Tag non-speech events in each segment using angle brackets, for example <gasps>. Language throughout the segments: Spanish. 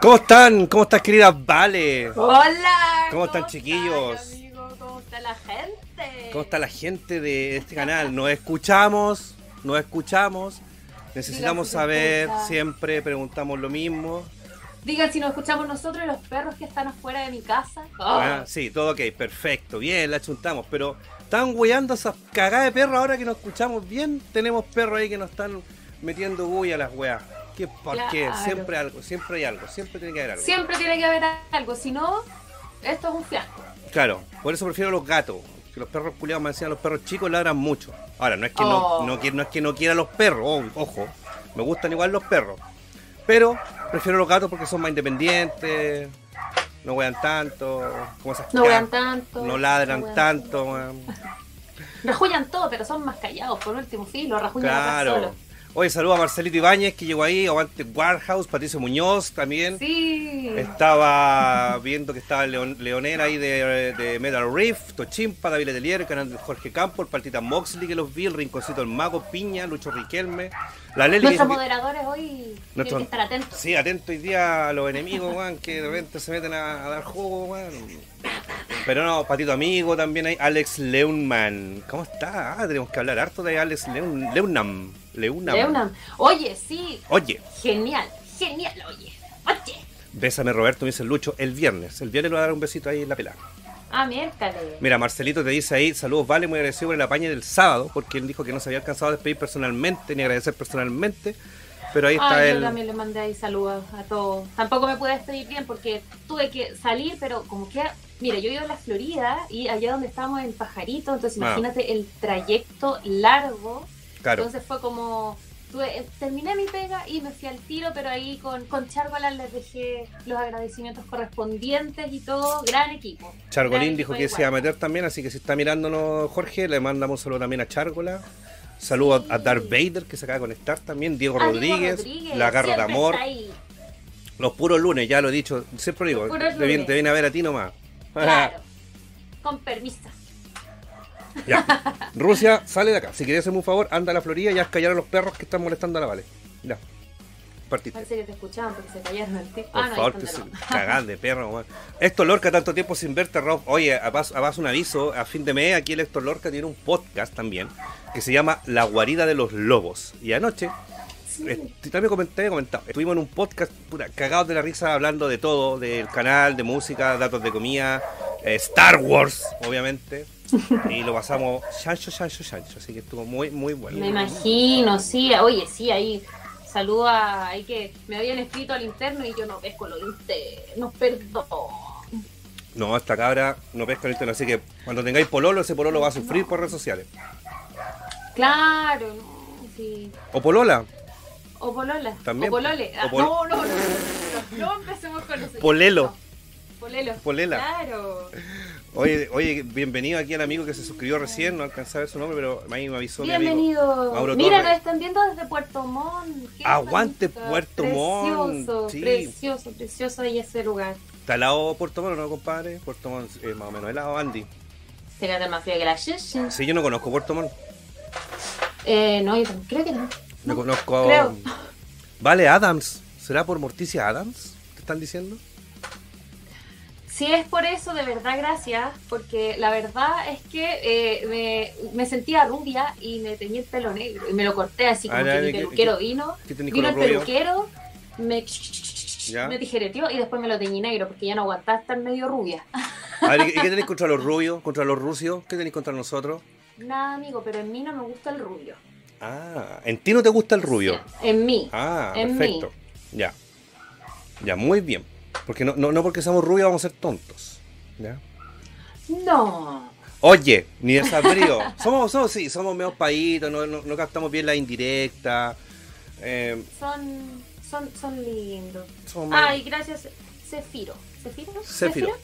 ¿Cómo están? ¿Cómo estás, querida Vale? Hola. ¿Cómo están, chiquillos? amigo? ¿Cómo está la gente? ¿Cómo está la gente de este canal? Nos escuchamos, nos escuchamos. Necesitamos saber, siempre preguntamos lo mismo. Digan si nos escuchamos nosotros y los perros que están afuera de mi casa. Oh, Ah, sí, todo ok, perfecto, bien, la chuntamos. Pero están hueando esas cagadas de perros ahora que nos escuchamos bien. Tenemos perros ahí que nos están metiendo bulla a las weas. ¿Qué, ¿Por qué? Claro. Siempre algo, siempre hay algo, siempre tiene que haber algo. Siempre tiene que haber algo, si no, esto es un fiasco. Claro, por eso prefiero los gatos. Que los perros culiados me decían los perros chicos ladran mucho. Ahora, no es que Oh. no, no, no es que no quiera los perros, oh, ojo, me gustan igual los perros. Pero prefiero los gatos porque son más independientes, no huean tanto, como esas No vean tanto. no ladran no wean tanto. <laughs> Rajullan todo, pero son más callados. Por último, filo, rajullan acá Claro. solo. Oye, saludo a Marcelito Ibáñez que llegó ahí, aguante Warhouse, Patricio Muñoz también. Sí. Estaba viendo que estaba Leon, Leonera ahí de, de Metal Riff, Tochimpa, David Letelier, el canal de Jorge Campos, el Partita Moxley que los vi, el Rinconcito del Mago, Piña, Lucho Riquelme, la Leli. Nuestros moderadores hoy Nuestro- tienen que estar atentos. Sí, atento hoy día a los enemigos, weón, que de repente se meten a, a dar juego, weón. Pero no, Patito Amigo también hay, Alex Leunman. ¿Cómo está? Ah, tenemos que hablar harto de Alex Leun, Leunam. Leunam. Leonam. Oye, sí. Oye, Genial. Genial, oye. Oye. bésame Roberto, me dice Lucho, el viernes. El viernes le voy a dar un besito ahí en la pelada. Ah, miércale. Mira, Marcelito te dice ahí, saludos, vale, muy agradecido por el apañe del sábado, porque él dijo que no se había alcanzado a despedir personalmente, ni agradecer personalmente, pero ahí está Ay, él. yo también le mandé ahí saludos a todos. Tampoco me pude despedir bien porque tuve que salir, pero como que... Mira, yo vivo en la Florida y allá donde estamos en Pajarito, entonces Ah. imagínate el trayecto largo. Claro, Entonces fue como... tuve- eh, terminé mi pega y me fui al tiro, pero ahí con, con Chargolan les dejé los agradecimientos correspondientes y todo. Gran equipo. Chargolín Gran dijo equipo que se iba a meter también, así que si está mirándonos Jorge, le mandamos un saludo también a Chargola. Saludos a Darth Vader, que se acaba de conectar también, Diego Ah, Rodríguez, Rodríguez, La Garra de Amor, los puros lunes, ya lo he dicho, siempre digo, te viene, te viene a ver a ti nomás. Claro. <laughs> Con permiso. Ya. <laughs> Rusia, sale de acá. Si quieres hacerme un favor, anda a la Florida y haz callar a los perros que están molestando a la Vale. Ya. Partiste. Parece que te escuchaban porque se callaron el. Por Ah, no, favor, se <laughs> de perro, weón. Héctor Lorca, tanto tiempo sin verte, Rob. Oye, a paso, a paso un aviso, a fin de mes, aquí el Héctor Lorca tiene un podcast también, que se llama La Guarida de los Lobos. Y anoche, eh, también comenté, comentado, estuvimos en un podcast puta, cagados de la risa hablando de todo, del canal, de música, datos de comida, eh, Star Wars, obviamente. <laughs> y lo pasamos chancho, chancho, chancho. Así que estuvo muy, muy bueno. Me imagino, sí. Oye, sí, ahí saludo a ahí que me habían escrito al interno y yo no pesco lo interno, perdón. No, esta cabra no pesca el internet, así que cuando tengáis pololo, ese pololo va a sufrir por redes sociales. Claro, no, sí. O polola, O polola. También. O polole. Ah, O pol- no, no, no, no, no empecemos con los Polelo. Polelo. Polela. Claro. Oye, oye, bienvenido aquí al amigo que se suscribió recién, no alcanzaba a ver su nombre, pero ahí me avisó mi amigo. Bienvenido. Mauro Mira, Torres. nos están viendo desde Puerto Montt. Aguante bonito. Puerto Montt, Precioso, sí. precioso, precioso ahí ese lugar. Está al lado Puerto Montt, ¿no, compadre? Puerto Montt, eh, más o menos, al lado de Andy. Sería más frío que la Sheshin. Sí, yo no conozco Puerto Montt. Eh, no, yo creo que no. No conozco. creo. Vale, Adams. ¿Será por Morticia Adams? ¿Te están diciendo? Si es por eso, de verdad, gracias, porque la verdad es que eh, me, me sentía rubia y me teñí el pelo negro y me lo corté así como Ah, que ya, mi ¿qué- peluquero qué- vino, tenés vino el los rubios? peluquero, me, Ya. me tijereteó y después me lo teñí negro porque ya no aguantaba estar medio rubia. A ver, ¿y qué <laughs> tenéis contra los rubios? ¿Contra los rusios? ¿Qué tenéis contra nosotros? Nada, amigo, pero en mí no me gusta el rubio. Ah, en ti no te gusta el rubio. Sí, en mí. Ah, En perfecto. Ya. Ya, muy bien. Porque no, no, no porque seamos rubios vamos a ser tontos. ¿Ya? No. Oye, ni desabrío. <laughs> somos, somos, sí, somos medio paitos, no, no, no captamos bien la indirecta. Eh, Son, son, son lindos. Ay, gracias, Cefiro. ¿Cefiro? Cefiro.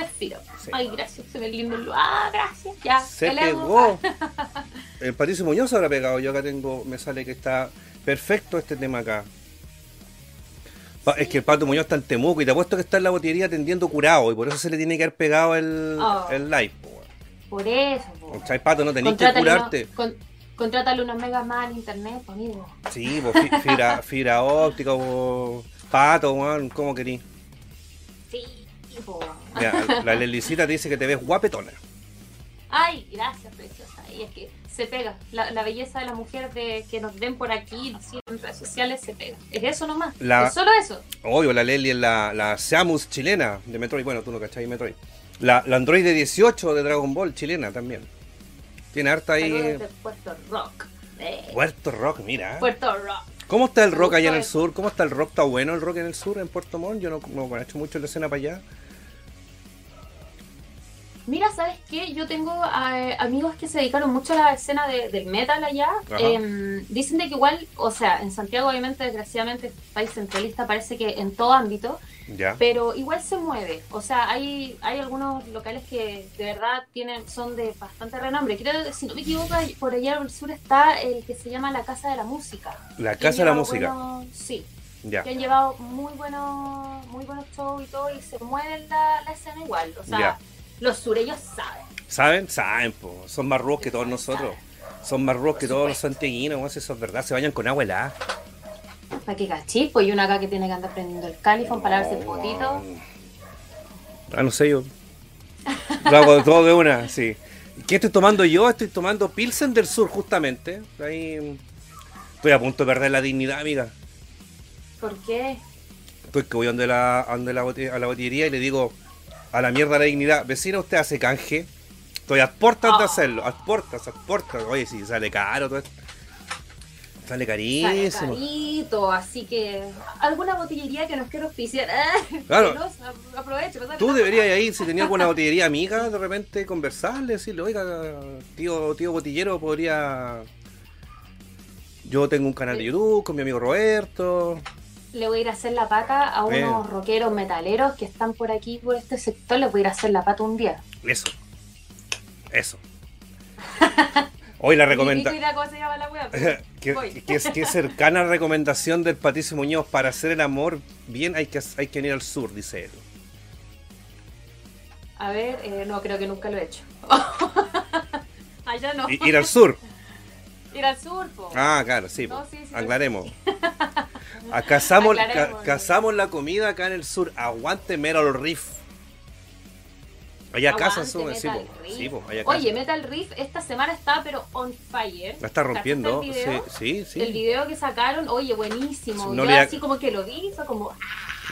Cefiro. Sí. Ay, gracias, se me lindo. el- Ah, gracias. Ya, Se pegó. <laughs> El Patricio Muñoz habrá pegado. Yo acá tengo, me sale que está perfecto este tema acá. Es que el Pato Muñoz está en Temuco y te apuesto que está en la botillería atendiendo curado y por eso se le tiene que haber pegado el, Oh. el live. po, weón. Por eso. po. ¿Cachai, Pato? No tenés que curarte. con- Contrátale unos megas más en internet, amigo. Sí, pues fi- fibra, fibra óptica, po, pato, weón, ¿cómo querís? Mira, la Lelicita te dice que te ves guapetona. Ay, gracias, preciosa. Y es que se pega. La, la belleza de la mujer de que nos den por aquí, en redes sociales, se pega. Es eso nomás. La- Es solo eso. Obvio, la Leli es la, la Samus chilena de Metroid. Bueno, tú no cachai Metroid. La, la Android de 18 de Dragon Ball chilena también. Tiene harta ahí. De Puerto Rock. Eh, Puerto Rock, mira. Puerto Rock. ¿Cómo está el rock allá en el sur? ¿Cómo está el rock? ¿Está bueno el rock en el sur, en Puerto Montt? Yo no, no conozco mucho la escena para allá. Mira, ¿sabes qué? Yo tengo eh, amigos que se dedicaron mucho a la escena de- del metal allá. Em, dicen de que igual, o sea, en Santiago obviamente, desgraciadamente, país centralista, parece que en todo ámbito, Ya. pero igual se mueve. O sea, hay, hay algunos locales que de verdad tienen son de bastante renombre. Creo que, si no me equivoco, por allá al sur está el que se llama la Casa de la Música. La Casa de la Música. buenos- sí, Ya. que han llevado muy buenos, muy buenos shows y todo, y se mueve la, la escena igual. O sea, Ya. Los sureños saben. ¿Saben? Saben, po. Son más rudos que todos nosotros. Son más rudos que todos los santiaguinos, eso es verdad. Se vayan con agua helada. Para que cachis, pues y una acá que tiene que andar prendiendo el califón para lavarse el potito. Ah, no sé yo. Lo hago todo de una, sí. ¿Qué estoy tomando yo? Estoy tomando Pilsen del Sur, justamente. Ahí. Estoy a punto de perder la dignidad, amiga. ¿Por qué? Estoy que voy donde la, a la botillería y le digo a la mierda la dignidad. Vecina, ¿usted hace canje? Estoy a puertas de Oh. hacerlo. A puertas, a puertas. Oye, si sale caro todo esto. Sale Sale carísimo. carito, así que alguna botillería que nos quiera ah, <laughs> Claro. que nos a- aproveche. Tú deberías ir, si tenía alguna <laughs> botillería amiga, de repente conversarle, decirle, oiga, tío, tío botillero, podría... Yo tengo un canal de YouTube con mi amigo Roberto. Le voy a ir a hacer la pata a unos rockeros metaleros que están por aquí, por este sector. Les voy a ir a hacer la pata un día. Eso. Eso. Hoy la pero Qué, qué- qué cercana recomendación del Patricio Muñoz. Para hacer el amor bien hay que, hay que ir al sur, dice él. A ver, eh, no, creo que nunca lo he hecho. <laughs> Allá no. Ir al sur. <laughs> Ir al sur, po. Ah, claro, sí. No, sí, sí, Aclaremos. <laughs> Ah, Cazamos, Aclaremos. ca- cazamos la comida acá en el sur. Aguante Metal Riff. Allá su. Sí, Metal po. Riff. Sí, po, allá Oye. Metal Riff esta semana está pero on fire. La está rompiendo. ¿Cachaste Sí, el video? sí, sí. El video que sacaron, oye, buenísimo. No Yo así como que lo vi, fue como, ah,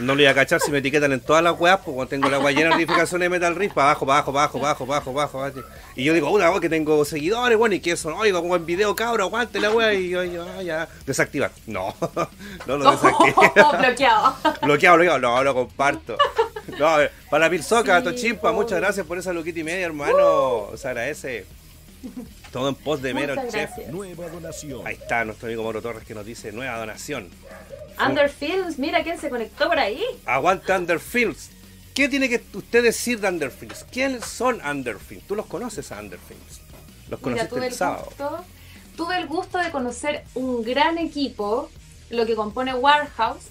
No le voy a cachar si me etiquetan en todas las weas, porque cuando tengo la wea llena de notificaciones de Metal Riff, para abajo, para abajo, para abajo, para abajo, para abajo, para abajo, para abajo. Y yo digo, una wea que tengo seguidores, bueno, y que eso, oiga, como en video, cabro, aguante la wea, y yo, yo, ah, ya, desactivar. No, <laughs> no lo desactivo. <laughs> bloqueado. bloqueado, bloqueado, no, lo comparto. No, a ver, para Pilsoca, Sí, Tochimpa, muchas gracias por esa loquita y media, hermano. Se agradece. Todo en pos de Mero, chef. Nueva donación. Ahí está nuestro amigo Moro Torres que nos dice nueva donación. Under Films, mira quién se conectó por ahí. Aguante Underfields. ¿Qué tiene que usted decir de Underfields? ¿Quiénes son Underfields? ¿Tú los conoces a Underfields? Los Mira, conociste tuve el el, sábado. gusto, tuve el gusto de conocer un gran equipo, lo que compone Warehouse,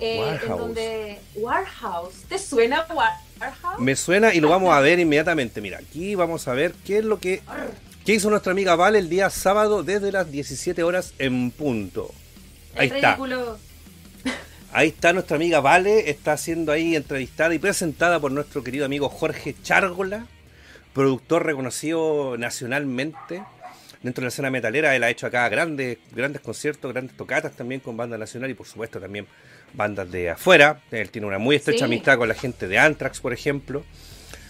eh, Warehouse. en donde Warehouse, ¿te suena Warehouse? Me suena y lo vamos a ver inmediatamente. Mira, aquí vamos a ver qué es lo que qué hizo nuestra amiga Vale el día sábado desde las 17 horas en punto. Ahí El está. ridículo. Ahí está nuestra amiga Vale, está siendo ahí entrevistada y presentada por nuestro querido amigo Jorge Chárgola, productor reconocido nacionalmente dentro de la escena metalera. Él ha hecho acá grandes, grandes conciertos, grandes tocatas también con banda nacional y por supuesto también bandas de afuera. Él tiene una muy estrecha Sí. amistad con la gente de Anthrax, por ejemplo,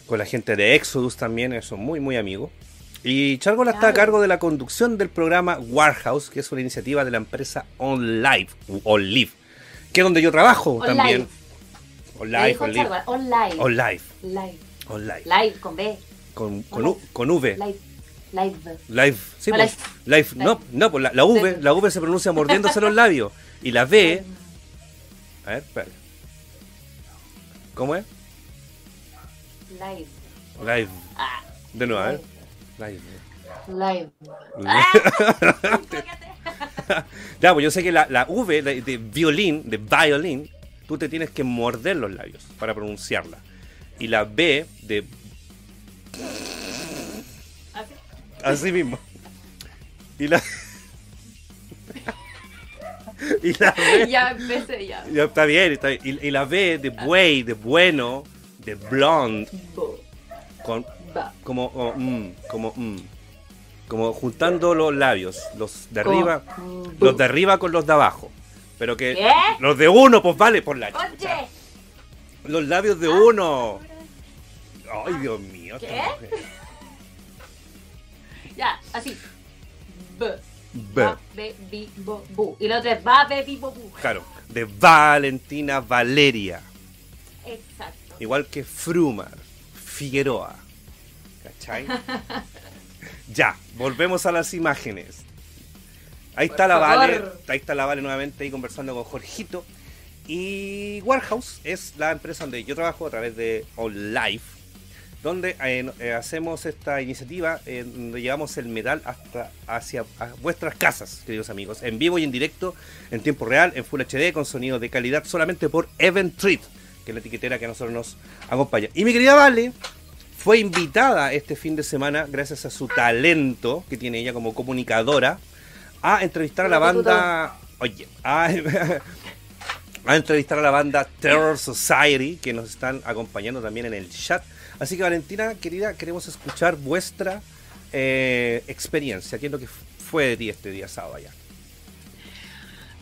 con la gente de Exodus también, son muy, muy amigos. Y Chárgola está a cargo de la conducción del programa Warehouse, que es una iniciativa de la empresa On Live, On Live, que es donde yo trabajo On también. Live. On Me Live, dijo On Live. Online. On Live, Live. On Live. Live con B. Con, con, U- con V. Live. Live. Live, sí, No, pues, live. No, no, pues la, la V, Live. la V se pronuncia mordiéndose los labios. Y la B, a ver, espera. ¿Cómo es? Live. Live. Ah, De nuevo, a ver. Live. live. <laughs> Ya, pues yo sé que la, la V de, de violín, de violín, tú te tienes que morder los labios para pronunciarla. Y la B de Así. así mismo. Y la. <laughs> y la B. <laughs> ya empecé ya. Ya, está bien, está bien. Y, y la B de buey, de bueno, de blonde, Bo, con, ba. como, como, mm, como, mm, como juntando los labios, los de arriba, Con- los de arriba con los de abajo. Pero que ¿Qué? los de uno, pues vale, por la Oye. chucha. Los labios de uno. Ay, Dios mío. esta ¿Qué? mujer. <laughs> Ya, así. B. B. Ba, be, bi, bo, bu. Y la otra es ba, be, bi, bo, bu. Claro, de Valentina Valeria. Exacto. Igual que Frumar, Figueroa. ¿Cachai? <laughs> ya, volvemos a las imágenes. Ahí Por está la favor. Vale, ahí está la Vale nuevamente ahí conversando con Jorgito. Y Warehouse es la empresa donde yo trabajo a través de On Life, donde eh, eh, hacemos esta iniciativa eh, donde llevamos el metal hasta hacia vuestras casas, queridos amigos, en vivo y en directo, en tiempo real, en Full HD, con sonido de calidad, solamente por Event Treat, que es la etiquetera que a nosotros nos acompaña. Y mi querida Vale fue invitada este fin de semana, gracias a su talento que tiene ella como comunicadora, a entrevistar a la banda. Oye, a, <laughs> a entrevistar a la banda Terror Society, que nos están acompañando también en el chat. Así que Valentina, querida, queremos escuchar vuestra eh, experiencia. ¿Qué es lo que fue de ti este día sábado allá?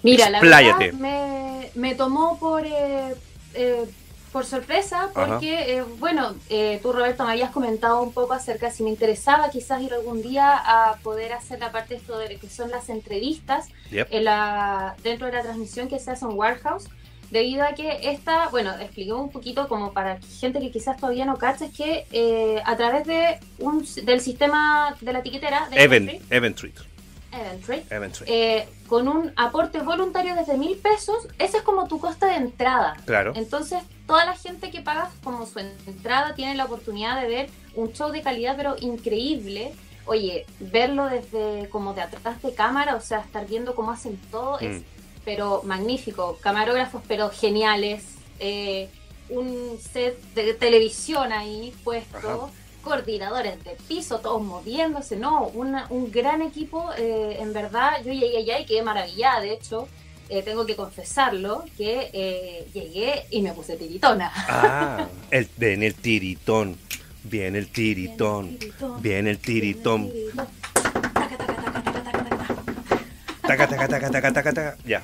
Mira, la verdad me, me tomó por eh, eh, por sorpresa porque, eh, bueno, eh, tú Roberto me habías comentado un poco acerca si me interesaba quizás ir algún día a poder hacer la parte de esto de que son las entrevistas Yep. en la, dentro de la transmisión que se hace en Warehouse, debido a que esta, bueno, expliqué un poquito como para gente que quizás todavía no cacha, es que eh, a través de un, del sistema de la etiquetera de Event, eh, con un aporte voluntario desde mil pesos, ese es como tu costa de entrada. claro. Entonces, toda la gente que paga como su entrada tiene la oportunidad de ver un show de calidad, pero increíble. Oye, verlo desde como de atrás de cámara, o sea, estar viendo cómo hacen todo, es Mm. pero magnífico. Camarógrafos, pero geniales. eh, un set de televisión ahí puesto. Ajá. Coordinadores de piso, todos moviéndose, no, una- un gran equipo, eh, en verdad, yo llegué allá y quedé maravillada, de hecho, eh, tengo que confesarlo, que eh, llegué y me puse tiritona. Ah, <laughs> el, ven el tiritón. Viene el tiritón. Viene el tiritón. Taca, taca, taca, taca, taca, taca. Ya.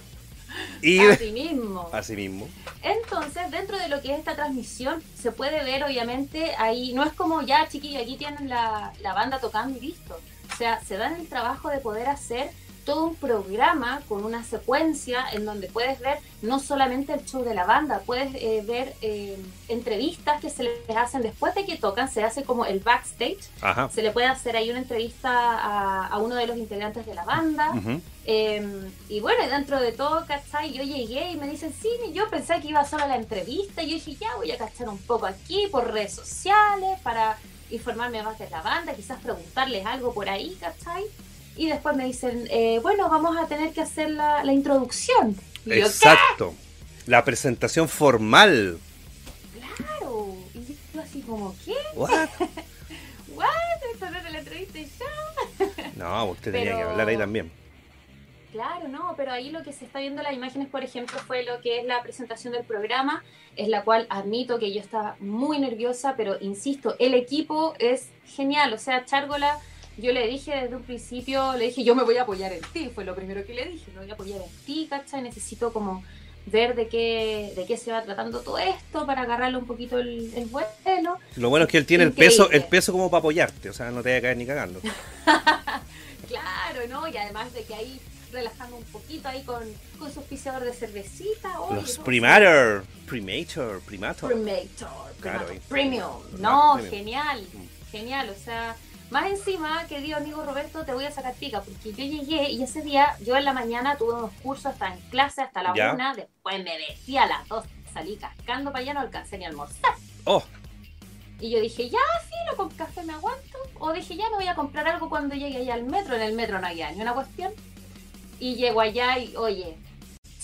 Y Así mismo. así mismo. Entonces, dentro de lo que es esta transmisión, se puede ver, obviamente, ahí, no es como ya, chiquillos, aquí tienen la, la banda tocando y listo. O sea, se dan el trabajo de poder hacer todo un programa con una secuencia en donde puedes ver no solamente el show de la banda, puedes eh, ver eh, entrevistas que se les hacen después de que tocan, se hace como el backstage, Ajá. se le puede hacer ahí una entrevista a, a uno de los integrantes de la banda. Eh, y bueno, dentro de todo, ¿cachai? Yo llegué y me dicen, sí, yo pensé que iba solo a la entrevista. Y yo dije, ya voy a cachar un poco aquí por redes sociales para informarme más de la banda, quizás preguntarles algo por ahí, ¿cachai? Y después me dicen, eh, bueno, vamos a tener que hacer la, la introducción. Y. Exacto. La presentación formal. Claro. Y yo así como, ¿qué? What? <laughs> ¿What? Esto no era la entrevista y ya. <laughs> No, usted tenía que Pero- hablar ahí también. Claro, no, pero ahí lo que se está viendo en las imágenes, por ejemplo, fue lo que es la presentación del programa, es la cual admito que yo estaba muy nerviosa, pero insisto, el equipo es genial, o sea, Chárgola, yo le dije desde un principio, le dije, yo me voy a apoyar en ti, fue lo primero que le dije, me voy a apoyar en ti, ¿cachai? Necesito como ver de qué, de qué se va tratando todo esto para agarrarle un poquito el, el vuelo. Lo bueno es que él tiene el peso, el peso como para apoyarte, o sea, no te vaya a caer ni cagando. <laughs> Claro, ¿no? Y además de que ahí relajando un poquito ahí con, con su auspiciador de cervecita. oye, Los ¿no? primator, primator, primator. Primator, Claro, Primator y- Premium. No, premium. genial, Mm. genial. O sea, más encima, querido amigo Roberto, te voy a sacar pica, porque yo llegué y ese día, yo en la mañana tuve unos cursos hasta en clase, hasta la Ya. una, después me vestí a las dos, salí cascando para allá, no alcancé ni a almorzar. Oh, Y yo dije, ya, filo, con café me aguanto. O dije, ya, me voy a comprar algo cuando llegue allá al metro. En el metro no había ni una cuestión. Y llego allá y, oye,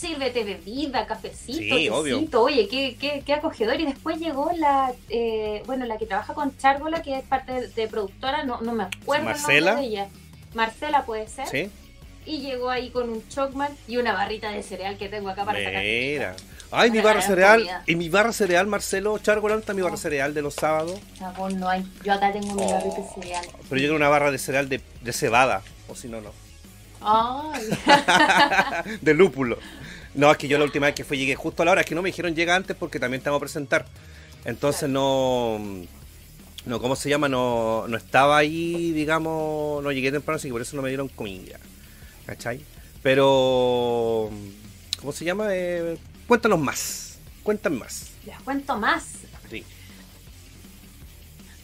sírvete bebida, cafecito, Sí, tecito, obvio. oye, qué, qué, qué acogedor. Y después llegó la, eh, bueno, la que trabaja con Chárgola, que es parte de, de productora, no, no me acuerdo el Marcela. nombre de ella. Marcela puede ser. ¿Sí? Y llegó ahí con un chocman y una barrita de cereal que tengo acá para sacar. Mira. Ay, mi barra cereal. comida. Y mi barra cereal, Marcelo Chargolan, está mi barra Oh. cereal de los sábados. Chabón, no hay. Yo acá tengo mi Oh. barrita de cereal. Pero yo quiero una barra de cereal de, de cebada. O si no, no. Ay. <laughs> de lúpulo. No, es que yo la última vez que fui llegué justo a la hora. Es que no me dijeron llega antes porque también te vamos a presentar. Entonces no. No, ¿cómo se llama? No, no estaba ahí, digamos. No llegué temprano, así que por eso no me dieron comida. ¿Cachai? Pero. ¿Cómo se llama? Eh, cuéntanos más. Cuéntame más. Les cuento más. Sí.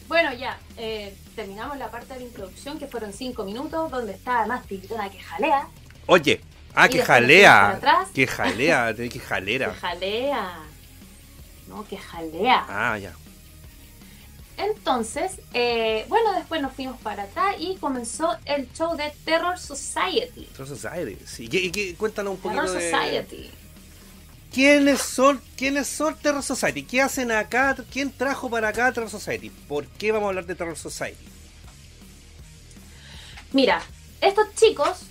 Bueno, ya, eh, terminamos la parte de la introducción, que fueron cinco minutos, donde está más tiritona que jalea. Oye. Ah, Y que jalea. atrás. Que jalea. <laughs> Que Que jalera. jalea. No, que jalea. Ah, ya. Entonces, eh, bueno, después nos fuimos para acá y comenzó el show de Terror Society. Terror Society. Sí. ¿Y y qué- cuéntanos un poquito Terror de... Society. ¿Quiénes son, ¿Quiénes son Terror Society? ¿Qué hacen acá? ¿Quién trajo para acá Terror Society? ¿Por qué vamos a hablar de Terror Society? Mira, estos chicos,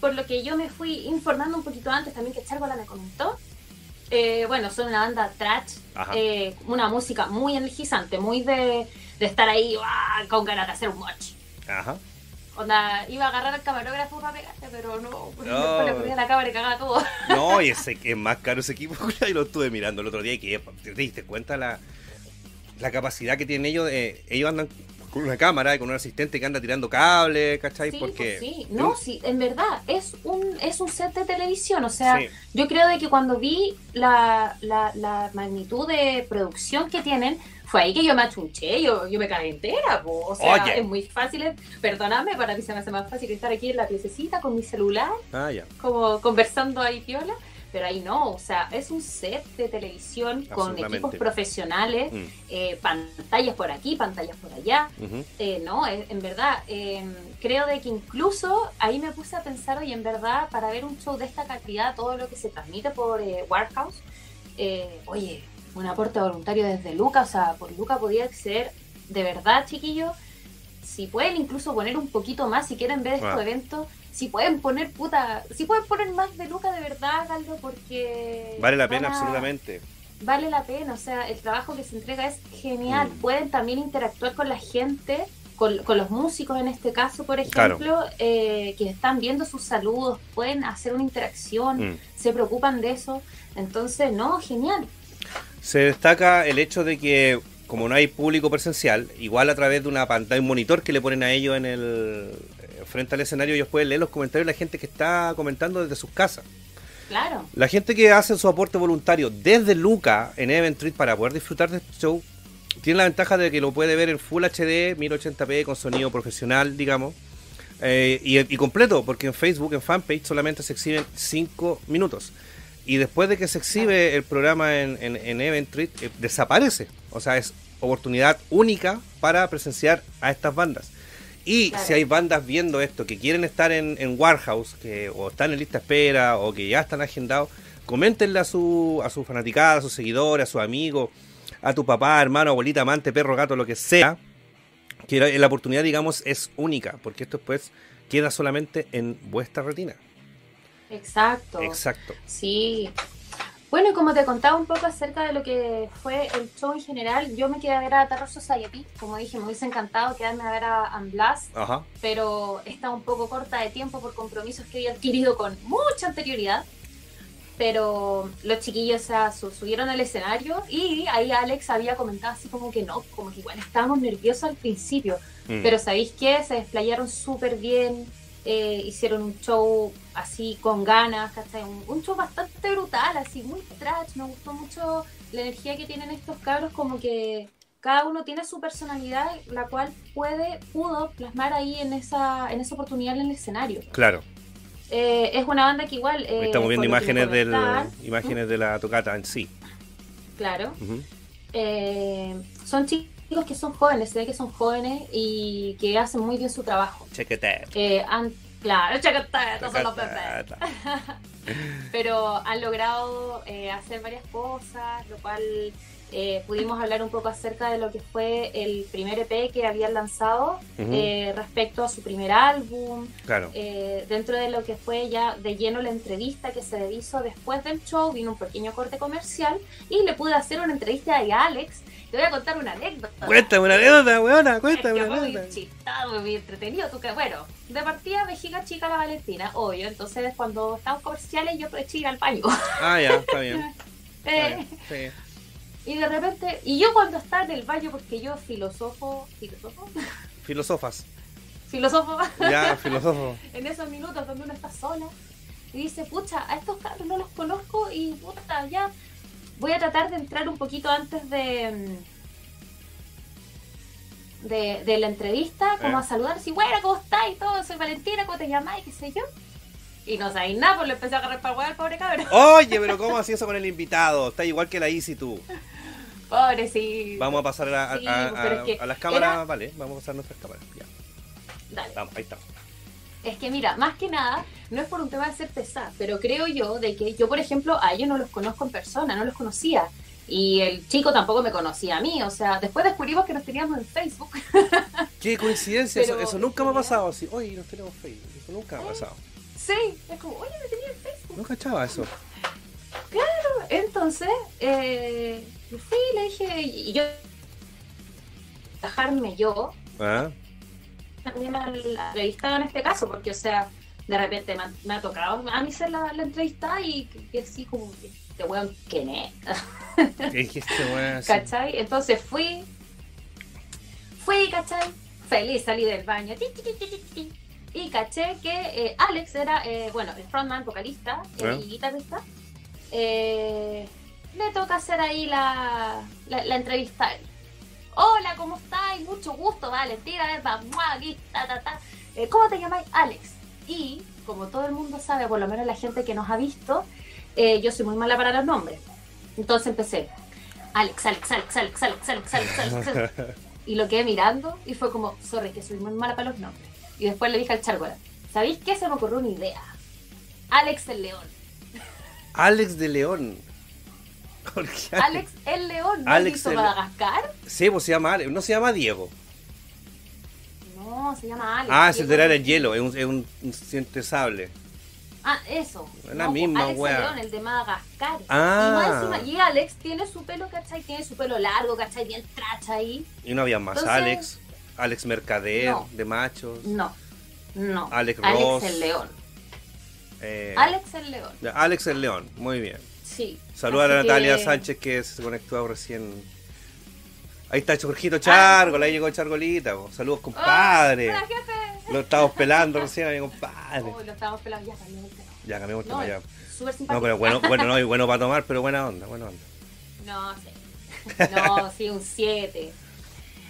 por lo que yo me fui informando un poquito antes también que Chargola me comentó, eh, bueno, son una banda trash, eh, una música muy energizante, muy de, de estar ahí con ganas de hacer un moch. Ajá. Onda, iba a agarrar al camarógrafo para pegarte, pero no, <laughs> No. le ponía la cámara y cagaba todo. <laughs> No, y <laughs> ese es más caro ese equipo. y lo estuve mirando el otro día y que te diste cuenta la, la capacidad que tienen ellos. eh, ellos andan con una cámara y con un asistente que anda tirando cables, ¿cachai? Sí, Porque. pues sí. No, sí, en verdad, es un, es un set de televisión. O sea, Sí. yo creo de que cuando vi la, la, la magnitud de producción que tienen, fue ahí que yo me achunché, yo, yo me cagué entera. po. O sea, Oye. es muy fácil, perdóname, para mí se me hace más fácil estar aquí en la piececita con mi celular, Ah, ya. como conversando ahí piola. Pero ahí no, o sea, es un set de televisión con equipos profesionales, Mm, eh, pantallas por aquí, pantallas por allá. Eh, no, eh, en verdad, eh, creo de que incluso ahí me puse a pensar, oye, en verdad, para ver un show de esta calidad, todo lo que se transmite por eh, Warehouse, eh, oye, un aporte voluntario desde Luca, o sea, por Luca podía acceder, de verdad, chiquillos, si pueden incluso poner un poquito más, si quieren ver estos Ah. eventos, si pueden poner puta, si pueden poner más de Luca, de verdad, háganlo porque... Vale la pena, a- absolutamente. vale la pena, o sea, el trabajo que se entrega es genial. Mm. Pueden también interactuar con la gente, con, con los músicos en este caso, por Claro. ejemplo, eh, que están viendo sus saludos, pueden hacer una interacción, Mm. se preocupan de eso. Entonces, no, genial. Se destaca el hecho de que, como no hay público presencial, igual a través de una pantalla, un monitor que le ponen a ellos en el frente al escenario, ellos pueden leer los comentarios de la gente que está comentando desde sus casas. Claro, La gente que hace su aporte voluntario desde Luca en Event Street para poder disfrutar de este show tiene la ventaja de que lo puede ver en Full HD, 1080p, con sonido profesional, digamos. eh, y, y completo, porque en Facebook, en fanpage, solamente se exhiben 5 minutos. Y después de que se exhibe el programa en, en, en Event Street, eh, desaparece. O sea, es oportunidad única para presenciar a estas bandas. Y Claro. si hay bandas viendo esto que quieren estar en, en Warehouse, que o están en lista espera, o que ya están agendados, coméntenle a su, a su fanaticada, a sus seguidores, a sus amigos, a tu papá, hermano, abuelita, amante, perro, gato, lo que sea, que la, la oportunidad, digamos, es única, porque esto después queda solamente en vuestra retina. exacto. Exacto. Sí. Bueno, y como te contaba un poco acerca de lo que fue el show en general, yo me quedé a ver a Terror Society. Como dije, me hubiese encantado quedarme a ver a Ajá. pero está un poco corta de tiempo por compromisos que había adquirido con mucha anterioridad. Pero los chiquillos o sea, subieron al escenario y ahí Alex había comentado así como que no, como que igual estábamos nerviosos al principio. Mm. Pero ¿sabéis qué? Se desplayaron súper bien, eh, hicieron un show así con ganas, ¿cachai? Un, un show bastante brutal, así muy trash, me gustó mucho la energía que tienen estos cabros, como que cada uno tiene su personalidad, la cual puede, pudo plasmar ahí en esa, en esa oportunidad en el escenario. Claro. Eh, es una banda que igual... eh, Estamos viendo imágenes del imágenes de la tocata en sí. Claro. Eh, son chicos que son jóvenes, se ve que son jóvenes y que hacen muy bien su trabajo. Out. Eh, han- claro, chacata, estos son los. <laughs> Pero han logrado eh, hacer varias cosas, lo cual eh, pudimos hablar un poco acerca de lo que fue el primer EP que habían lanzado eh, respecto a su primer álbum. Claro. Eh, dentro de lo que fue ya de lleno la entrevista que se hizo después del show, vino un pequeño corte comercial y le pude hacer una entrevista a Alex. Te voy a contar una anécdota. Cuéntame una anécdota, weona, cuéntame es una muy anécdota. chistado, muy entretenido. Tú que, bueno, de partida vejiga chica la Valentina, obvio. Entonces, cuando estaban comerciales, yo aproveché ir al baño. Ah, ya, está bien. <laughs> Está Eh, bien, sí. Y de repente, y yo cuando estaba en el baño, porque yo filosofo, filosofo, <laughs> Filosofas. filosofo, Ya, <laughs> filósofo. en esos minutos donde uno está sola, y dice, pucha, a estos cabros no los conozco y puta, ya voy a tratar de entrar un poquito antes de de, de la entrevista, como Eh. a saludar, así, bueno, ¿cómo estás? Y todo, soy Valentina, ¿cómo te llamas? Y qué sé yo. Y no sabéis nada, pues le empecé a agarrar para al pobre cabrón. Oye, pero ¿cómo hacía eso con el invitado? Está igual que la Easy tú. Pobre, sí. Vamos a pasar a, a- Sí, a- pero es a- que a las cámaras, era- vale, vamos a pasar nuestras cámaras. Ya, Dale. vamos, ahí está. Es que mira, más que nada, no es por un tema de ser pesada, pero creo yo de que yo, por ejemplo, a ellos no los conozco en persona, no los conocía. Y el chico tampoco me conocía a mí, o sea, después descubrimos que nos teníamos en Facebook. <laughs> Qué coincidencia, eso, Pero, eso nunca me ha ¿en pasado así. Oye, nos tenemos Facebook, eso nunca me ha pasado. Sí, es como, oye, me tenía en Facebook. No cachaba eso. Entonces, eh, y le dije, y yo, dejarme yo, ¿Ah? también al entrevistado en este caso, porque, o sea, de repente me ha, me ha tocado a mí ser la, la entrevista y que, que sí, como, este weón, ¿quién es? ¿Qué dijiste, weón? <laughs> así? ¿Cachai? Entonces fui, fui, ¿cachai? Feliz, salí del baño. ti, ti, ti, y caché que eh, Alex era, eh, bueno, el frontman, vocalista eh, Ah. y guitarrista. Eh, le toca hacer ahí la, la, la entrevista. Hola, ¿cómo estás? Mucho gusto, Valentina, ven, vamos aquí, ta, ta, ta. Eh, ¿Cómo te llamáis? Alex. Y, como todo el mundo sabe, por lo menos la gente que nos ha visto, eh, yo soy muy mala para los nombres. Entonces empecé, Alex, Alex, Alex, Alex, Alex, Alex, Alex, Alex, Alex. Y lo quedé mirando y fue como, sorry, que soy muy mala para los nombres. Y después le dije al Chargola, ¿sabéis qué? Se me ocurrió una idea. Alex el León. Alex de León. ¿Por qué <laughs> Alex el León, ¿no Alex hizo el- Madagascar? Sí, pues se llama Alex. No se llama Diego. No, se llama Alex. Ah, el Diego- era el hielo, es un, es un, un siente sable. Ah, eso. Es la No, misma Alex wea. León, el de Madagascar. Ah. Y, más encima- y Alex tiene su pelo, ¿cachai? Tiene su pelo largo, ¿cachai? Bien tracha ahí. Y no había más. Entonces- Alex, Alex Mercader, No. de machos. No, no. Alex Alex Ross. el León. Eh, Alex el León. Alex el León, muy bien. Sí. Saluda a Natalia que- Sánchez que se conectó recién. Ahí está Jorgito Chargo, ahí llegó Chargolita. po. Saludos, compadre. ¡Hola, jefe! Lo estamos pelando recién, mi compadre. Oh, lo estábamos pelando ya, cambiamos el tema. Ya cambiamos el No, tema ya. súper simpático. No, pero bueno, bueno, no, y bueno <laughs> para tomar, pero buena onda, buena onda. No, sí. No, sí, un 7.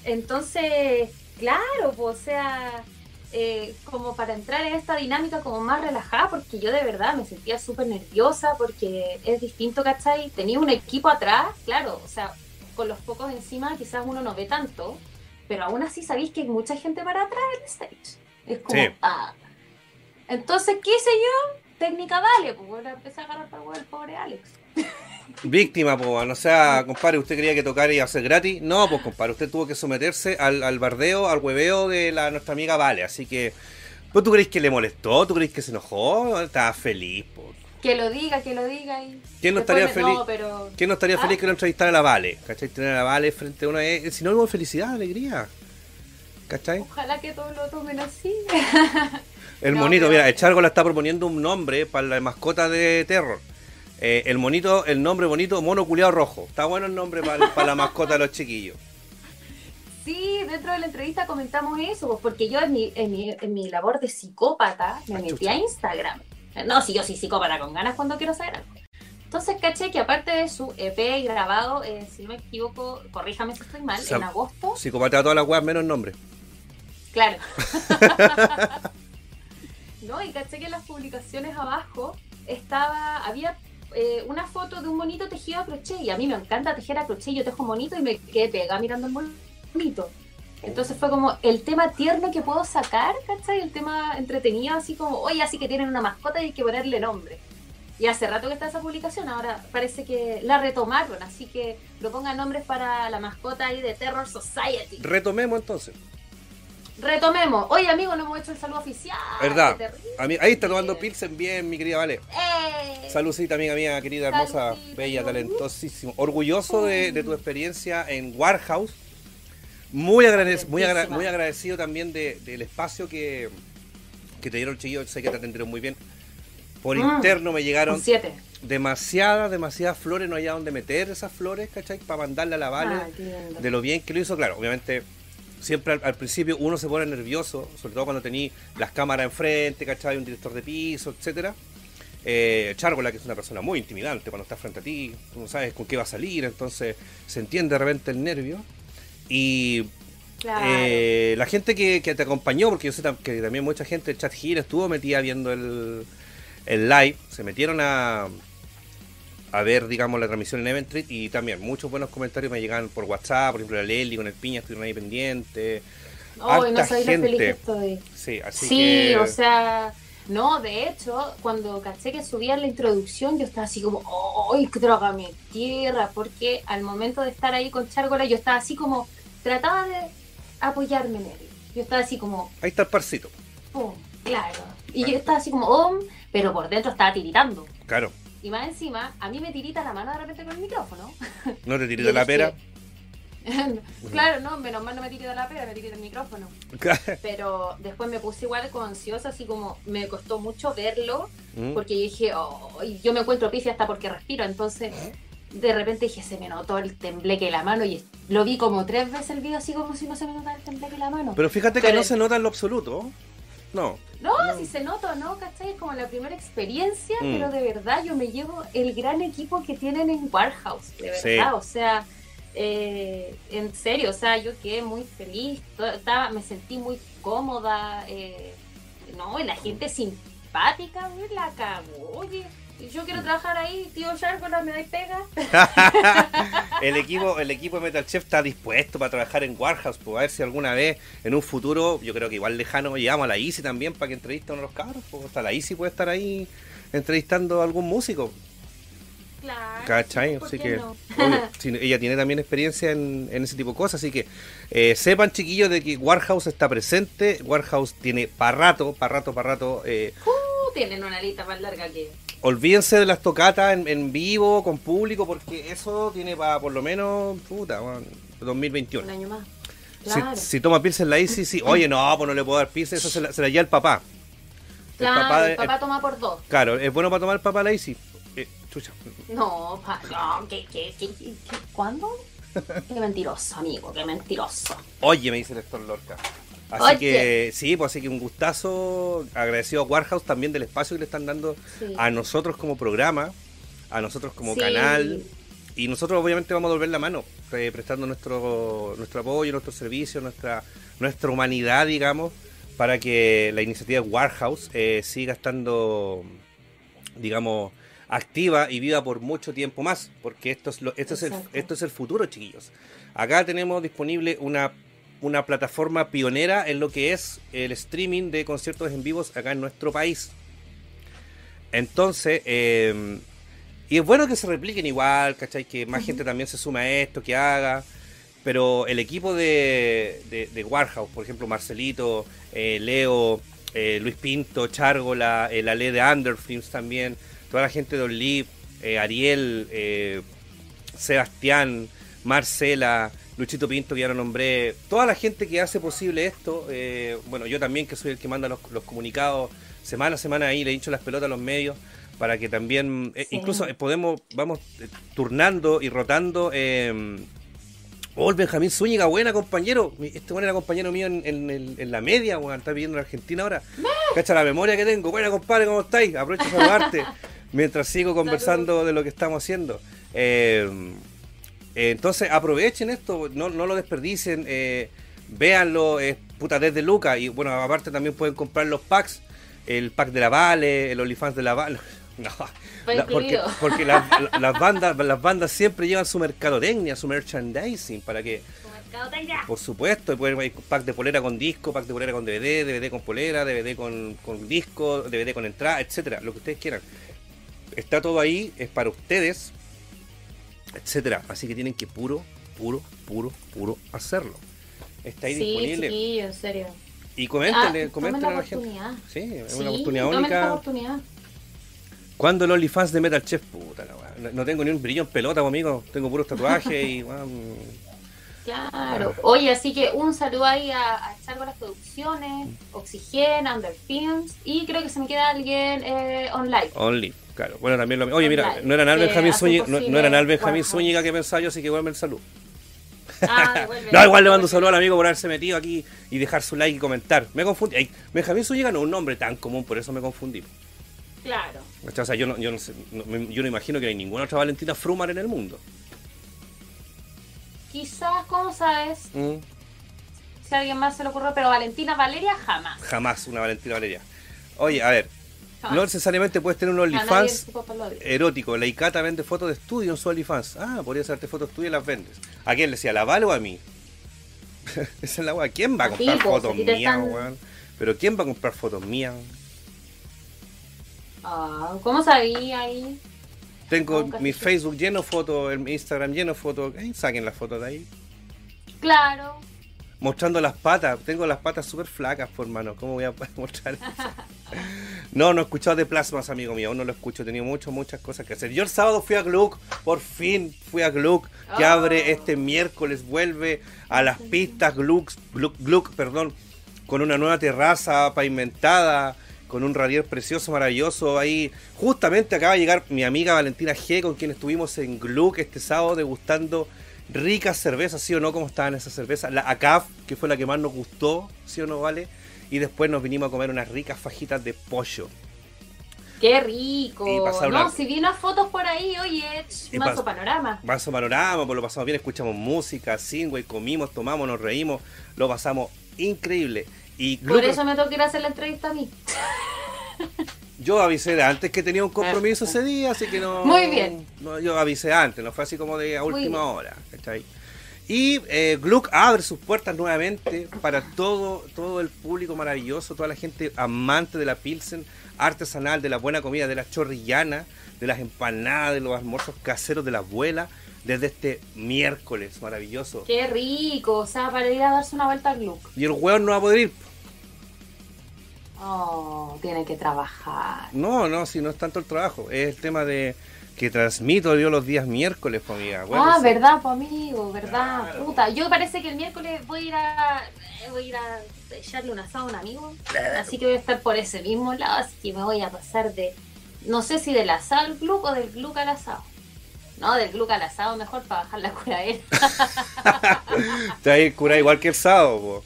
Entonces, claro, pues, o sea, eh, como para entrar en esta dinámica como más relajada, porque yo de verdad me sentía súper nerviosa, porque es distinto, ¿cachai? Tenía un equipo atrás, claro, o sea, con los pocos encima quizás uno no ve tanto, pero aún así sabéis que hay mucha gente para atrás en el stage. Es como, Sí. ah. Entonces, ¿qué hice yo? Técnica vale, pues bueno, empecé a agarrar para el pobre Alex. <laughs> Víctima, pues, no sea, compadre, ¿usted creía que tocar iba a ser gratis? No, pues, compadre, usted tuvo que someterse al, al bardeo, al hueveo de la, nuestra amiga Vale, así que... ¿Pues tú crees que le molestó? ¿Tú crees que se enojó? Estaba feliz, pues. Que lo diga, que lo diga y... ¿Quién no estaría me- feliz? No, pero... ¿Quién no estaría Ah. feliz que lo entrevistara a la Vale? ¿Cachai? Tener a la Vale frente a uno es sinónimo de felicidad, alegría. ¿Cachai? Ojalá que todos lo tomen así. El <laughs> No, monito, pero- mira, el Chargo la está proponiendo un nombre para la mascota de Terror. Eh, el monito, el nombre bonito, mono culeado rojo. Está bueno el nombre para, la mascota de los chiquillos. Sí, dentro de la entrevista comentamos eso, pues, porque yo en mi, en mi, en mi labor de psicópata me metí a Instagram. No, si yo soy psicópata con ganas cuando quiero saber algo. Entonces caché que aparte de su EP grabado, eh, si no me equivoco, corríjame si estoy mal, O sea, en agosto, Psicopata todas las weas menos nombre. Claro. <laughs> <laughs> no, y caché que en las publicaciones abajo estaba, había eh, una foto de un monito tejido a crochet y a mí me encanta tejer a crochet, yo tejo monito y me quedé pegada mirando el monito. Entonces fue como el tema tierno que puedo sacar, ¿cachai? El tema entretenido, así como, oye, así que tienen una mascota y hay que ponerle nombre. Y hace rato que está esa publicación, ahora parece que la retomaron, así que propongan nombres para la mascota ahí de Terror Society. Retomemos entonces. Retomemos. Oye, amigo, no hemos hecho el saludo oficial. ¿Verdad? ahí está tomando Pilsen bien, mi querida Vale. ¡Eh! Saludcita, amiga mía, querida, hermosa, bella, talentosísimo. Orgulloso de, tu experiencia en Warehouse. Muy, muy, muy agradecido también del espacio que, te dieron, chiquillos. Sé que te atendieron muy bien. Por mm. interno me llegaron demasiadas, demasiadas flores. No había donde meter esas flores, ¿cachai? Para mandarle a la Vale. de lo bien que lo hizo. Claro, obviamente siempre al, principio uno se pone nervioso, sobre todo cuando tenía las cámaras enfrente, ¿cachai? Un director de piso, etcétera. Eh, Chargola, que es una persona muy intimidante cuando está frente a ti, tú no sabes con qué va a salir, entonces se entiende de repente el nervio. Y eh, la gente que, te acompañó, porque yo sé que también mucha gente, chat gira estuvo metida viendo el, el live, se metieron a, a ver, digamos, la transmisión en Eventrit y también muchos buenos comentarios me llegan por WhatsApp, por ejemplo, la Leli con el Piña estuvieron ahí pendientes. Oh, no sabéis lo feliz que estoy. Sí, así sí, o sea, no, de hecho, cuando caché que subían la introducción, yo estaba así como, ¡ay, droga mi tierra! Porque al momento de estar ahí con Chárgola, yo estaba así como, trataba de apoyarme en él. Yo estaba así como... Ahí está el parcito. Pum, claro. Y yo estaba así como, oh, pero por dentro estaba tiritando. Claro. Y más encima, a mí me tirita la mano de repente con el micrófono. <laughs> ¿No te <laughs> tirita la pera? <laughs> claro, no, menos mal no me tirita la pera, me tirita el micrófono. Pero después me puse igual con ansiosa, así como me costó mucho verlo, mm. porque yo dije, oh, yo me encuentro pifia hasta porque respiro, entonces de repente dije, se me notó el tembleque de la mano y lo vi como tres veces el video así como si no se me notara el tembleque de la mano. Pero fíjate que no se nota en lo absoluto. No. No, si se nota, ¿no? ¿Cachai? Es como la primera experiencia, mm. pero de verdad yo me llevo el gran equipo que tienen en Warehouse, de verdad. O sea, eh, en serio, o sea, yo quedé muy feliz, estaba, me sentí muy cómoda, eh, no, la gente simpática, la cagó, oye yo quiero trabajar ahí, tío Shark, me dais pega. <laughs> el equipo el equipo de Metal Chef está dispuesto para trabajar en Warehouse, pues a ver si alguna vez en un futuro, yo creo que igual lejano, llevamos a la Easy también para que entreviste a uno de los cabros, pues hasta la Easy puede estar ahí entrevistando a algún músico. Claro. ¿Cachai? Así que ella tiene también experiencia en, ese tipo de cosas, así que eh, sepan chiquillos de que Warehouse está presente, Warehouse tiene para rato, para rato, para rato. Eh, uh, tienen una lista más larga que olvídense de las tocatas en, vivo, con público, porque eso tiene para por lo menos, puta, 2021. Un año más. Si, toma pizza en la ICI, sí. Oye, no, pues no le puedo dar pizza, eso se la, se lleva el papá. claro, el papá toma por dos. Claro, es bueno para tomar el papá la ICI. Eh, chucha. No, pa, no, ¿qué, qué, qué, qué, cuándo? <laughs> qué mentiroso, amigo, qué mentiroso. Oye, me dice el Héctor Lorca. Así que sí, pues así que un gustazo, agradecido a Warhouse también del espacio que le están dando a nosotros como programa, a nosotros como canal. Y nosotros obviamente vamos a volver la mano, eh, prestando nuestro, nuestro apoyo, nuestro servicio, nuestra, nuestra humanidad, digamos, para que la iniciativa Warhouse eh, siga estando, digamos, activa y viva por mucho tiempo más, porque esto es, lo, esto es, el, esto es el futuro, chiquillos. Acá tenemos disponible una una plataforma pionera en lo que es el streaming de conciertos en vivos acá en nuestro país. Entonces, em, y es bueno que se repliquen igual, ¿cachai? Que más gente también se suma a esto, que haga. Pero el equipo de, de, Warhouse, por ejemplo, Marcelito, eh, Leo, eh, Luis Pinto, Chargola, el Ale de Underfilms también, toda la gente de Olive, eh, Ariel, Sebastián, Marcela, Luchito Pinto, que ya lo nombré, toda la gente que hace posible esto, eh, bueno, yo también que soy el que manda los, comunicados semana a semana ahí, le he dicho las pelotas a los medios, para que también, eh, incluso eh, podemos, vamos turnando y rotando. oh, el Benjamín Zúñiga, buena compañero. Este bueno era compañero mío en, la media, bueno, está viviendo en Argentina ahora. Cacha la memoria que tengo. Buena compadre, ¿cómo estáis? Aprovecho de saludarte <laughs> mientras sigo conversando de lo que estamos haciendo. Eh, entonces aprovechen esto, no, lo desperdicien, eh, véanlo, es puta desde Lucas. Y bueno, aparte también pueden comprar los packs, el pack de la Vale, el OnlyFans de la Vale. <laughs> No, porque, <laughs> las, bandas, las bandas siempre llevan su mercadotecnia, su merchandising, para que... Por supuesto, pueden pack de polera con disco, pack de polera con DVD, DVD con polera, DVD con, con disco, DVD con entrada, etcétera, lo que ustedes quieran Está todo ahí, es para ustedes, etcétera. Así que tienen que puro, puro, puro, puro hacerlo. Está ahí sí, disponible. Sí, en serio. Y coméntenle, Ah, coméntenle tomen a la gente. Sí, es Sí, una oportunidad tomen esta única. oportunidad. ¿Cuándo el OnlyFans de Metal Chef? Puta la no, tengo ni un brillo en pelota conmigo. Tengo puros tatuajes y <laughs> Claro. Oye, así que un saludo ahí a, a Chargo las Producciones, Oxygen, Under Films y creo que se me queda alguien eh, online. Only. Claro, bueno, también lo Oye, mira, no era nada que Benjamín Zúñiga, no, no Benjamín. Zúñiga que pensaba yo, así que vuelve el saludo. Ah. <laughs> No, igual le mando un saludo al amigo por haberse metido aquí y dejar su like y comentar. Me confundí. Benjamín Zúñiga no es un nombre tan común, por eso me confundí. Claro. O sea, yo no, yo no, sé, no- me- yo no imagino que hay ninguna otra Valentina Frumar en el mundo. Quizás, ¿cómo sabes? Mm, Si a alguien más se le ocurrió, pero Valentina Valeria jamás. Jamás una Valentina Valeria. Oye, a ver. No necesariamente puedes tener un A nadie OnlyFans erótico. La Icata vende fotos de estudio en su OnlyFans. Ah, podría hacerte fotos tuyas y las vendes. ¿A quién le decía? ¿A la Val o a mí? <laughs> Esa es la weá. ¿Quién va a comprar po, fotos mías, están- weón? Pero ¿quién va a comprar fotos mías? Ah, ¿Cómo sabía ahí? Tengo Nunca mi. Facebook lleno de fotos, mi Instagram lleno de fotos. Ay, saquen las fotos de ahí. Claro. Mostrando las patas. Tengo las patas súper flacas, por mano. ¿Cómo voy a poder <laughs> mostrar eso? <laughs> No, no he escuchado de plasmas, amigo mío. Aún no lo escucho. He tenido muchas, muchas cosas que hacer. Yo el sábado fui a Gluck. Por fin fui a Gluck. Que Oh. abre este miércoles. Vuelve a las pistas Gluck, Gluck, Gluck, perdón. Con una nueva terraza pavimentada. Con un radier precioso, maravilloso. Ahí justamente acaba de llegar mi amiga Valentina G. Con quien estuvimos en Gluck este sábado degustando ricas cervezas, ¿sí o no? ¿Cómo estaban esas cervezas? La ACAF, que fue la que más nos gustó, ¿sí o no, vale? Y después nos vinimos a comer unas ricas fajitas de pollo. Qué rico. No, una- si vi unas fotos por ahí, oye, pas- panorama. Manso panorama, pues lo pasamos bien, escuchamos música, güey, comimos, tomamos, nos reímos, lo pasamos increíble. Y Por eso me tengo que ir a hacer la entrevista a mí. yo avisé antes que tenía un compromiso ese día, así que no. Muy bien. no, yo avisé antes, no fue así como de a última hora. ¿cachai? Y eh, Gluck abre sus puertas nuevamente para todo, todo el público maravilloso, toda la gente amante de la Pilsen artesanal, de la buena comida, de la chorrillana, de las empanadas, de los almuerzos caseros de la abuela, desde este miércoles maravilloso. Qué rico. O sea, para ir a darse una vuelta al look. Y el hueón no va a poder ir. Oh, tiene que trabajar. No, no, si no es tanto el trabajo, es el tema de que transmito yo los días miércoles, pues amiga. Bueno, ah, sí. verdad, pues amigo, verdad. Claro. Puta, yo parece que el miércoles voy a ir a eh, voy a ir a echarle un asado a un amigo. Así que voy a estar por ese mismo lado, así que me voy a pasar de no sé si del asado al gluc o del gluc al asado. No, del gluc al asado mejor para bajar la cura él. <laughs> Te vas a ir cura igual que el sábado, po.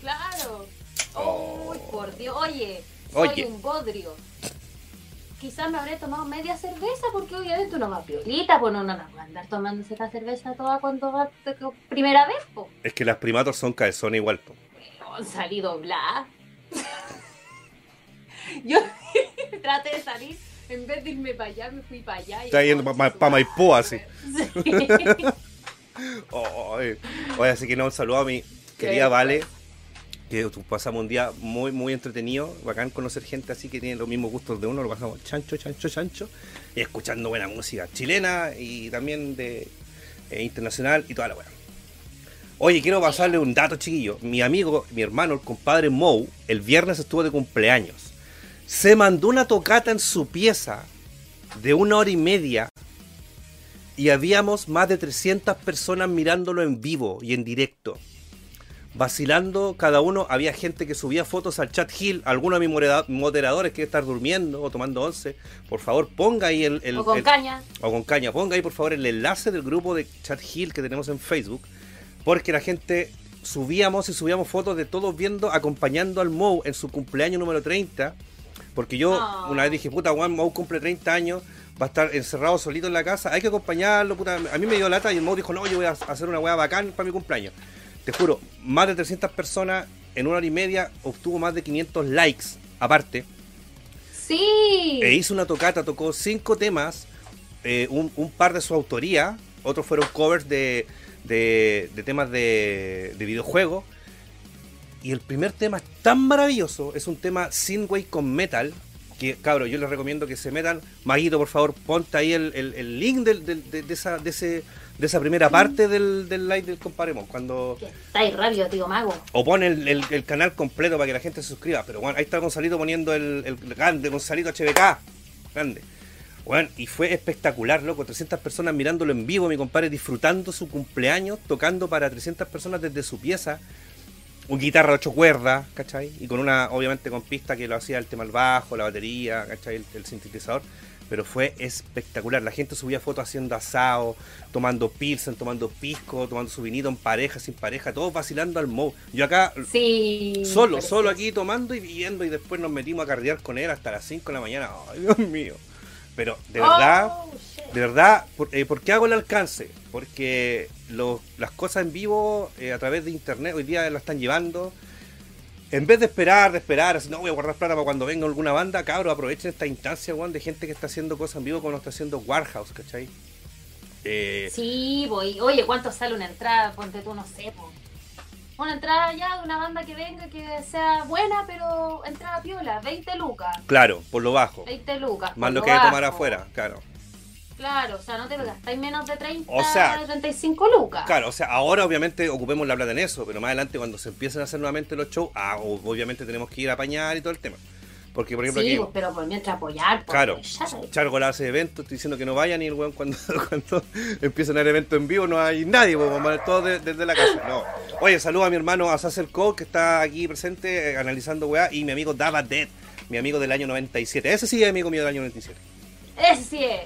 claro. Oh. Uy, por Dios. Oye, soy Oye. un bodrio. Quizás me habré tomado media cerveza porque obviamente uno va piolita, pues no, no, no andar tomándose esta cerveza toda cuando va primera vez, pues. Es que las primatos son cabezones igual, po. Weón, salí doblada. <laughs> Yo <laughs> traté de salir, en vez de irme para allá, me fui para allá. y- Está yendo pa- pa- Maipú, así. Sí. Oh, <laughs> oye, Oye, así que no, un saludo a mi querida Vale. Que pasamos un día muy, muy entretenido. Bacán conocer gente así que tiene los mismos gustos de uno. Lo pasamos chancho, chancho, chancho. Y escuchando buena música chilena y también de eh, internacional y toda la weá. Oye, quiero pasarle un dato, chiquillo. Mi amigo, mi hermano, el compadre Mou, el viernes estuvo de cumpleaños. Se mandó una tocata en su pieza de una hora y media y habíamos más de 300 personas mirándolo en vivo y en directo. Vacilando cada uno, había gente que subía fotos al chat Hill, algunos de mis modera- moderadores que estar durmiendo o tomando once. Por favor, ponga ahí el, el- o con el- caña. o con caña, ponga ahí por favor el enlace del grupo de chat Hill que tenemos en Facebook, porque la gente subíamos y subíamos fotos de todos viendo, acompañando al Mou en su cumpleaños número 30, porque yo Ah. una vez dije, puta, Juan Mou cumple 30 años, va a estar encerrado solito en la casa, hay que acompañarlo, puta, a mí me dio lata y el Mou dijo, no, yo voy a hacer una weá bacán para mi cumpleaños. Te juro, más de 300 personas en una hora y media obtuvo más de 500 likes aparte. Sí. E hizo una tocata, tocó cinco temas, eh, un, un par de su autoría, otros fueron covers de, de, de temas de, de videojuegos. Y el primer tema es tan maravilloso, es un tema synthwave con metal, que, cabros, yo les recomiendo que se metan. Maguito, por favor, ponte ahí el, el, el link del, del- de, de esa, de, ese, de esa primera parte del, del live del Comparemos. Cuando, Que Está ahí rápido, tío mago. o pon el, el- el canal completo para que la gente se suscriba. Pero bueno, ahí está Gonzalito poniendo el, el grande, Gonzalito HBK. Grande. Bueno, y fue espectacular, loco. 300 personas mirándolo en vivo, mi compadre disfrutando su cumpleaños, tocando para 300 personas desde su pieza. Un guitarra de ocho cuerdas, ¿cachai? Y con una, obviamente con pista que lo hacía el tema al bajo, la batería, ¿cachai? El, el sintetizador. Pero fue espectacular. La gente subía fotos haciendo asado, tomando pilsen, tomando pisco, tomando su vinito en pareja, sin pareja, todos vacilando al mo. Yo acá Sí. Solo, solo aquí tomando y viendo y después nos metimos a cardear con él hasta las 5 de la mañana. Ay, Dios mío. Pero de verdad, Oh, shit. de verdad, por, eh, ¿por qué hago el alcance? Porque las cosas en vivo eh, a través de internet hoy día las están llevando. En vez de esperar, de esperar, así, no voy a guardar plata para cuando venga alguna banda, cabros, aprovechen esta instancia, weón, de gente que está haciendo cosas en vivo como lo está haciendo Warhouse, ¿cachai? Eh, Sí, voy. Oye, ¿cuánto sale una entrada? Ponte tú, no sé, po. Una entrada ya de una banda que venga, que sea buena, pero entrada piola, 20 lucas. claro, por lo bajo. 20 lucas. Más por lo que hay que tomar afuera, claro. Claro, o sea, no te gastáis menos de 30, O sea, 35 lucas. Claro, o sea, ahora obviamente ocupemos la plata en eso, pero más adelante cuando se empiecen a hacer nuevamente los shows, ah, obviamente tenemos que ir a apañar y todo el tema. Porque, por ejemplo, sí, aquí, pues, pero por mientras apoyar, pues, claro, ya sabes. Chargo hace eventos, estoy diciendo que no vayan y el weón cuando, <laughs> cuando empiezan a haber eventos en vivo no hay nadie, pues vamos a ver todo de- desde la casa. No. Oye, saludo a mi hermano Azazel Cole que está aquí presente eh, analizando weá y mi amigo Dava Dead, mi amigo del año 97. Ese sí es amigo mío del año 97. Ese sí es.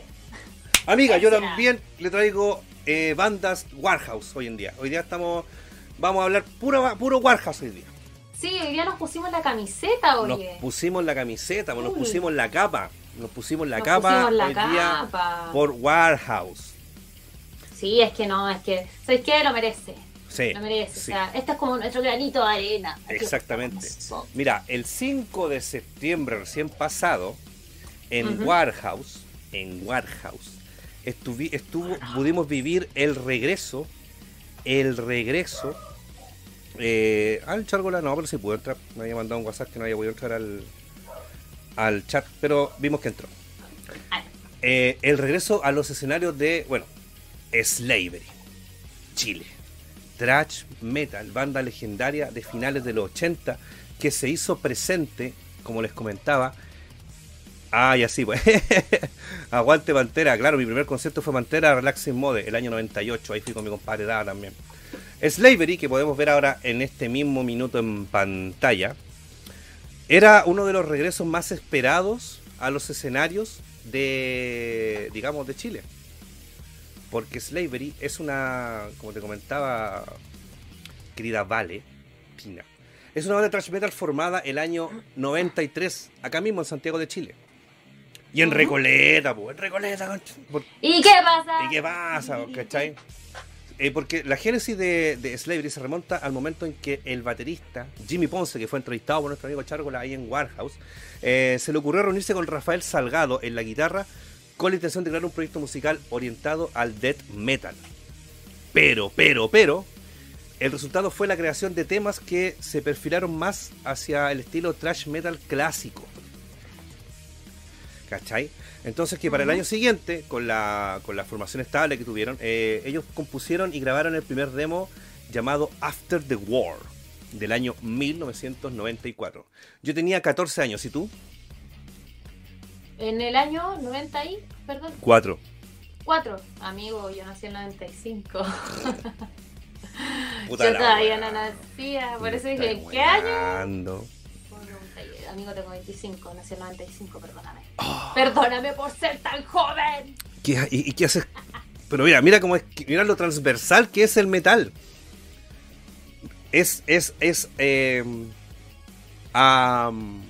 Amiga, yo también le traigo eh, bandas Warhouse hoy en día. Hoy día estamos, vamos a hablar puro, puro Warhouse hoy día. Sí, hoy día nos pusimos la camiseta, Nos oye. pusimos la camiseta, nos Uy. pusimos la capa, nos pusimos la Nos capa pusimos la hoy día capa. por Warhouse. Sí, es que no, es que, ¿sabes qué? Lo merece. Sí, Lo merece. sí, O sea, este es como nuestro granito de arena. Aquí exactamente. Mira, el 5 de septiembre recién pasado, en Ujú. Warhouse, en Warhouse, estuvi- estuvo, pudimos vivir el regreso, el regreso. Eh, al Chargola no, pero sí pudo entrar. Me había mandado un WhatsApp que no había podido entrar al, al chat, pero vimos que entró. Eh, el regreso a los escenarios de, bueno, Slavery, Chile. Thrash Metal, banda legendaria de finales de los 80, que se hizo presente, como les comentaba. Ah, y así, pues. <laughs> Aguante Pantera, claro, mi primer concierto fue Pantera Relaxing Mode, el año 98, ahí fui con mi compadre Dada también. Slavery, que podemos ver ahora en este mismo minuto en pantalla, era uno de los regresos más esperados a los escenarios de, digamos, de Chile. Porque Slavery es una, como te comentaba, querida Vale, Pina, es una banda de thrash metal formada el año 93, acá mismo en Santiago de Chile. Y en. Recoleta, pues, en Recoleta. Por- ¿Y qué pasa? ¿Y qué pasa? ¿Cachai? Eh, porque la génesis de, de Slavery se remonta al momento en que el baterista Jimmy Ponce, que fue entrevistado por nuestro amigo Chargola ahí en Warhouse, eh, se le ocurrió reunirse con Rafael Salgado en la guitarra con la intención de crear un proyecto musical orientado al death metal. Pero, pero, pero, el resultado fue la creación de temas que se perfilaron más hacia el estilo thrash metal clásico. ¿Cachai? Entonces que para el año siguiente, con la, con la formación estable que tuvieron, eh, ellos compusieron y grabaron el primer demo llamado After the War, del año 1994. Yo tenía 14 años, ¿y tú? En el año 90 y, perdón, 4. 4. Amigo, yo nací en el 95. <laughs> Puta yo todavía no nacía, por eso dije, estáis ¿en qué año? Weando. Amigo, tengo 25, nací en el 95, perdóname. Ah. Perdóname por ser tan joven. ¿Qué- y, y qué haces? Pero mira, mira cómo es, mira lo transversal que es el metal. Es, es, es, eh, am,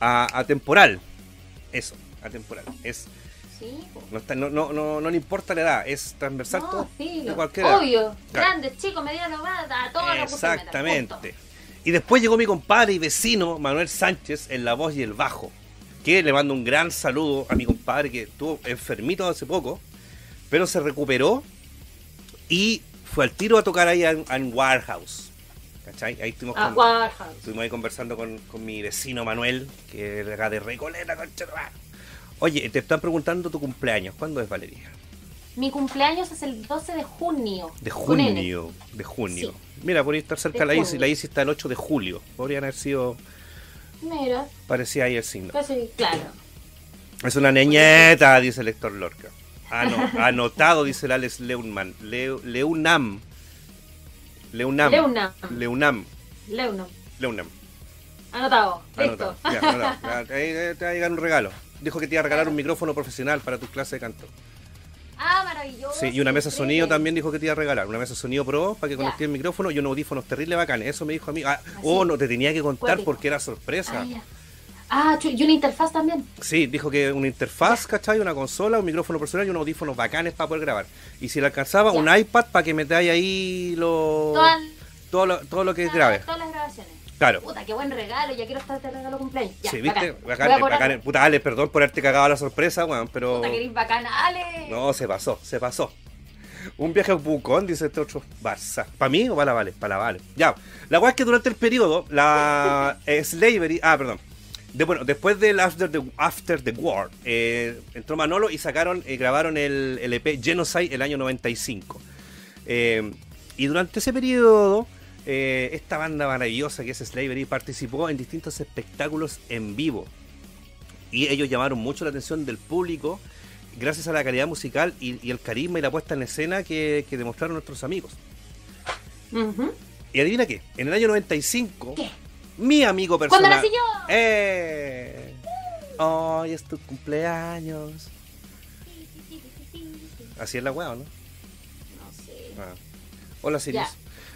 a- atemporal. Eso, atemporal. Es, Sí, no, está- no, no, no, no le importa la edad, es transversal No, todo, sí, de cualquier edad. obvio. Claro. Grandes, chicos, medianos, a todos Exactamente. Y después llegó mi compadre y vecino Manuel Sánchez en la voz y el bajo. Que le mando un gran saludo a mi compadre que estuvo enfermito hace poco, pero se recuperó y fue al tiro a tocar ahí en, en Warhouse. ¿Cachai? Ahí estuvimos, Ah, con- estuvimos ahí conversando con, con mi vecino Manuel, que de acá de Recoleta, conchetumare. Oye, te están preguntando tu cumpleaños. ¿Cuándo es Valeria? Mi cumpleaños es el 12 de junio. De junio. De junio. Mira, podría estar cerca De la junio. La ICI está el 8 de julio. Podrían haber sido. Mira, Parecía ahí el signo. casi, claro. Es una niñeta, dice el Héctor Lorca. Ano- <laughs> anotado, dice el Alex Leunman. Leu- Leunam. Leunam. Leuna. Leunam. Leuna. Leunam. Anotado. Listo. Anotado. Ya, anotado. <laughs> Ahí, eh, te va a llegar un regalo. Dijo que te iba a regalar un micrófono profesional para tus clases de canto. Ah, maravilloso. Sí, y una mesa de sonido también dijo que te iba a regalar. Una mesa de sonido pro para que conectes el micrófono y unos audífonos terrible bacanes. Eso me dijo a mí. Ah, Así. oh, no te tenía que contar Cuático. porque era sorpresa. Ah, ya. Ah, y una interfaz también. Sí, dijo que una interfaz, ¿cachai? Una consola, un micrófono personal y unos audífonos bacanes para poder grabar. Y si le alcanzaba, un iPad para que metáis ahí lo, todo, lo, todo lo que todas- grabe. todas las grabaciones. Claro. Puta, qué buen regalo. Ya quiero estar de regalo cumpleaños. Ya, sí, ¿viste? bacán. Bacán, bacán. Puta, Ale, perdón por haberte cagado la sorpresa, weón, pero... Puta, querís bacana. Ale. No, se pasó, se pasó. Un viaje a Bucón, dice este otro Barça. ¿Para mí o para la Vale? Para la Vale. Ya. La weá es que durante el periodo, la <laughs> Slavery. Ah, perdón. De, bueno, después del After the, After the War, eh, entró Manolo y sacaron, eh, grabaron el, el EP Genocide el año 95. Eh, y durante ese periodo, eh, esta banda maravillosa que es Slavery participó en distintos espectáculos en vivo. Y ellos llamaron mucho la atención del público gracias a la calidad musical y, y el carisma y la puesta en escena que, que demostraron nuestros amigos. Y adivina qué, en el año 95, ¿Qué? mi amigo ¿Cuándo personal... nací yo? ¡Eh! Hoy es tu cumpleaños. Así es la weá, ¿o ¿no? No sé. Ah. Hola, Siris.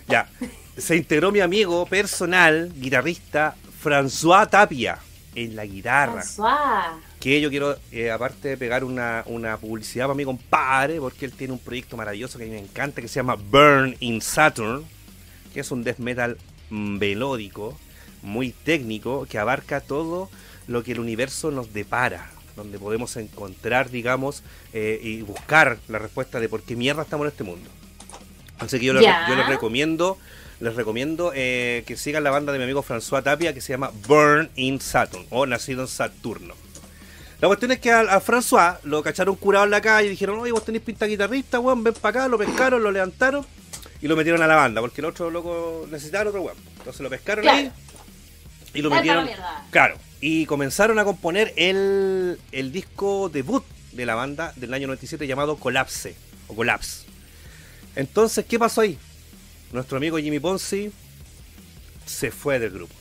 Ya. Ya. <laughs> Se integró mi amigo personal, guitarrista, François Tapia, en la guitarra. François. Que yo quiero, eh, aparte de pegar una, una publicidad para mi compadre, porque él tiene un proyecto maravilloso que a mí me encanta, que se llama Burn in Saturn, que es un death metal melódico, muy técnico, que abarca todo lo que el universo nos depara, donde podemos encontrar, digamos, eh, y buscar la respuesta de por qué mierda estamos en este mundo. Así que yo les, Ya. yo les recomiendo, les recomiendo eh, que sigan la banda de mi amigo François Tapia que se llama Burn in Saturn o Nacido en Saturno. La cuestión es que a, a François lo cacharon curado en la calle y dijeron, oye, vos tenés pinta guitarrista, weón, ven para acá, lo pescaron, lo levantaron y lo metieron a la banda, porque el otro loco necesitaba otro weón. Entonces lo pescaron Claro. ahí y lo metieron. mierda. Claro. Y comenzaron a componer el, el disco debut de la banda del año 97 llamado Collapse o Collapse. Entonces, ¿qué pasó ahí? Nuestro amigo Jimmy Ponzi se fue del grupo,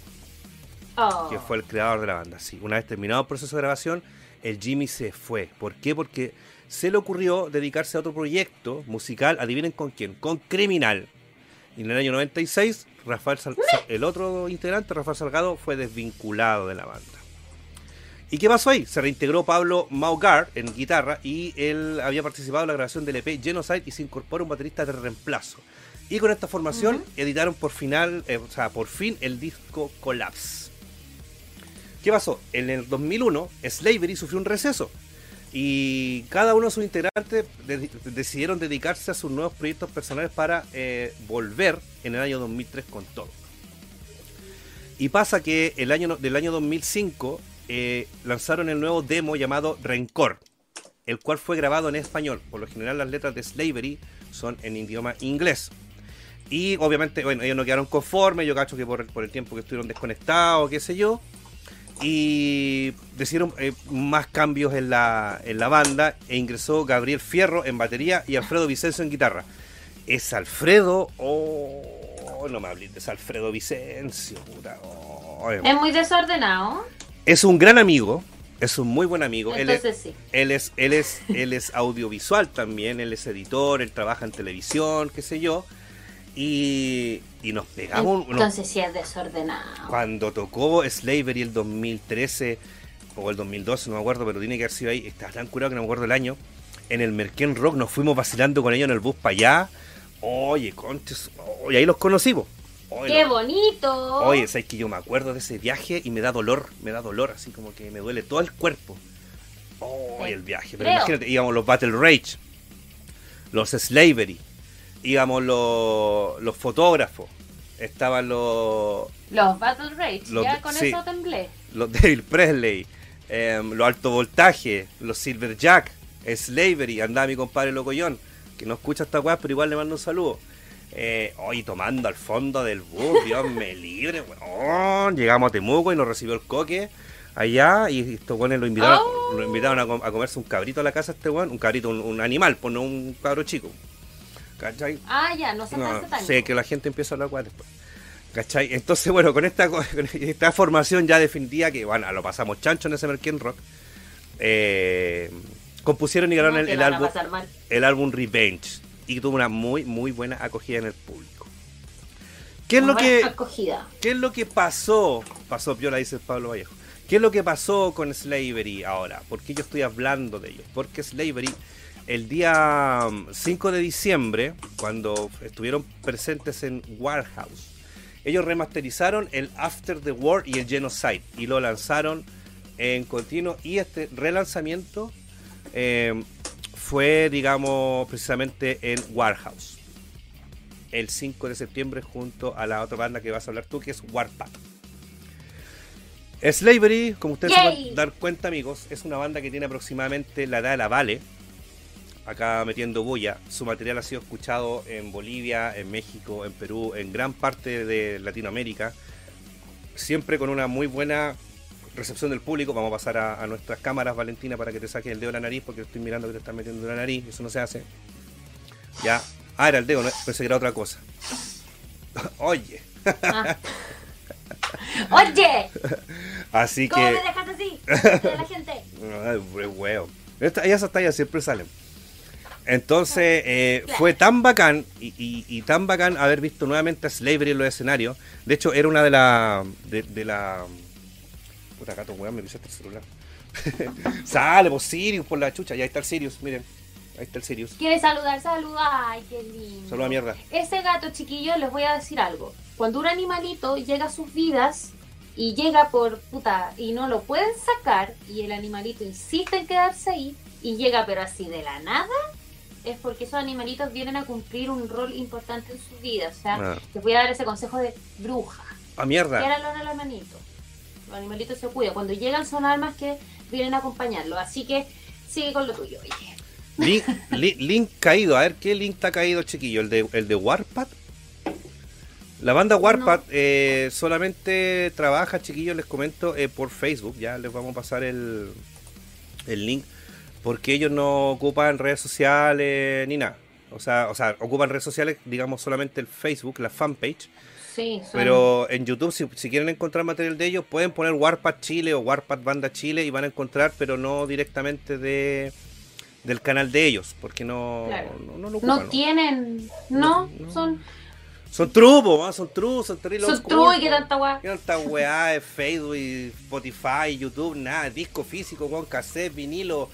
Oh. que fue el creador de la banda. Sí, una vez terminado el proceso de grabación, el Jimmy se fue. ¿Por qué? Porque se le ocurrió dedicarse a otro proyecto musical, adivinen con quién, con Criminal. Y en el año 96, Rafael Sal- el otro integrante, Rafael Salgado, fue desvinculado de la banda. ¿Y qué pasó ahí? Se reintegró Pablo Maugar en guitarra y él había participado en la grabación del EP Genocide y se incorpora un baterista de reemplazo. Y con esta formación editaron por final, eh, o sea, por fin el disco Collapse. ¿Qué pasó? En el 2001, Slavery sufrió un receso y cada uno de sus integrantes de- decidieron dedicarse a sus nuevos proyectos personales para eh, volver en el año 2003 con todo. Y pasa que el año, del año 2005 eh, lanzaron el nuevo demo llamado Rencor, el cual fue grabado en español. Por lo general las letras de Slavery son en idioma inglés. Y obviamente, bueno, ellos no quedaron conformes, yo cacho que por, por el tiempo que estuvieron desconectados, qué sé yo. Y decidieron eh, más cambios en la, en la banda e ingresó Gabriel Fierro en batería y Alfredo Vicencio en guitarra. ¿Es Alfredo o no me hables de ese Alfredo Vicencio? puta, oh, Es muy desordenado. es un gran amigo, es un muy buen amigo. Él es, Entonces sí. él es, él es, él es audiovisual también, él es editor, él trabaja en televisión, qué sé yo. Y, y nos pegamos Entonces sí es desordenado. cuando tocó Slavery el 2013 o el 2012, no me acuerdo, pero tiene que haber sido ahí, estaba tan curado que no me acuerdo el año. En el Merquén Rock nos fuimos vacilando con ellos en el bus para allá. Oye, conches, oye, ahí los conocimos. Oye, ¡Qué bonito! Oye, sabes que yo me acuerdo de ese viaje y me da dolor, me da dolor, así como que me duele todo el cuerpo. Oye, el viaje. Pero Creo. imagínate, íbamos los Battle Rage, los Slavery, íbamos los, los fotógrafos, estaban los. Los Battle Rage, Los ya con sí. eso temblé. los <laughs> David Presley, em, los alto voltaje, los Silver Jack, Slavery, andaba mi compadre Locoyón, que no escucha esta weá, pero igual le mando un saludo. Eh, hoy tomando al fondo del bus, <laughs> Dios me libre, weón. Llegamos a Temuco y nos recibió el coque allá y estos weones lo invitaron, Oh. lo invitaron a, com- a comerse un cabrito a la casa este weón, un cabrito, un, un animal, pues no un cabro chico. ¿Cachai? Ah, ya, no se No, tan satánico. sé que la gente empieza a hablar weá después. ¿Cachai? Entonces, bueno, con esta, <laughs> con esta formación ya definitiva, que bueno, lo pasamos chancho en ese Merkin Rock, eh, compusieron y ganaron el, álbum, el álbum Revenge. Y tuvo una muy, muy buena acogida en el público. ¿Qué es Una lo que, acogida. ¿Qué es lo que pasó? Pasó piola, dice Pablo Vallejo. ¿Qué es lo que pasó con Slavery ahora? ¿Por qué yo estoy hablando de ellos? Porque Slavery, el día mm, 5 de diciembre, cuando estuvieron presentes en Warehouse, ellos remasterizaron el After the War y el Genocide y lo lanzaron en continuo. Y este relanzamiento eh, fue, digamos, precisamente en Warehouse el 5 de septiembre junto a la otra banda que vas a hablar tú, que es Warpath. Slavery, como ustedes se Yay. pueden dar cuenta, amigos, es una banda que tiene aproximadamente la edad de la Vale. Acá metiendo bulla. Su material ha sido escuchado en Bolivia, en México, en Perú, en gran parte de Latinoamérica. Siempre con una muy buena recepción del público. Vamos a pasar a, a nuestras cámaras, Valentina, para que te saques el dedo de la nariz, porque estoy mirando que te están metiendo en la nariz. Eso no se hace. Ya. Ah, era el dedo, no, pensé que era otra cosa. <laughs> Oye. Ah. Oye, Así ¿cómo que. me dejas así? De la gente. <laughs> Ay, huevo. Esta- esas tallas siempre salen. Entonces, eh, Claro. fue tan bacán y, y- y tan bacán haber visto nuevamente a Slavery en los escenarios. De hecho, era una de la. De, de la. Puta gato, weón, me pisaste el celular. <laughs> Sale, por Sirius, por la chucha. Ya está el Sirius, miren. Ahí está el Sirius. ¿Quiere saludar? Saluda. Ay, qué lindo. Saluda mierda. Ese gato, chiquillo, les voy a decir algo. Cuando un animalito llega a sus vidas y llega por puta y no lo pueden sacar y el animalito insiste en quedarse ahí y llega pero así de la nada, es porque esos animalitos vienen a cumplir un rol importante en su vida. O sea, Ah. les voy a dar ese consejo de bruja. A mierda. Quédalo en el hermanito. Los animalitos se cuidan. Cuando llegan son almas que vienen a acompañarlo. Así que sigue con lo tuyo, oye. Link, li- link caído. A ver, ¿qué link está caído, chiquillo? ¿El de, el de Warpath? La banda Warpath eh, solamente trabaja, chiquillos, les comento, eh, por Facebook. Ya les vamos a pasar el, el link. Porque ellos no ocupan redes sociales ni nada. O sea, o sea, ocupan redes sociales, digamos, solamente el Facebook, la fanpage. Sí, son- Pero en YouTube, si, si quieren encontrar material de ellos, pueden poner Warpath Chile o Warpath Banda Chile y van a encontrar, pero no directamente de del canal de ellos, porque no, Claro. no, no lo no ocupan. tienen, no, No, no. son, Son trubos, ¿ah? son trubos, son terribles. son true y que tanta guay. ¿Qué tanta weá Facebook, Spotify, YouTube, nada, disco físico, con cassette, vinilo,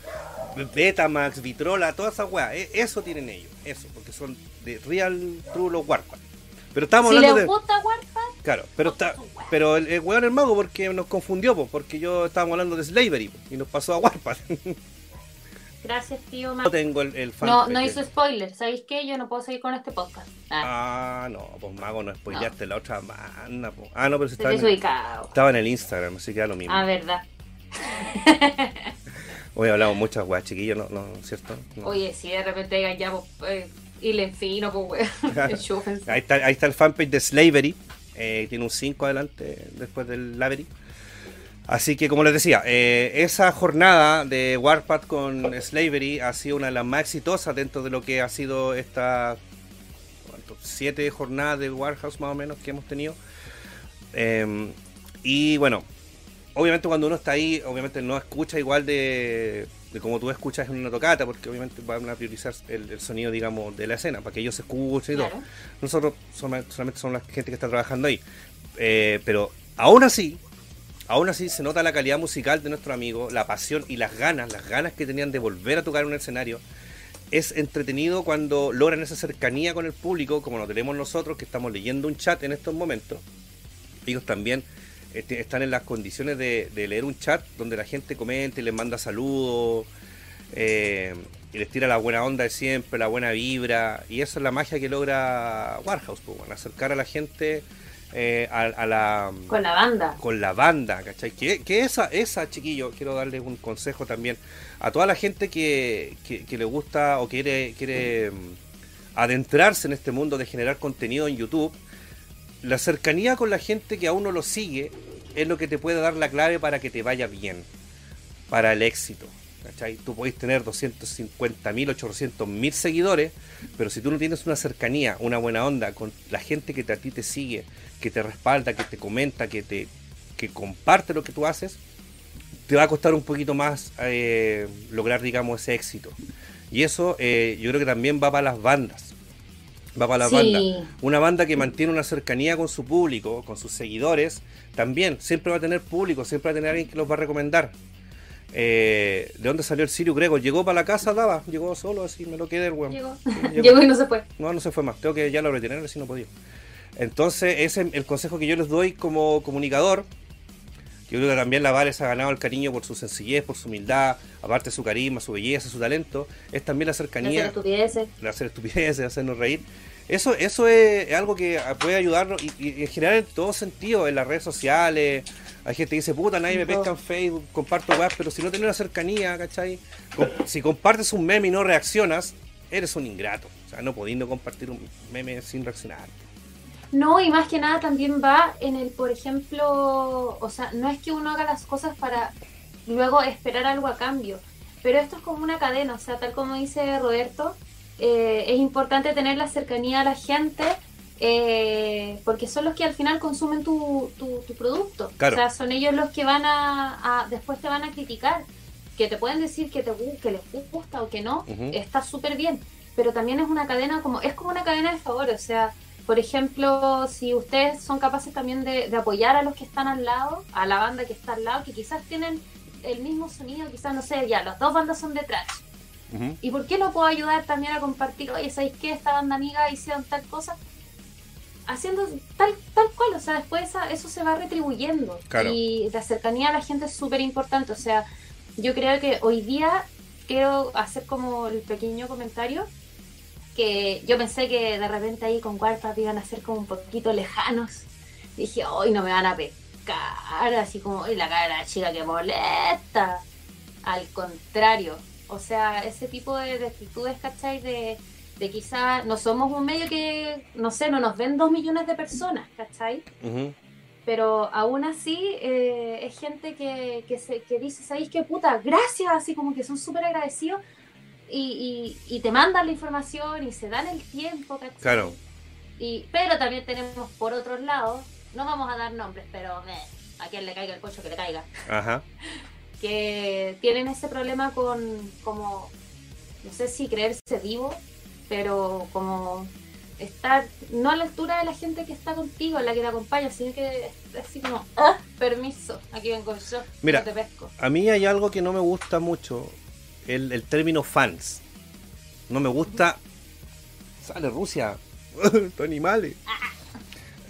Betamax, Vitrola, toda esa weá. E- Eso tienen ellos, eso, porque son de real true los Warpath. Pero estamos Si hablando les de. gusta Warpath, Claro, pero está, pero el, el weón es mago porque nos confundió, po, porque yo estábamos hablando de Slavery po, y nos pasó a Warpath. <laughs> gracias tío. No tengo el, el fan. No, no hizo spoiler, ¿sabéis qué? Yo no puedo seguir con este podcast. Ah, Ah, no, pues mago, no spoileaste la otra banda. po. Ah, no, pero si estaba en, estaba en el Instagram, así que era lo mismo. Ah, verdad. <laughs> Hoy hablamos muchas weas, chiquillos, ¿no? ¿no ¿Cierto? No. Oye, si de repente digan ya, pues, y fino, pues, weón. <laughs> <laughs> Ahí está, ahí está el fanpage de Slavery. eh, tiene un 5 adelante después del Lavery. Así que, como les decía, eh, esa jornada de Warpath con Slavery ha sido una de las más exitosas dentro de lo que ha sido esta ¿cuánto? siete jornadas de Warhouse más o menos que hemos tenido. Eh, y bueno, obviamente cuando uno está ahí, obviamente no escucha igual de, de como tú escuchas en una tocata, porque obviamente van a priorizar el, el sonido, digamos, de la escena, para que ellos se escuchen y todo. Nosotros solamente, solamente son la gente que está trabajando ahí. Eh, pero aún así, aún así se nota la calidad musical de nuestro amigo, la pasión y las ganas, las ganas que tenían de volver a tocar en un escenario. Es entretenido cuando logran esa cercanía con el público, como lo tenemos nosotros, que estamos leyendo un chat en estos momentos. Ellos también este, están en las condiciones de, de leer un chat donde la gente comenta y les manda saludos. eh, y les tira la buena onda de siempre, la buena vibra, y esa es la magia que logra Warhouse, pues, bueno, acercar a la gente eh, a, la... Con la banda. Con la banda, ¿cachai? Que, esa, esa, chiquillo, quiero darle un consejo también a toda la gente que, que, le gusta o quiere, quiere mm, adentrarse en este mundo de generar contenido en YouTube. La cercanía con la gente que a uno lo sigue es lo que te puede dar la clave para que te vaya bien, para el éxito. ¿cachai? Tú podés tener 250 mil, 800 mil seguidores, pero si tú no tienes una cercanía, una buena onda con la gente que a ti te sigue, que te respalda, que te comenta, que te que comparte lo que tú haces, te va a costar un poquito más eh, lograr, digamos, ese éxito. Y eso eh, yo creo que también va para las bandas. Va para las bandas. Una banda que mantiene una cercanía con su público, con sus seguidores, también siempre va a tener público, siempre va a tener alguien que los va a recomendar. Eh, ¿De dónde salió el Sirio Grego? Llegó para la casa, daba, llegó solo, así me lo quedé el <laughs> Llegó. llegó. y no se fue. No, no se fue más. Tengo que ya lo retener, así no podía. Entonces, ese es el consejo que yo les doy como comunicador. Yo creo que también la Vale se ha ganado el cariño por su sencillez, por su humildad, aparte de su carisma, su belleza, su talento. Es también la cercanía. Hacer estupideces. Hacer estupideces, hacernos reír. Eso, eso es algo que puede ayudarnos y, en general en todo sentido, en las redes sociales. Hay gente que dice, puta, nadie me pesca en Facebook, comparto web, pero si no tienes una cercanía, ¿cachai? si compartes un meme y no reaccionas, eres un ingrato. O sea, no pudiendo compartir un meme sin reaccionar. No, y más que nada también va en el, por ejemplo, o sea, no es que uno haga las cosas para luego esperar algo a cambio, pero esto es como una cadena, o sea, tal como dice Roberto, eh, es importante tener la cercanía a la gente eh, porque son los que al final consumen tu, tu, producto. O sea, son ellos los que van a, después te van a criticar, que te pueden decir que, te, que les gusta o que no, está súper bien, pero también es una cadena como, es como una cadena de favores, o sea, por ejemplo, si ustedes son capaces también de, apoyar a los que están al lado, a la banda que está al lado, que quizás tienen el mismo sonido, quizás no sé, ya, las dos bandas son de trash. ¿Y por qué no puedo ayudar también a compartir, oye, ¿sabéis qué? Esta banda amiga hicieron tal cosa. Haciendo tal, tal cual, o sea, después eso se va retribuyendo. Y la cercanía a la gente es súper importante. O sea, yo creo que hoy día quiero hacer como el pequeño comentario que yo pensé que de repente ahí con Warpath iban a ser como un poquito lejanos. dije, hoy no me van a pescar, así como, la cara de la chica que molesta. Al contrario, o sea, ese tipo de, actitudes, ¿cachai? De, de quizá no somos un medio que, no sé, no nos ven dos millones de personas, ¿cachai? Pero aún así eh, es gente que, que, se, que dice, ¿sabéis qué puta? Gracias, así como que son súper agradecidos y, y, te mandan la información y se dan el tiempo, ¿cachai? Claro. Y, pero también tenemos por otros lados, no vamos a dar nombres, pero a quien le caiga el coche que le caiga. Ajá. <laughs> que tienen ese problema con, como, no sé si creerse vivo, pero como estar no a la altura de la gente que está contigo, la que te acompaña, sino que así como, ah, permiso, aquí vengo yo, Mira, te pesco. A mí hay algo que no me gusta mucho, el, el término fans. No me gusta. Sale Rusia, <laughs> animales.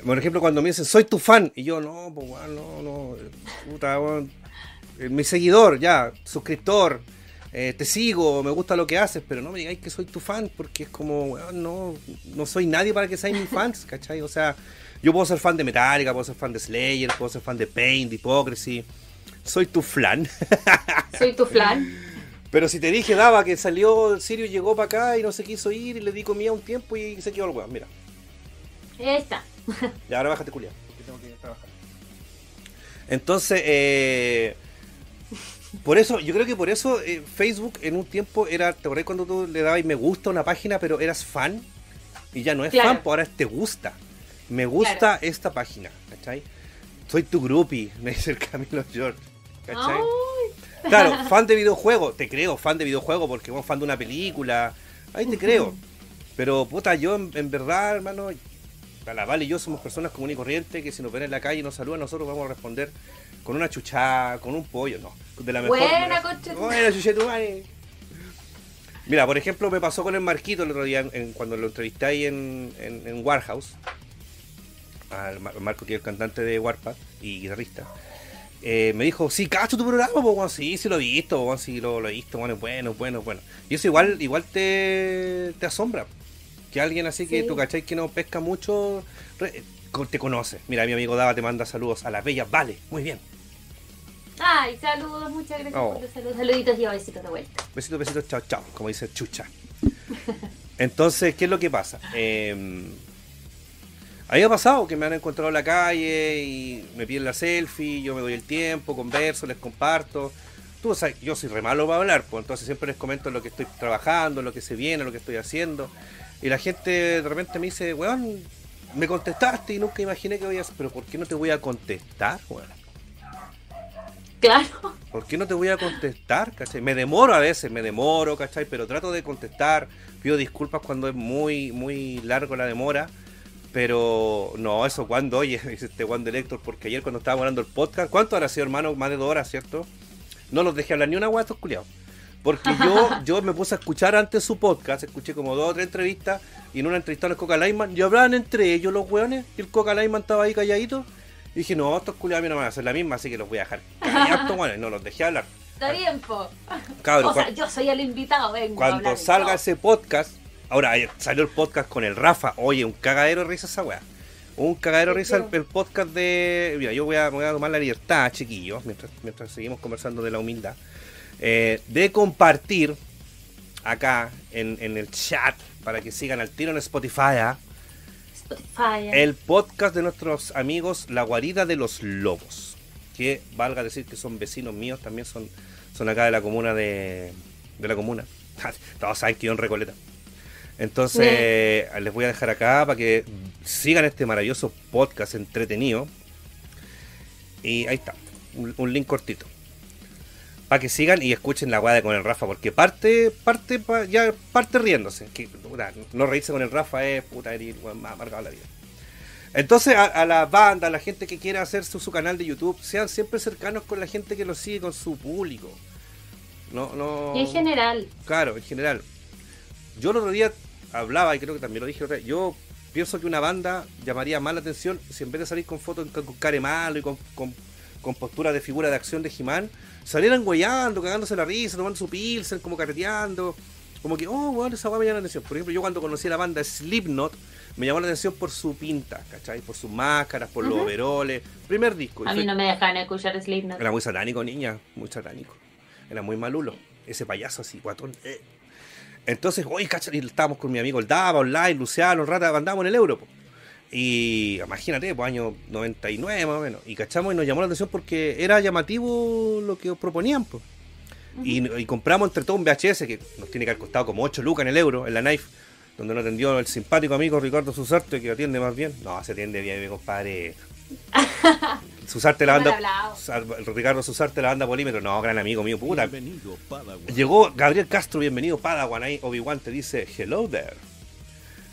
Por ejemplo, cuando me dicen, soy tu fan, y yo, no, pues, no, no, puta, eh, mi seguidor, ya, suscriptor, eh, te sigo, me gusta lo que haces, pero no me digáis que soy tu fan, porque es como, no, no soy nadie para que seáis mis fans, <laughs> ¿cachai? O sea, yo puedo ser fan de Metallica, puedo ser fan de Slayer, puedo ser fan de Pain, de Hypocrisy, soy tu flan. Soy tu flan. <laughs> Pero si te dije, Daba, que salió, Sirio llegó para acá y no se quiso ir y le di comida un tiempo y se quedó el weón, mira. Ahí está. <laughs> Ya, ahora bájate, tengo que trabajar. Entonces, eh, por eso, yo creo que por eso eh, Facebook en un tiempo era, te acordás cuando tú le dabas me gusta a una página, pero eras fan, y ya no es fan, pues ahora es te gusta. Me gusta esta página, ¿cachai? Soy tu groupie, <laughs> me dice el Camilo George, ¿cachai? Claro, <laughs> fan de videojuego, te creo, fan de videojuego, porque vos fan de una película, ahí te creo. Pero puta, yo en, verdad, hermano, la Vale y yo somos personas comunes y corrientes que si nos ven en la calle y nos saludan, nosotros vamos a responder con una chuchada, con un pollo, no. De la mejor. Buena. Buena, Mira, por ejemplo, me pasó con el Marquito el otro día, cuando lo entrevisté ahí en, en, Warhouse. Al Marco, que es el cantante de Warpath y guitarrista. Eh, me dijo, sí, cacho tu programa, pues, sí, sí lo he visto, weón, sí lo, lo he visto, bueno, bueno, bueno, bueno. Y eso igual, igual te, te asombra. Que alguien así que Sí. tú, ¿cachai? Que no pesca mucho, re- te conoce. Mira, mi amigo Dava te manda saludos a las bellas, vale, muy bien. Ay, saludos, muchas gracias Oh. por los saludos. Saluditos y besitos de vuelta. Besitos, besitos, chao, chao, como dice Chucha. Entonces, ¿qué es lo que pasa? Eh, a mí me ha pasado que me han encontrado en la calle y me piden la selfie, yo me doy el tiempo, converso, les comparto. Tú sabes, yo soy re malo para hablar, pues entonces siempre les comento lo que estoy trabajando, lo que se viene, lo que estoy haciendo. Y la gente de repente me dice, weón, me contestaste y nunca imaginé que voy a hacer, pero ¿por qué no te voy a contestar, weón? Claro. ¿Por qué no te voy a contestar? ¿cachai? Me demoro a veces, me demoro, ¿cachai? Pero trato de contestar. Pido disculpas cuando es muy, muy largo la demora. Pero no, eso cuando, oye, dice <laughs> este Juan de porque ayer cuando estábamos hablando del podcast, ¿cuánto habrá sido, hermano? Más de dos horas, ¿cierto? No los dejé hablar ni una hueá estos culiados. Porque yo, <laughs> yo me puse a escuchar antes su podcast, escuché como dos o tres entrevistas, y en una entrevista al Coca Lyman, y hablaban entre ellos los hueones, y el Coca Lyman estaba ahí calladito. Y dije, no, estos culiados a mí no me van a hacer la misma, así que los voy a dejar callados, <laughs> bueno, no los dejé hablar. Está bien, po. Cabros, O sea, yo soy el invitado, vengo a cuando hablar salga ese podcast, ahora salió el podcast con el Rafa, oye, un cagadero de risa esa weá. Un cagadero de risa el, el podcast de. Mira, yo voy a, voy a tomar la libertad, chiquillos, mientras, mientras seguimos conversando de la humildad, eh, de compartir acá en, en el chat para que sigan al tiro en Spotify ¿ah? Spotify. el podcast de nuestros amigos La Guarida de los Lobos. Que valga decir que son vecinos míos, también son, son acá de la comuna de, de la comuna. <laughs> Todos saben que yo en Recoleta. Entonces, les voy a dejar acá para que sigan este maravilloso podcast entretenido. Y ahí está, un, un link cortito. Para que sigan y escuchen la guada con el Rafa, porque parte, parte, pa- ya parte riéndose. Que, puta, no reírse con el Rafa es puta herir, más amargado la vida. Entonces, a, a la banda, a la gente que quiera hacer su, su canal de YouTube, sean siempre cercanos con la gente que lo sigue, con su público. No, no. Y en general. Claro, en general. Yo el otro día hablaba, y creo que también lo dije otra vez, yo pienso que una banda llamaría más la atención si en vez de salir con fotos con, con care malo y con, con, con postura de figura de acción de He-Man, salieran güeyando, cagándose la risa, tomando su pilsen, como carreteando. Como que, oh, bueno, esa weá me llama la atención. Por ejemplo, yo cuando conocí a la banda Slipknot, me llamó la atención por su pinta, ¿cachai? Por sus máscaras, por los overoles. Primer disco. A fue- mí no me dejan escuchar Slipknot. era muy satánico, niña, muy satánico. Era muy malulo. Ese payaso así, guatón. eh. Entonces, oye, cacha, y estábamos con mi amigo el Dava, online, Luciano, Rata, andábamos en el Euro. po. Y imagínate, pues año 99 más o menos. Y cachamos y nos llamó la atención porque era llamativo lo que proponían. Pues. y, y compramos entre todo un VHS que nos tiene que haber costado como 8 lucas en el Euro, en la Knife, donde nos atendió el simpático amigo Ricardo Susarte, que atiende más bien. No, se atiende bien, mi compadre. Susarte la banda. Ricardo Susarte la banda Polímetro. No, gran amigo mío, puta. Bienvenido, Padawan. Llegó Gabriel Castro, bienvenido Padawan. Ahí Obi-Wan te dice hello there.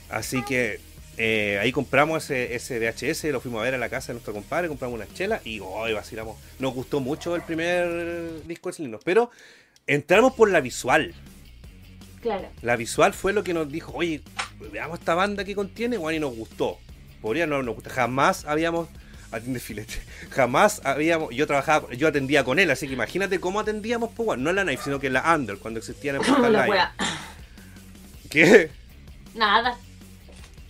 Así que eh, ahí compramos ese, ese VHS, lo fuimos a ver a la casa de nuestro compadre, compramos una chela y hoy vacilamos. Nos gustó mucho el primer disco de Slipknot, pero entramos por la visual. Claro. La visual fue lo que nos dijo, oye, veamos esta banda que contiene, bueno, y nos gustó. Podría no nos gusta. Jamás habíamos, atiende filete, <laughs> jamás habíamos, yo trabajaba, yo atendía con él, así que imagínate cómo atendíamos, pues, no en la Knife, sino que en la Under, cuando existían en <coughs> Portal. ¿Qué? Nada.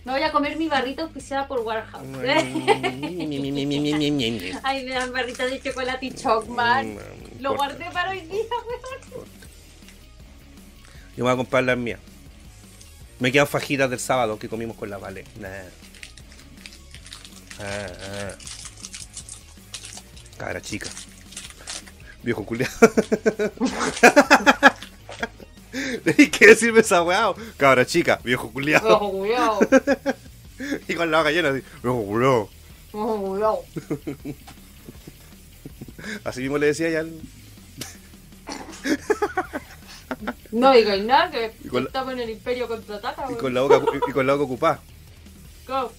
Me voy a comer mi barrita auspiciada por Warehouse. <laughs> Ay, me dan barritas de chocolate y chocman. Mm, Lo guardé para hoy día, weón. Yo me voy a comprar las mías. Me quedan fajitas del sábado que comimos con la Vale. Nah. Ah, ah. Cabra chica. Viejo culiado. <laughs> Tenéis que decirme esa weá. Cabra chica, viejo culiado. <laughs> Y con la boca llena así. Viejo culiado. Ojo, cuidado. <laughs> Así mismo le decía ya al. No digáis nada, que Y con la- estamos en el Imperio contraataca, Y con la boca, y con la boca ocupada. Go.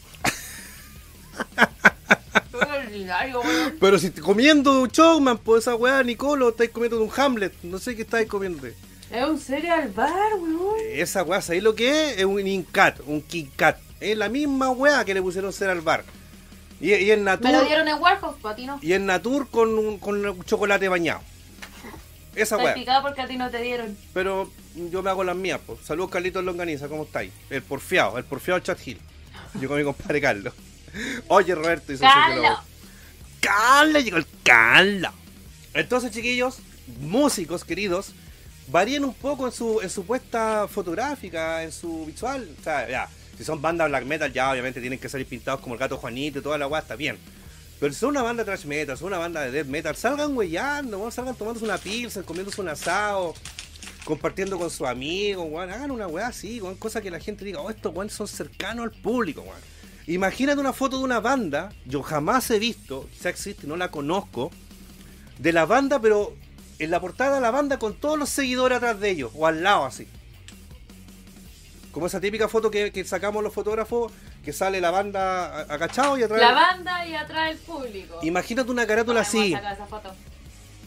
Pero si comiendo un showman, pues esa weá, Nicolo, estáis comiendo un Hamlet. No sé qué estáis comiendo. Es un cereal bar, weón. Esa weá, ¿sabéis lo que es? Es un Incat, un Kit Kat. Es la misma weá que le pusieron ser al bar. Y, y en Natur. Me lo dieron en Warhol, pues a ti no. Y en Natur con, un- con chocolate bañado. Esa weá. porque a ti no te dieron. Pero yo me hago las mías, pues. Saludos Carlitos Longaniza, ¿cómo estáis? El porfiado, el porfiado Chat Hill. Yo con mi compadre Carlos. Oye, Roberto, dice Carlos. Carlos, llegó el Carlos. Entonces, chiquillos, músicos queridos, varían un poco en su, en su puesta fotográfica, en su visual. O sea, ya, si son bandas black metal, ya obviamente tienen que salir pintados como el gato Juanito y toda la guay, está bien. Pero si son una banda thrash metal, son una banda de death metal, salgan huellando, salgan tomándose una pizza, comiéndose un asado, compartiendo con sus amigos, hagan una weá así, weón, cosa que la gente diga, oh, estos weones son cercanos al público, weón. Imagínate una foto de una banda, yo jamás he visto, quizá existe, no la conozco, de la banda, pero en la portada de la banda con todos los seguidores atrás de ellos, o al lado así. Como esa típica foto que, que sacamos los fotógrafos, que sale la banda agachado y atrás... La banda y atrás el público. Imagínate una carátula así. sacar esa foto.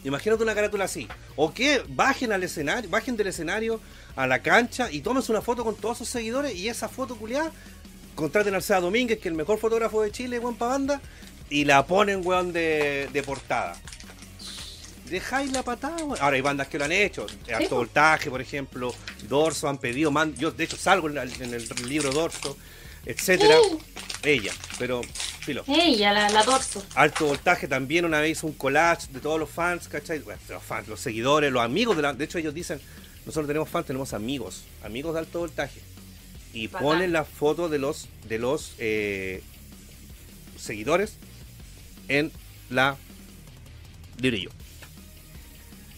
Imagínate una carátula así. O que bajen al escenario, bajen del escenario a la cancha y tomes una foto con todos sus seguidores y esa foto culiada, contraten al Seba Domínguez, que es el mejor fotógrafo de Chile, weón, pa' banda, y la ponen, weón, de, de portada. Dejáis la patada, weón. Ahora hay bandas que lo han hecho. Alto voltaje, por ejemplo. Dorso han pedido. man- yo, de hecho, salgo en, el libro Dorso, etcétera. Ella. Pero, filo. Ella, la, la torso. Alto Voltaje también una vez hizo un collage de todos los fans, ¿cachai? Bueno, los fans, los seguidores, los amigos de la... De hecho ellos dicen, nosotros tenemos fans, tenemos amigos, amigos de Alto Voltaje. Y Bacán. ponen las fotos de los, de los eh, seguidores en la librillo.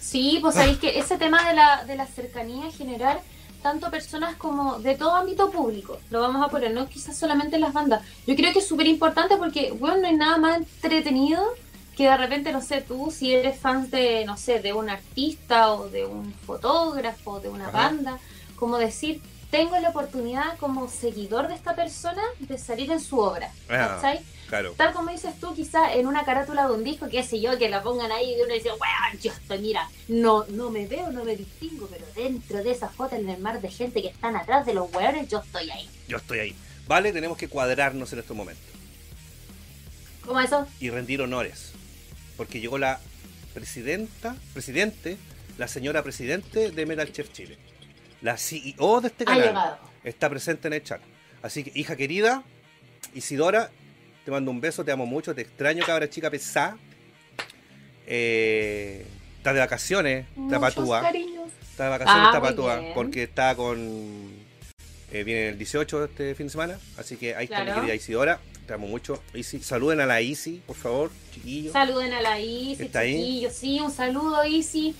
Sí, pues sabéis que ese tema de la, de la cercanía generar tanto personas como de todo ámbito público, lo vamos a poner, no quizás solamente en las bandas. Yo creo que es súper importante porque, bueno, no hay nada más entretenido que de repente, no sé, tú si eres fan de, no sé, de un artista o de un fotógrafo, de una Ajá. banda, como decir, tengo la oportunidad como seguidor de esta persona de salir en su obra, Ah. ¿cachai? Claro. Tal como dices tú, quizá en una carátula de un disco, qué sé yo, que la pongan ahí y uno dice, weón, yo estoy, mira, no, no me veo, no me distingo, pero dentro de esa foto en el mar de gente que están atrás de los weones, yo estoy ahí. Yo estoy ahí. Vale, tenemos que cuadrarnos en estos momentos ¿Cómo eso? y rendir honores. Porque llegó la presidenta, presidente, la señora presidente de Metal Chef Chile. La CEO de este canal. está presente en el chat. Así que, hija querida, Isidora, te mando un beso, te amo mucho, te extraño, cabra chica pesada. Eh, está de vacaciones, está Muchos patúa. cariños. Está de vacaciones, Ah, está muy patúa, bien. porque está con. eh, viene el 18 este fin de semana, así que ahí está mi querida Isidora. Te amo mucho. Isi, saluden a la Isi, por favor, chiquillos. Saluden a la Isi, chiquillos, sí, un saludo Isi.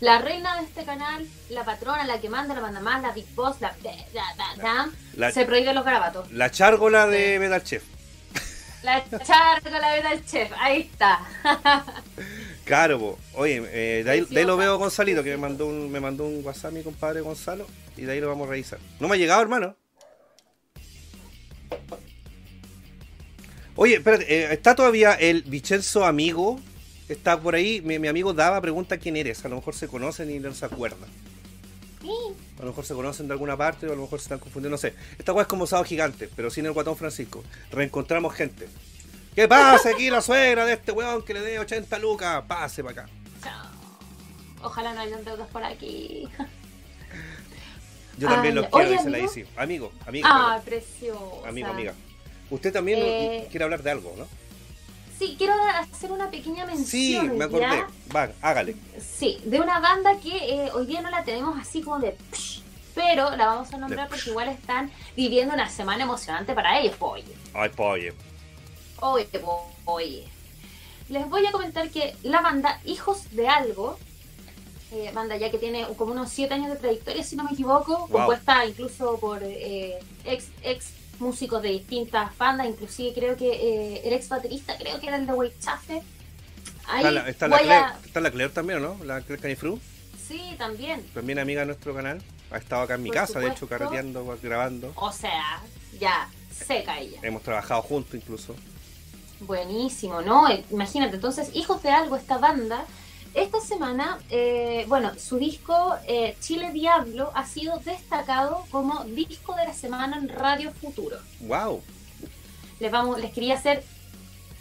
La reina de este canal, la patrona, la que manda, la manda más, la Big Boss, la... Se prohíben los garabatos. la chárgola de Metal Chef. La charca, la vida del chef, ahí está. Claro, po. oye, eh, de, ahí, de ahí lo veo Gonzalito, que me mandó, un, me mandó un WhatsApp mi compadre Gonzalo, y de ahí lo vamos a revisar. No me ha llegado, hermano. Oye, espérate, eh, ¿está todavía el Vicenzo amigo? Está por ahí, mi, mi amigo Dava pregunta quién eres, a lo mejor se conocen y no se acuerdan. A lo mejor se conocen de alguna parte o a lo mejor se están confundiendo, no sé. Esta weá es como Sábado Gigante, pero sin el guatón Francisco. Reencontramos gente. ¿Qué pasa aquí la suegra de este weón que le dé 80 lucas? Pase para acá. Ojalá no hayan deudas por aquí. Yo también Ay, los quiero, dice la amigo. Isi. Amigo, amiga. Ah, precioso. amigo, amiga. Usted también Eh, quiere hablar de algo, ¿no? Sí, quiero hacer una pequeña mención. Sí, me acordé. Van, hágale. Sí, de una banda que eh, hoy día no la tenemos así como de... psh, pero la vamos a nombrar De porque igual están viviendo una semana emocionante para ellos, po, oye. Ay. Oye, po, oye. Les voy a comentar que la banda Hijos de Algo, eh, banda ya que tiene como unos 7 años de trayectoria, si no me equivoco, Wow. compuesta incluso por eh, ex, ex músicos de distintas bandas, inclusive creo que eh, el ex baterista, creo que era el de Weichafe. Está la, está la Claire, a- está la Claire también, ¿o ¿no? La Claire Canifru, Sí, también. también amiga de nuestro canal. Ha estado acá en mi Por casa, de hecho, carreteando, grabando. O sea, ya, seca ella. Hemos trabajado juntos incluso. Buenísimo, ¿no? Imagínate, entonces, Hijos de Algo, esta banda, esta semana, eh, bueno, su disco eh, Chile Diablo ha sido destacado como disco de la semana en Radio Futuro. ¡Wow! Les, vamos, les quería hacer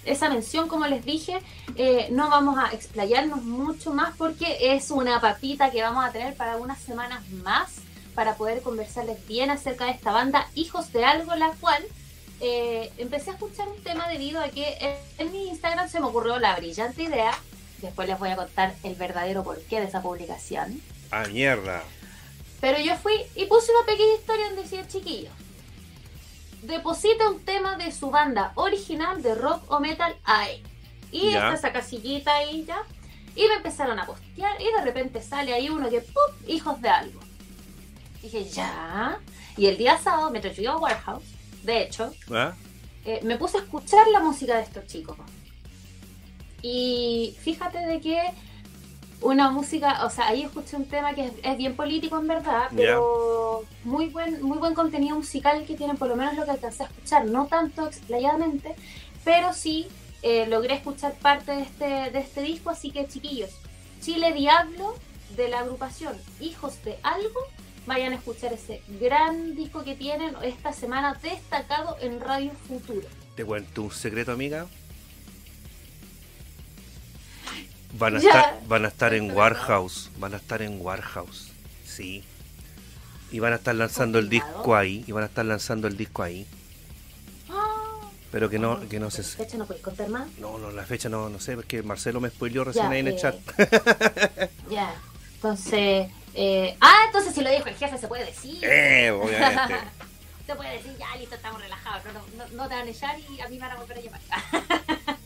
esa mención, como les dije, eh, no vamos a explayarnos mucho más porque es una papita que vamos a tener para unas semanas más para poder conversarles bien acerca de esta banda Hijos de Algo, la cual eh, empecé a escuchar un tema debido a que en, mi Instagram se me ocurrió la brillante idea, después les voy a contar el verdadero porqué de esa publicación. ¡Ah, mierda! Pero yo fui y puse una pequeña historia donde decía, chiquillos, deposita un tema de su banda original de rock o metal ahí. Y está esa casillita ahí ya. Y me empezaron a postear y de repente sale ahí uno que, ¡pum! Hijos de algo. Dije, ya. Y el día sábado me trajo a Warehouse, de hecho, ¿Ah? eh, me puse a escuchar la música de estos chicos. Y fíjate de que una música, o sea, ahí escuché un tema que es, bien político en verdad, pero muy buen muy buen contenido musical que tienen, por lo menos lo que alcancé a escuchar, no tanto explayadamente, pero sí eh, logré escuchar parte de este, de este disco, así que chiquillos, Chile Diablo de la agrupación Hijos de Algo, vayan a escuchar ese gran disco que tienen esta semana destacado en Radio Futuro. ¿Te cuento un secreto, amiga? Van a, estar, van a estar en Warehouse. Van a estar en Warehouse. Sí. Y van a estar lanzando el disco ahí. Y van a estar lanzando el disco ahí. Ah. Pero que no, que no se. ¿La fecha no puedes contar más? No, no, la fecha no, no sé, porque Marcelo me spoiló recién ahí en el chat. <laughs> ya, entonces. Eh, ah, entonces si lo dijo el jefe se puede decir. Eh, obviamente. <laughs> se puede decir, ya, listo, estamos relajados. No, no, no, te van a echar y a mí me van a volver a llamar. <laughs>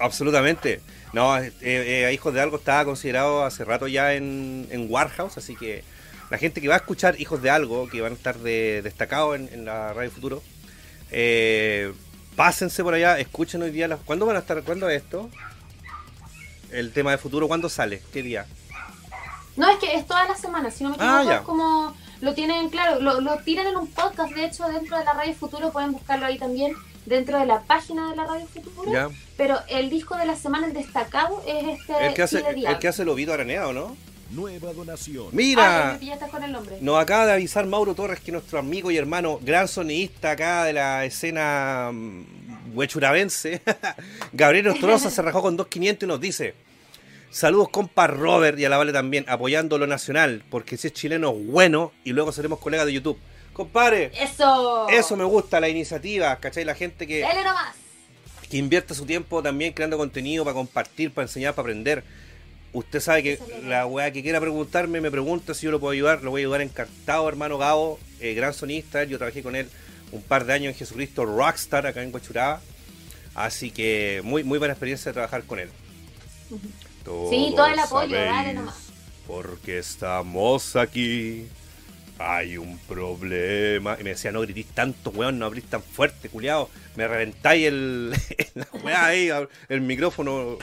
Absolutamente. No, eh, eh, Hijos de Algo estaba considerado hace rato ya en, en, Warhouse, así que la gente que va a escuchar Hijos de Algo, que van a estar de, destacados en, la Radio Futuro, eh, pásense por allá, escuchen hoy día. Las, ¿Cuándo van a estar? ¿Cuándo es esto? El tema de futuro, ¿cuándo sale? ¿Qué día? No, es que es toda la semana, si no me ah, equivoco, como lo tienen, claro, lo, lo tiran en un podcast, de hecho, dentro de la Radio Futuro, pueden buscarlo ahí también dentro de la página de la Radio Futuro. Pero el disco de la semana, el destacado, es este. El que hace, el que hace el Ovido Araneado, ¿no? Nueva donación. Mira, ah, con el nombre. nos acaba de avisar Mauro Torres que nuestro amigo y hermano, gran sonidista acá de la escena mm, huechuravense, <laughs> Gabriel Ostroza se rajó con 2.500 y nos dice: Saludos, compa Robert y a la Vale también, apoyando lo nacional, porque si es chileno, bueno, y luego seremos colegas de YouTube. Compadre. Eso. Eso me gusta, la iniciativa, ¿cachai? La gente que. Dale nomás. Que invierte su tiempo también creando contenido para compartir, para enseñar, para aprender. Usted sabe que la weá que quiera preguntarme, me pregunta si yo lo puedo ayudar. Lo voy a ayudar encantado, hermano Gabo, eh, gran sonista. Yo trabajé con él un par de años en Jesucristo Rockstar acá en Guachuraba. Así que muy, muy buena experiencia de trabajar con él. sí, todo el apoyo, dale nomás. Porque estamos aquí hay un problema. Y me decía, no gritís tanto, weón, no abrís tan fuerte, culiado. Me reventáis el, <laughs> la ahí, el micrófono.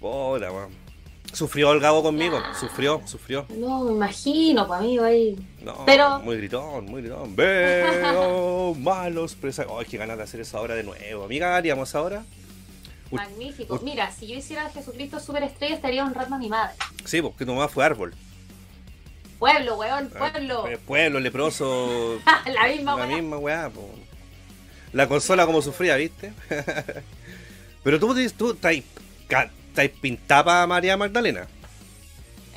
Hola, weón. Sufrió el Gabo conmigo, sufrió, sufrió. No, me imagino, para mí, ahí. No, Pero... muy gritón, muy gritón. Veo <laughs> malos presagios. Ay, qué ganas de hacer eso ahora de nuevo. Amiga, haríamos ahora. Magnífico. Mira, si yo hiciera Jesucristo Superestrella, estaría honrando a mi madre. Sí, porque tu mamá fue árbol. Pueblo, weón, ah, pueblo. Eh, pueblo, leproso. <laughs> la misma La misma weá, La consola como sufría, ¿viste? <laughs> Pero tú, tú estás pintada María Magdalena.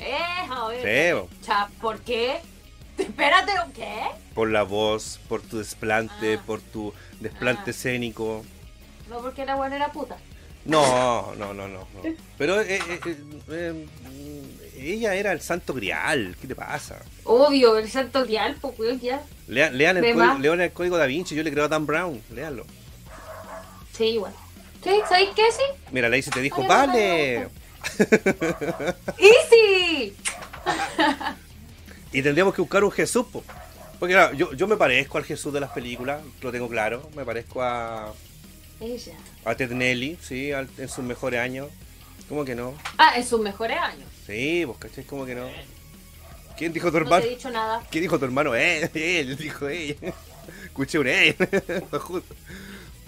Eh, sí, ¿Por qué? <laughs> Espérate, ¿qué? Por la voz, por tu desplante, ah. por tu desplante ah. escénico. No porque la buena era puta. No, no, no, no. Pero eh, eh, eh ella era el santo grial. ¿Qué te pasa? Obvio, el santo grial, pues ya. Lean, lean, el código, el código da Vinci, yo le creo a Dan Brown, léanlo. Sí, igual. ¿Sí? ¿Sabéis qué? Sí. Mira, Lacey te dijo, vale. ¡Easy! <laughs> y tendríamos que buscar un Jesús, porque claro, yo, yo me parezco al Jesús de las películas, lo tengo claro. Me parezco a. Ella. A Ted Nelly, sí, en sus mejores años. ¿Cómo que no? Ah, en sus mejores años. Sí, pues cachai, como que no. ¿Quién dijo tu hermano? No te he dicho nada. ¿Quién dijo tu hermano? Eh, él, <laughs> dijo ella. Escuché un <laughs> él.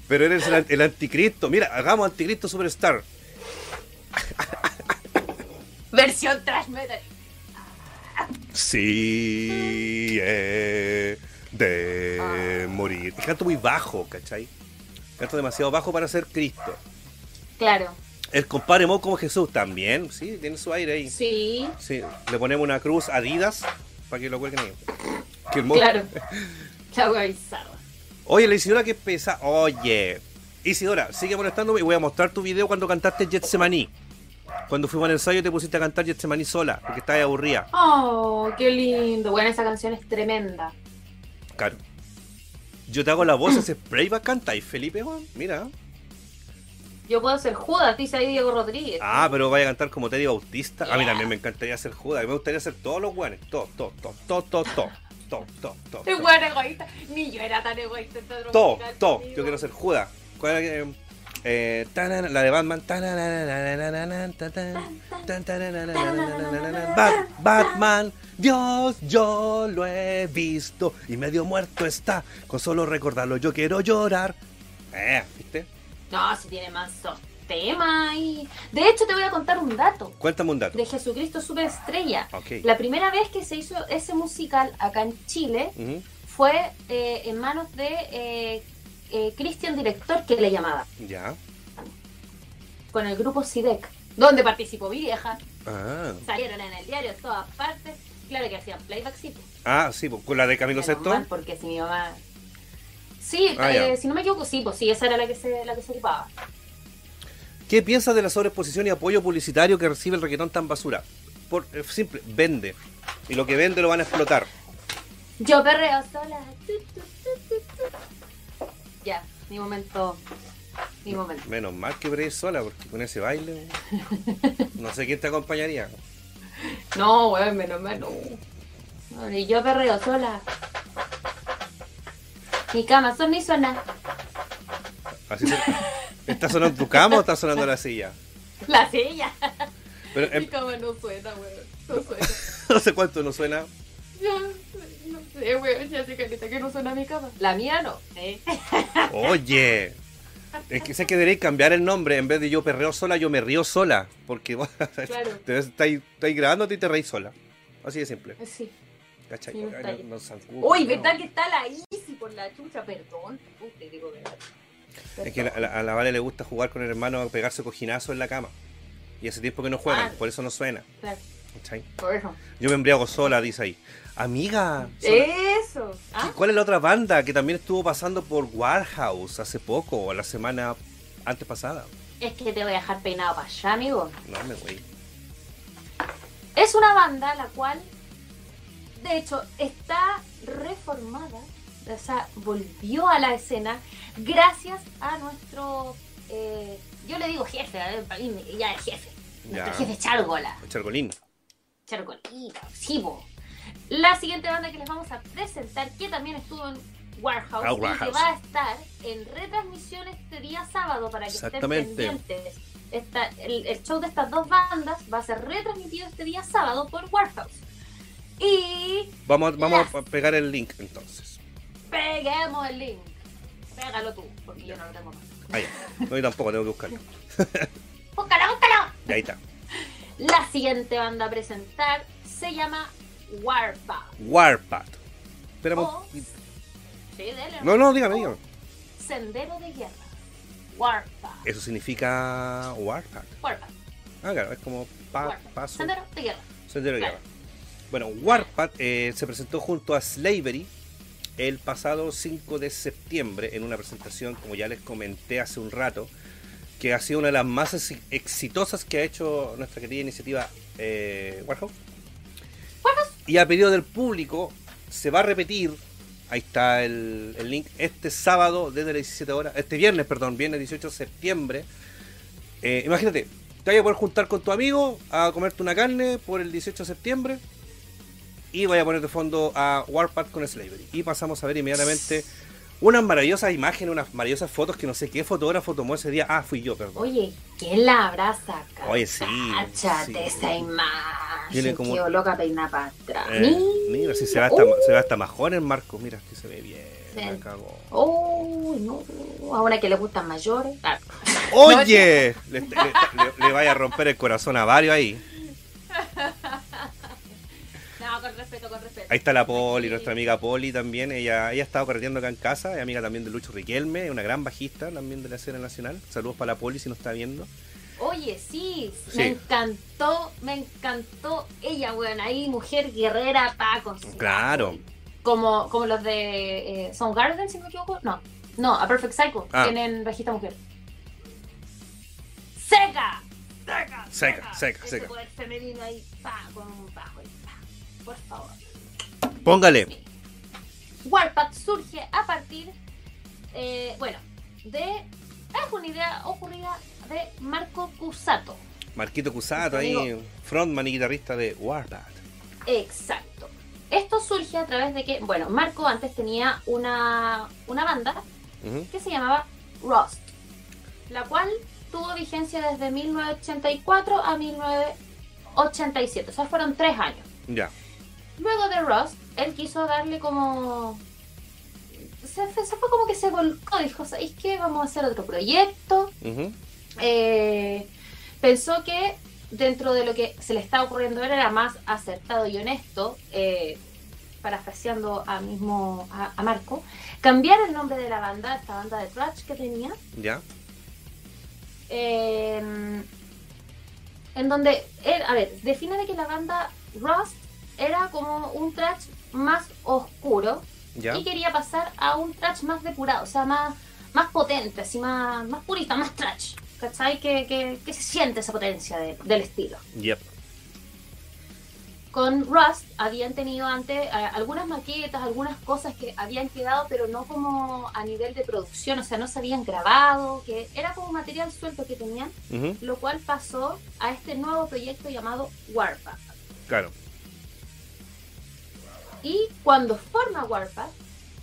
Pero eres el, anticristo. Mira, hagamos anticristo superstar. Versión trash metal. Sí, eh, de ah. morir. Canto muy bajo, ¿cachai? Canto demasiado bajo para ser Cristo. Claro. El compadre Mo como Jesús también, sí, tiene su aire ahí. Sí. Sí, le ponemos una cruz Adidas para que lo cuelguen ahí. Qué hermoso. Claro. <laughs> La bizarra. Oye, la Isidora que pesa. Oye, Isidora, sigue molestándome y voy a mostrar tu video cuando cantaste Getsemaní. Cuando fuimos al ensayo te pusiste a cantar Getsemaní sola, porque estabas aburrida. Oh, qué lindo. Bueno, esa canción es tremenda. Claro. Yo te hago la voz, <clears throat> ese playback canta y Felipe, Juan, mira. Yo puedo ser Judas, dice ahí Diego Rodríguez. Ah, pero vaya a cantar como Teddy Bautista. A mí también me encantaría ser Judas. Me gustaría ser todos los guanes. Todo, todo, todo, todo, todo, todo. Todo, todo, todo. Este egoísta. Ni yo era tan egoísta. Todo, todo. Yo quiero ser Judas. ¿Cuál era? Eh, eh, tanana, la de Batman. Batman, Dios, yo lo he visto y medio muerto está. Con solo recordarlo, yo quiero llorar. Eh, ¿viste? No, si tiene más temas y... De hecho, te voy a contar un dato Cuéntame un dato. de Jesucristo Superestrella. Ok. La primera vez que se hizo ese musical acá en Chile fue eh, en manos de eh, eh, Christian Director, que le llamaba, Ya. con el grupo SIDEC, donde participó mi vieja. Ah. Salieron en el diario en todas partes. Claro que hacían playback, sí. Ah, sí, con la de Camilo mal, porque si mi mamá... Sí, Ah, eh, si no me equivoco, sí, pues sí, esa era la que se, la que se ocupaba. ¿Qué piensas de la sobreexposición y apoyo publicitario que recibe el reggaetón tan basura? Por eh, simple, vende. Y lo que vende lo van a explotar. Yo perreo sola. Tu, tu, tu, tu, tu. Ya, mi momento. Mi momento. Menos mal que bregues sola, porque con ese baile. <laughs> No sé quién te acompañaría. No, weón, menos mal. No. Ni yo perreo sola. Mi cama son ni suena. Así se- ¿Está sonando tu cama o está sonando la silla? La silla. Pero Mi em, cama no suena, weón. No suena. <laughs> no sé cuánto no suena. Ya, no sé, weón. Ya sé carita que no suena mi cama. La mía no. ¿eh? Oye. Es que sé que deberéis cambiar el nombre. En vez de yo perreo sola, yo me río sola. Porque vos <laughs> Claro. estáis grabándote y te reís sola. Así de simple. Sí. ¿Cachai? No cucos, Uy, no. ¿verdad que está la Easy por la chucha? Perdón. Te digo verdad. Es que a la, a la Vale le gusta jugar con el hermano a pegarse cojinazo en la cama. Y hace tiempo que no juegan, Ah. por eso no suena. Claro, ¿cachai? por eso. Yo me embriago sola, dice ahí. Amiga, sola- Eso. ¿Ah? ¿cuál es la otra banda que también estuvo pasando por Warhouse hace poco, o la semana antes pasada? Es que te voy a dejar peinado para allá, amigo. No me voy. Es una banda la cual, de hecho, está reformada, o sea, volvió a la escena gracias a nuestro, eh, yo le digo jefe, a ver, para mí ya es jefe, nuestro Ya. jefe Chárgola, Chargolín. Chargolita, sí. La siguiente banda que les vamos a presentar, que también estuvo en Warehouse, Ah, y que va a estar en retransmisión este día sábado para que estén pendientes. Esta- el, el show de estas dos bandas va a ser retransmitido este día sábado por Warehouse. Y Vamos, vamos Las- a pegar el link entonces. peguemos el link. Pégalo tú, porque yo no lo tengo más. Ah, ya. No, yo tampoco, tengo que buscarlo. <laughs> ¡Búscalo, búscalo! Y ahí está. La siguiente banda a presentar se llama Warpath. Warpath. Esperamos. O- Sí, dele. No, no, dígame, dígame. Sendero de guerra. Warpath. Eso significa Warpath. Warpath. Ah, claro, es como pa- Warpath. paso. Sendero de guerra. Sendero de Claro. guerra. Bueno, Warpath eh, se presentó junto a Slavery el pasado 5 de septiembre en una presentación, como ya les comenté hace un rato, que ha sido una de las más ex- exitosas que ha hecho nuestra querida iniciativa eh, Warhouse. Y a pedido del público se va a repetir, ahí está el, el link, este sábado desde las 17 horas, este viernes, perdón, viernes 18 de septiembre. Eh, imagínate, te vas a poder juntar con tu amigo a comerte una carne por el 18 de septiembre y vaya a poner de fondo a Warpath con Slavery. Y pasamos a ver inmediatamente unas maravillosas imágenes, unas maravillosas fotos que no sé qué fotógrafo tomó ese día. Ah, fui yo, perdón. Oye, ¿quién la habrá sacado? Oye, sí, Cáchate sí. esa imagen. Tiene como- loca peinada para atrás. Eh, mira, si se ve, hasta, se ve hasta mejor el marco. Mira, que se ve bien. Sí. Uy, no. Ahora que le gustan mayores. Ah, Oye, <laughs> le, le- le- le vaya a romper el corazón a varios ahí. <laughs> con respeto, con respeto. Ahí está la Poli, nuestra amiga Poli también. Ella, ella ha estado perdiendo acá en casa, es amiga también de Lucho Riquelme, una gran bajista también de la escena nacional. Saludos para la Poli si nos está viendo. Oye, sí, Sí. me encantó, me encantó ella, weón, ahí mujer guerrera, pa, con su Claro. Como, como los de eh, Soundgarden, si no me equivoco. No, no, A Perfect Psycho, Ah. tienen bajista mujer. ¡Seca! ¡Seca! Seca, seca, Ese seca. poder femenino ahí, pa, con un bajo ahí, pa. Por favor. Póngale. Warpath surge a partir, eh, bueno, de. Es una idea ocurrida de Marco Cusato. Marquito Cusato ahí, frontman y guitarrista de Warpath. Exacto. Esto surge a través de que, bueno, Marco antes tenía una, una banda que se llamaba Rust, la cual tuvo vigencia desde 1984 a 1987, o sea, fueron tres años. Ya. Luego de Rust, él quiso darle como... Se, fue- se fue como que se volcó, dijo, ¿sabéis qué? Vamos a hacer otro proyecto. Eh, pensó que dentro de lo que se le estaba ocurriendo él era más acertado y honesto, eh, parafraseando a mismo a, a Marco, cambiar el nombre de la banda, esta banda de thrash que tenía, Ya. eh, en donde, él, a ver, define de que la banda Rust era como un thrash más oscuro Ya. y quería pasar a un trash más depurado, o sea, más, más potente, así más, más purista, más trash. ¿Cachai? Que, que, que se siente esa potencia de- del estilo. Yep. Con Rust habían tenido antes eh, algunas maquetas, algunas cosas que habían quedado, pero no como a nivel de producción, o sea, no se habían grabado, que era como material suelto que tenían, lo cual pasó a este nuevo proyecto llamado Warpath. Claro. Y cuando forma Warpath,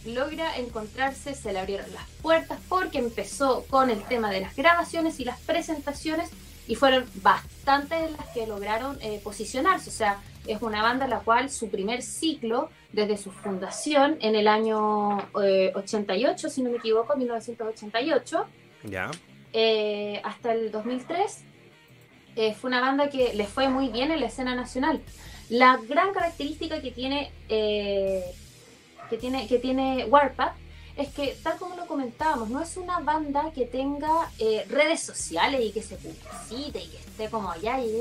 logra encontrarse, se le abrieron las puertas porque empezó con el tema de las grabaciones y las presentaciones y fueron bastantes las que lograron eh, posicionarse. O sea, es una banda la cual su primer ciclo desde su fundación en el año eh, 88, si no me equivoco, 1988, Ya. eh, hasta el 2003, eh, fue una banda que le fue muy bien en la escena nacional. La gran característica que tiene, eh, que tiene, que tiene Warpath es que, tal como lo comentábamos, no es una banda que tenga eh, redes sociales y que se publicite y que esté como allá y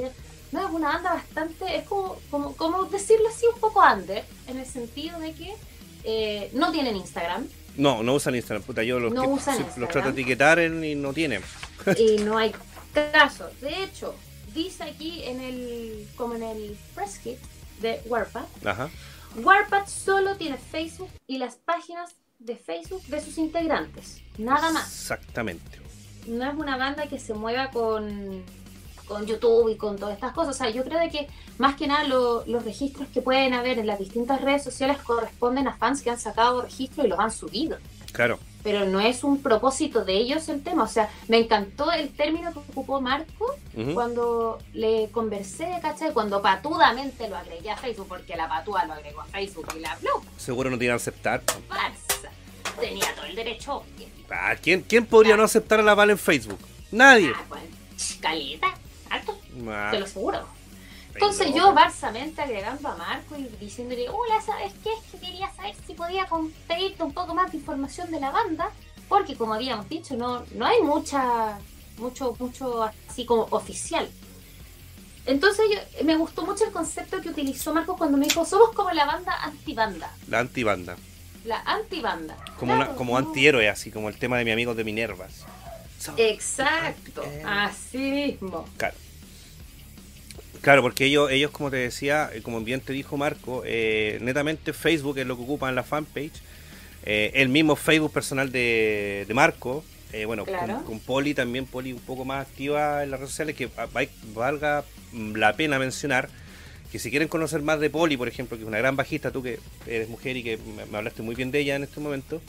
no, es una banda bastante, es como, como, como decirlo así, un poco under, en el sentido de que eh, no tienen Instagram, No, no usan Instagram, puta. Yo los, No que- usan los trato de etiquetar y no tienen. y no hay caso. De hecho, dice aquí en el, como en el press kit de Warpath, Ajá. Warpath solo tiene Facebook y las páginas de Facebook de sus integrantes, nada más. Exactamente. No es una banda que se mueva con, con YouTube y con todas estas cosas. O sea, yo creo de que más que nada lo- los registros que pueden haber en las distintas redes sociales corresponden a fans que han sacado registros y los han subido Claro. Pero no es un propósito de ellos el tema. O sea, me encantó el término que ocupó Marco cuando le conversé, ¿cachai? Cuando patudamente lo agregué a Facebook, porque la patúa lo agregó a Facebook y la habló. Seguro no tienen que aceptar. Farsa. Tenía todo el derecho. Ah, ¿quién, ¿Quién podría no aceptar a la Val en Facebook? Nadie. Ah, bueno, caleta, alto, Ah, te lo aseguro. Entonces yo barsamente agregando a Marco y diciéndole, hola, ¿sabes qué? Es que quería saber si podía pedirte un poco más de información de la banda, porque como habíamos dicho, no, no hay mucha, mucho, mucho así como oficial. Entonces yo, me gustó mucho el concepto que utilizó Marco cuando me dijo, somos como la banda antibanda, La antibanda. la antibanda. Como, Claro, una, como no- antihéroe, así como el tema de mi amigo de Minervas. Exacto, así mismo. Claro. Claro, porque ellos, ellos como te decía, eh, como bien te dijo Marco, eh, netamente Facebook es lo que ocupan la fanpage. Eh, el mismo Facebook personal de, de Marco, eh, bueno, Claro. con, con Poli también, Poli un poco más activa en las redes sociales, que va- valga mm, la pena mencionar que si quieren conocer más de Poli, por ejemplo, que es una gran bajista, tú que eres mujer y que me, hablaste muy bien de ella en este momento,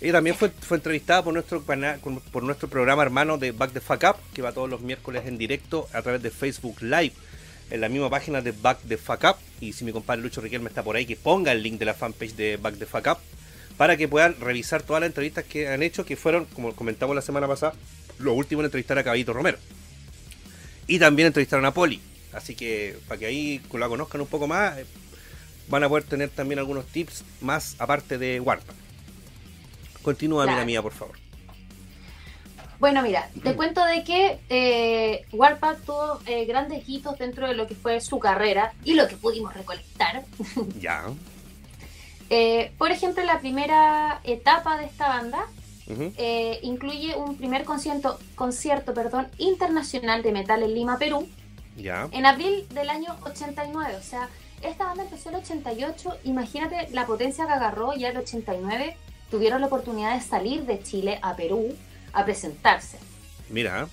ella también fue, fue entrevistada por nuestro canal, por nuestro programa hermano de Back the Fuck Up, que va todos los miércoles en directo a través de Facebook Live, en la misma página de Back the Fuck Up. Y si mi compadre Lucho Riquelme está por ahí, que ponga el link de la fanpage de Back the Fuck Up, para que puedan revisar todas las entrevistas que han hecho, que fueron, como comentamos la semana pasada, lo último en entrevistar a Caballito Romero. Y también entrevistaron a Poli. Así que para que ahí la conozcan un poco más, eh, van a poder tener también algunos tips más aparte de Warpath. Continúa, amiga mía, por favor. Bueno, mira, te cuento de que eh, Warpath tuvo eh, grandes hitos dentro de lo que fue su carrera y lo que pudimos recolectar. <laughs> Ya. Eh, por ejemplo, la primera etapa de esta banda eh, incluye un primer concierto, concierto perdón, internacional de metal en Lima, Perú, ya. en abril del año 89. O sea, esta banda empezó en el 88. Imagínate la potencia que agarró ya el 89. Tuvieron la oportunidad de salir de Chile a Perú a presentarse. Mira.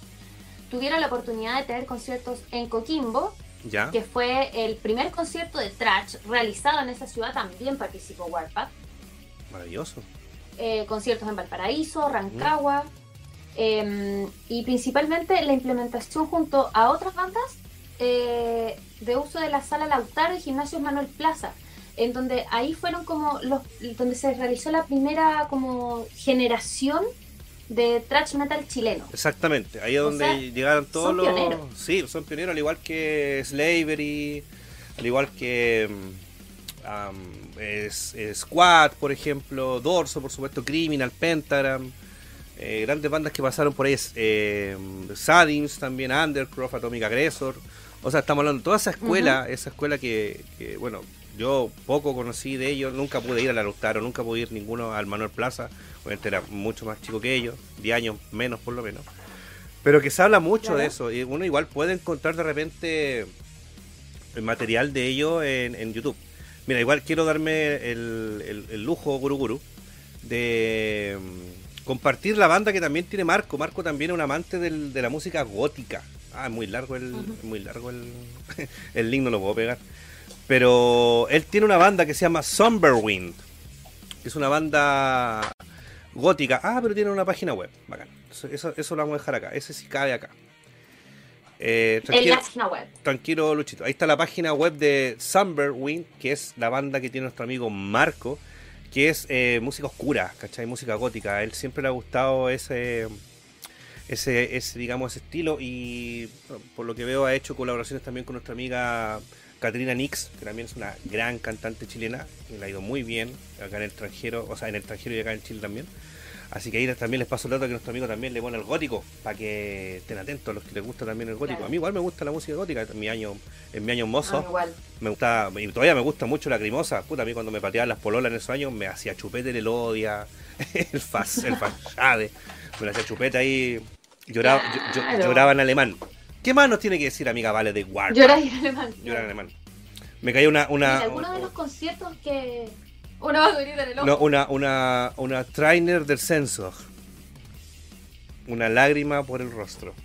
Tuvieron la oportunidad de tener conciertos en Coquimbo, ya. que fue el primer concierto de Trash realizado en esa ciudad. También participó Warpath. Maravilloso. Eh, conciertos en Valparaíso, Rancagua. Em, y principalmente la implementación junto a otras bandas eh, de uso de la sala Lautaro y gimnasio Manuel Plaza, en donde ahí fueron como los donde se realizó la primera como generación de thrash metal chileno. Exactamente, ahí es donde llegaron todos los sí, son pioneros al igual que Slavery, al igual que es, Squad, por ejemplo, Dorso, por supuesto, Criminal, Pentagram. Eh, grandes bandas que pasaron por ahí, eh, Sadins también, Undercroft, Atomic Aggressor. O sea, estamos hablando de toda esa escuela, esa escuela que, bueno, yo poco conocí de ellos, nunca pude ir a la Lustaro, nunca pude ir ninguno al Manuel Plaza, obviamente era mucho más chico que ellos, 10 años menos por lo menos. Pero que se habla mucho de eso, y uno igual puede encontrar de repente el material de ellos en YouTube. Mira, igual quiero darme el, lujo, Guru Guru, de mm, compartir la banda que también tiene Marco. Marco también es un amante de la música gótica. Ah, es muy largo el, muy largo el, <laughs> el link, no lo puedo pegar. Pero él tiene una banda que se llama Somberwind. Que es una banda gótica. Ah, pero tiene una página web. Bacán. Eso, eso lo vamos a dejar acá. Ese sí cabe acá. Eh, en la página web. Tranquilo, Luchito. Ahí está la página web de Wind, que es la banda que tiene nuestro amigo Marco, que es eh, música oscura, ¿cachai? Música gótica. A él siempre le ha gustado ese, ese, ese, digamos, ese estilo y por lo que veo ha hecho colaboraciones también con nuestra amiga Catrina Nix, que también es una gran cantante chilena, y le ha ido muy bien acá en el extranjero, o sea, en el extranjero y acá en Chile también. Así que ahí también les paso el dato que nuestro amigo también le pone el gótico, para que estén atentos a los que les gusta también el gótico. A mí igual me gusta la música gótica, en mi año, en mi año mozo. Ah, me gusta, y todavía me gusta mucho la crimosa. Puta, a mí cuando me pateaban las pololas en esos años me hacía chupete el Elodia, <laughs> el faz, el fachade, me hacía chupete ahí, lloraba, lloraba en alemán. ¿Qué más nos tiene que decir, amiga Vale, de War? Llorar en alemán. Llorar en alemán. Me caía una... una algunos de los conciertos que... Una en el ojo. No, una, una, una trainer del sensor una lágrima por el rostro.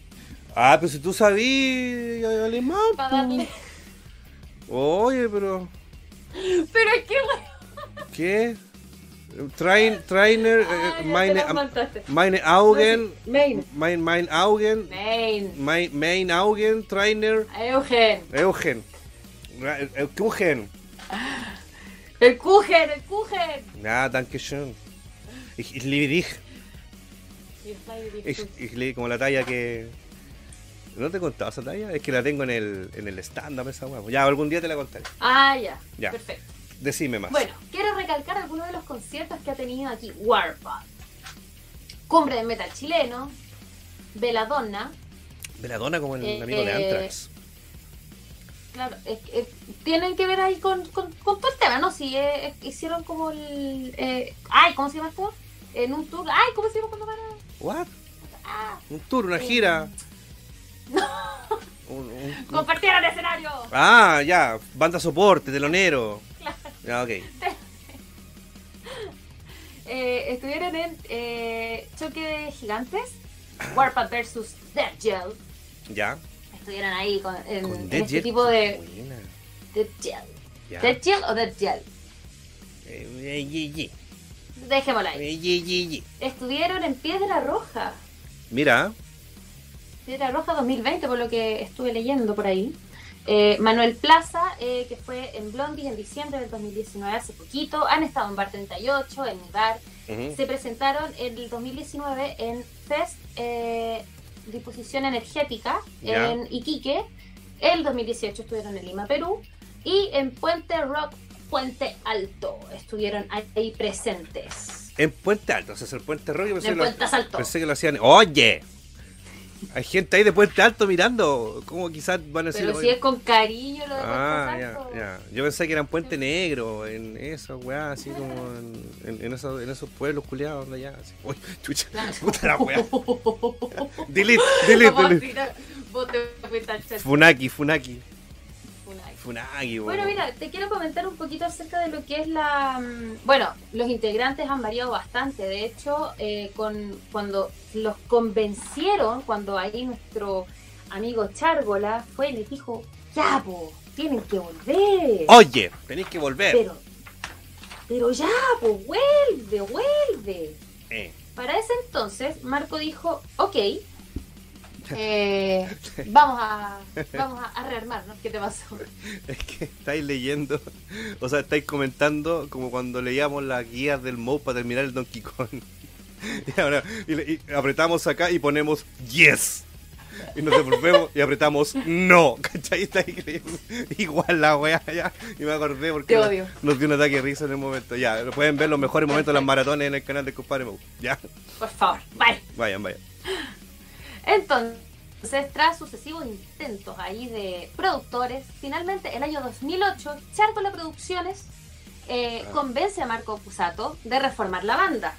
Ah, pero si tú sabías alemán. Oye, pero. Pero qué ¿Qué? Train, trainer, eh, meine, meine Augen, main, mein, mein Augen, main, mein, mein Augen, Trainer, Eugen, Eugen, <gasps> el Kuchen, el Kuchen, el Kuchen. Ja, danke schön. Ich, ich liebe dich. Y, leí como la talla que. ¿No te he contado esa talla? Es que la tengo en el, en el stand-up esa Ya, algún día te la contaré. Ah, ya. ya. Perfecto. Decime más. Bueno, quiero recalcar algunos de los conciertos que ha tenido aquí Warpath. Cumbre de Metal Chileno, Veladonna. Veladonna como el amigo de eh, Anthrax. Claro, es, tienen que ver ahí con, con, con todo el tema, ¿no? Si eh, hicieron como el... Eh, ay, ¿cómo se llama esto? En un tour. Ay, ¿cómo se llama cuando van a...? ¿What? un tour, una gira. <laughs> No. Compartieron escenario. Ah, ya. Banda soporte, telonero. Ya, ok. <laughs> eh, estuvieron en eh, Choque de Gigantes, Warpath versus Dead Gel. Ya. Estuvieron ahí con, en, en este tipo de. Dead Gel. ¿Dead Gel o Dead Gel? Eh, eh, Dejémosla ahí. Estuvieron en Piedra Roja. Mira. Piedra Roja 2020, por lo que estuve leyendo por ahí. Eh, Manuel Plaza, eh, que fue en Blondie en diciembre del 2019, hace poquito. Han estado en Bar 38, en mi bar. Se presentaron en el 2019 en Fest eh, Disposición Energética en Iquique. El 2018 estuvieron en Lima, Perú. Y en Puente Rock Puente Alto. Estuvieron ahí presentes. En Puente Alto, o sea, es el Puente Rock. yo Pensé, En que lo, Puente Alto. pensé que lo hacían. ¡Oye! Hay gente ahí de Puente Alto mirando. ¿Cómo quizás van a decir? Pero si es con cariño lo de Ah, Puente ya, ya. Yo pensé que eran Puente Negro, en esos, weá, así como en, en, en esos, en esos pueblos culiados de allá. Así. Uy, chucha, puta la weá. <laughs> Delete, delete, delete. Funaki, Funaki. Funaki, Bueno, weón. mira, te quiero comentar un poquito acerca de lo que es la... mm, Bueno, los integrantes han variado bastante. De hecho, eh, con cuando los convencieron, cuando ahí nuestro amigo Chárgola fue y les dijo, ya, po, tienen que volver. Oye, tenéis que volver. Pero, pero ya, pues vuelve, vuelve. Eh, Para ese entonces, Marco dijo, ok, eh, <laughs> vamos a vamos a, rearmarnos. ¿Qué te pasó? es que estáis leyendo, o sea, estáis comentando como cuando leíamos las guías del MOU para terminar el Donkey Kong. <laughs> Y ahora y le- y apretamos acá y ponemos yes. Y nos devolvemos y apretamos no. <laughs> ¿Cachai? Está. Igual la weá ya. Y me acordé porque nos- dio un ataque de risa en el momento. Ya, lo pueden ver los mejores momentos de las maratones en el canal de Compadre Mau. Ya, Por favor, vale. vayan, vayan. Entonces, tras sucesivos intentos ahí de productores, finalmente el año 2008, Charcola Producciones eh, Ah. convence a Marco Pusato de reformar la banda.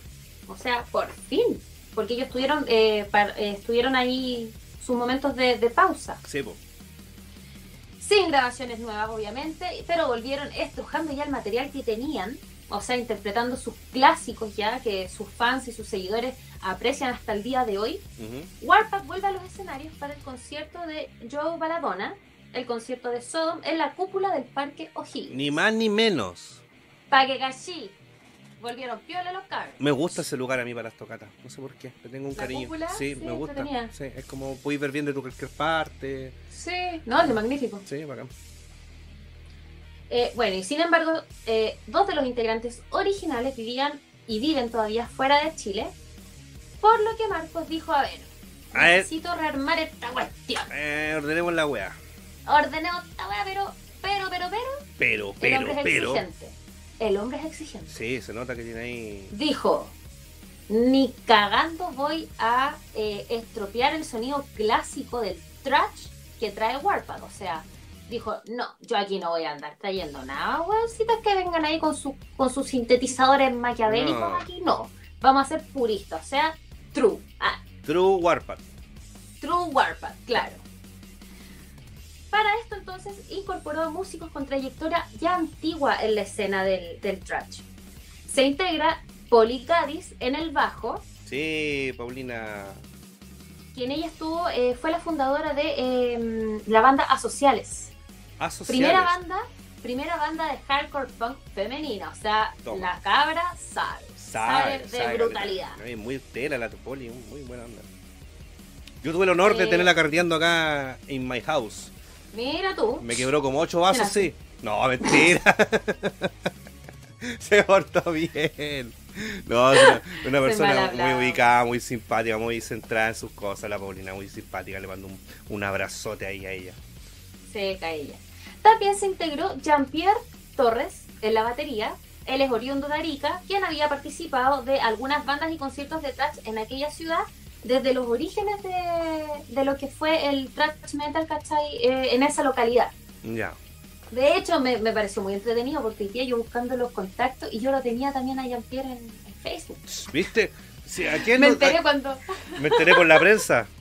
O sea, por fin. Porque ellos estuvieron, eh, par- eh, estuvieron ahí sus momentos de, de pausa. Sí, po. Sin grabaciones nuevas, obviamente, pero volvieron estrujando ya el material que tenían. O sea, interpretando sus clásicos ya, que sus fans y sus seguidores aprecian hasta el día de hoy. Ujú. Warpath vuelve a los escenarios para el concierto de Joe Baladona, el concierto de Sodom en la cúpula del Parque O'Higgins. Ni más ni menos. Paguegashi. Volvieron piola los cabros. Me gusta ese lugar a mí para las tocatas. No sé por qué. Le tengo un ¿La cariño. cúpula? Sí, Sí, me gusta. Sí, es como puedes ver bien de tu cualquier parte. Sí, no, es magnífico. Sí, bacán. Eh, bueno, y sin embargo, eh, dos de los integrantes originales vivían y viven todavía fuera de Chile, por lo que Marcos dijo, a ver, A ver. necesito rearmar esta cuestión. Eh, ordenemos la weá. Ordenemos esta weá, pero, pero, pero, pero, Pero, el pero, hombre es pero. exigente. El hombre es exigente. Sí, se nota que tiene ahí. dijo, ni cagando voy a eh, estropear el sonido clásico del trash que trae Warpath. O sea, dijo, no, yo aquí no voy a andar trayendo nada, weoncitas que vengan ahí con, su, con sus sintetizadores maquiavélicos. No. Aquí no. Vamos a ser puristas, o sea, true. Ah, True Warpath. True Warpath, claro. Para esto entonces incorporó músicos con trayectoria ya antigua en la escena del, del thrash. Se integra Polly Gaddis en el bajo, Sí, Paulina. quien ella estuvo, eh, fue la fundadora de eh, la banda Asociales. Asociales. Primera banda, primera banda de hardcore punk femenina, o sea, Toma. la cabra sabe, sabe, de brutalidad. Muy tela la Poli, muy buena onda. Yo tuve el honor de Eh. tenerla carreteando acá en my house. Mira tú. Me quebró como ocho vasos, sí. No, mentira. <laughs> Se portó bien. No, una, persona muy ubicada, muy simpática, muy centrada en sus cosas. La Paulina, muy simpática. Le mando un, un abrazote ahí a ella. seca ella. También se integró Jean-Pierre Torres en la batería. Él es oriundo de Arica, quien había participado de algunas bandas y conciertos de thrash en aquella ciudad desde los orígenes de, de lo que fue el thrash metal, ¿cachai? Eh, en esa localidad. Ya. De hecho, me, me pareció muy entretenido porque día yo buscando los contactos y yo lo tenía también a Jean-Pierre en, en Facebook. ¿Viste? Sí, ¿a quién Me no- enteré a- cuando... me enteré por la prensa. <laughs>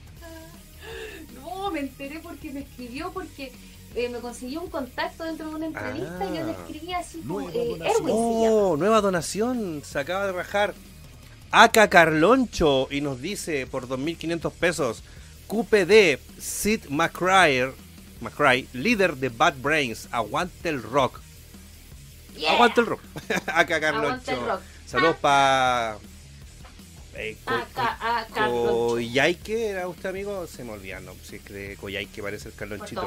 No, me enteré porque me escribió porque eh, me consiguió un contacto dentro de una entrevista y yo le Ah. escribí así como Nueva eh, donación. Erwin. Oh, nueva donación. Se acaba de rajar. Aka Carloncho y nos dice por 2.500 pesos. QPD, Sid McCryer, McCray, líder de Bad Brains. Aguante el rock. Yeah. Aguante el rock. <laughs> Aka Carloncho. Saludos para. Eh, Co- Carloncho. Coyhaique, ¿era usted amigo? Se me olvida, no. Si es que de Coyhaique parece el Carlonchito.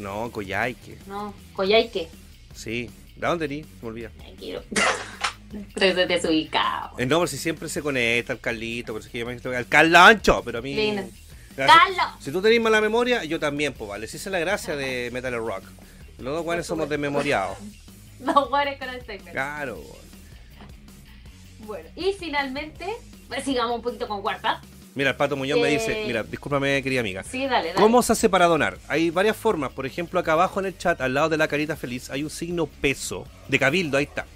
No, Coyhaique. no, Coyhaique. Sí. ¿De dónde? Se me olvida. Tranquilo. <laughs> Entonces desubicado. Eh, no, por si siempre se conecta el Carlito, por si que yo me al Carlancho, pero a mí. Lindo. ¡Carlos! Si tú tenés mala memoria, yo también, pues vale. Si esa es la gracia de Metal Rock. Los dos guanes somos desmemoriados. <laughs> Dos guares con Alzheimer. Claro. Bueno, y finalmente, pues sigamos un poquito con Warpath. Mira, el Pato Muñoz me Eh, dice, mira, discúlpame querida amiga. Sí, dale, dale. ¿Cómo se hace para donar? Hay varias formas. Por ejemplo, acá abajo en el chat, al lado de la carita feliz, hay un signo peso. De cabildo, ahí está.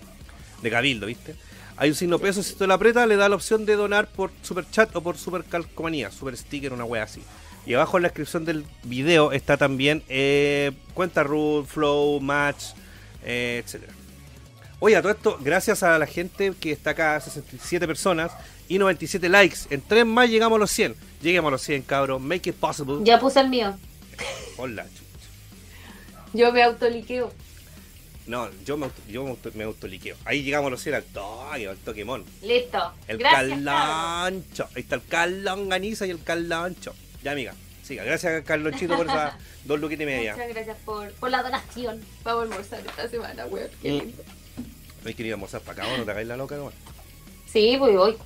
De cabildo, ¿viste? Hay un signo peso, si tú lo aprietas, le da la opción de donar por super chat o por super calcomanía, super sticker, una wea así. Y abajo en la descripción del video está también eh, cuenta root, flow, match, eh, etcétera. Oye, a todo esto, gracias a la gente que está acá, 67 personas y 97 likes. En tres más llegamos a los 100. Lleguemos a los 100, cabros. Make it possible. Ya puse el mío. Hola. Yo me autoliqueo. No, yo me, auto, yo me, auto, me autoliqueo. Ahí llegamos a los 100 al toque, al toquemón. Listo. El Gracias. Carloncho. Ahí está el Carlonganiza y el Carloncho. Ya, amiga. Siga. Gracias, Carlonchito, por esas <laughs> dos luquitas y media. Muchas gracias por, por la donación. Vamos a almorzar esta semana, weón. Qué Mm. lindo. No hay querido almorzar para acá, ¿o no te hagáis la loca, nomás. Sí, voy, voy.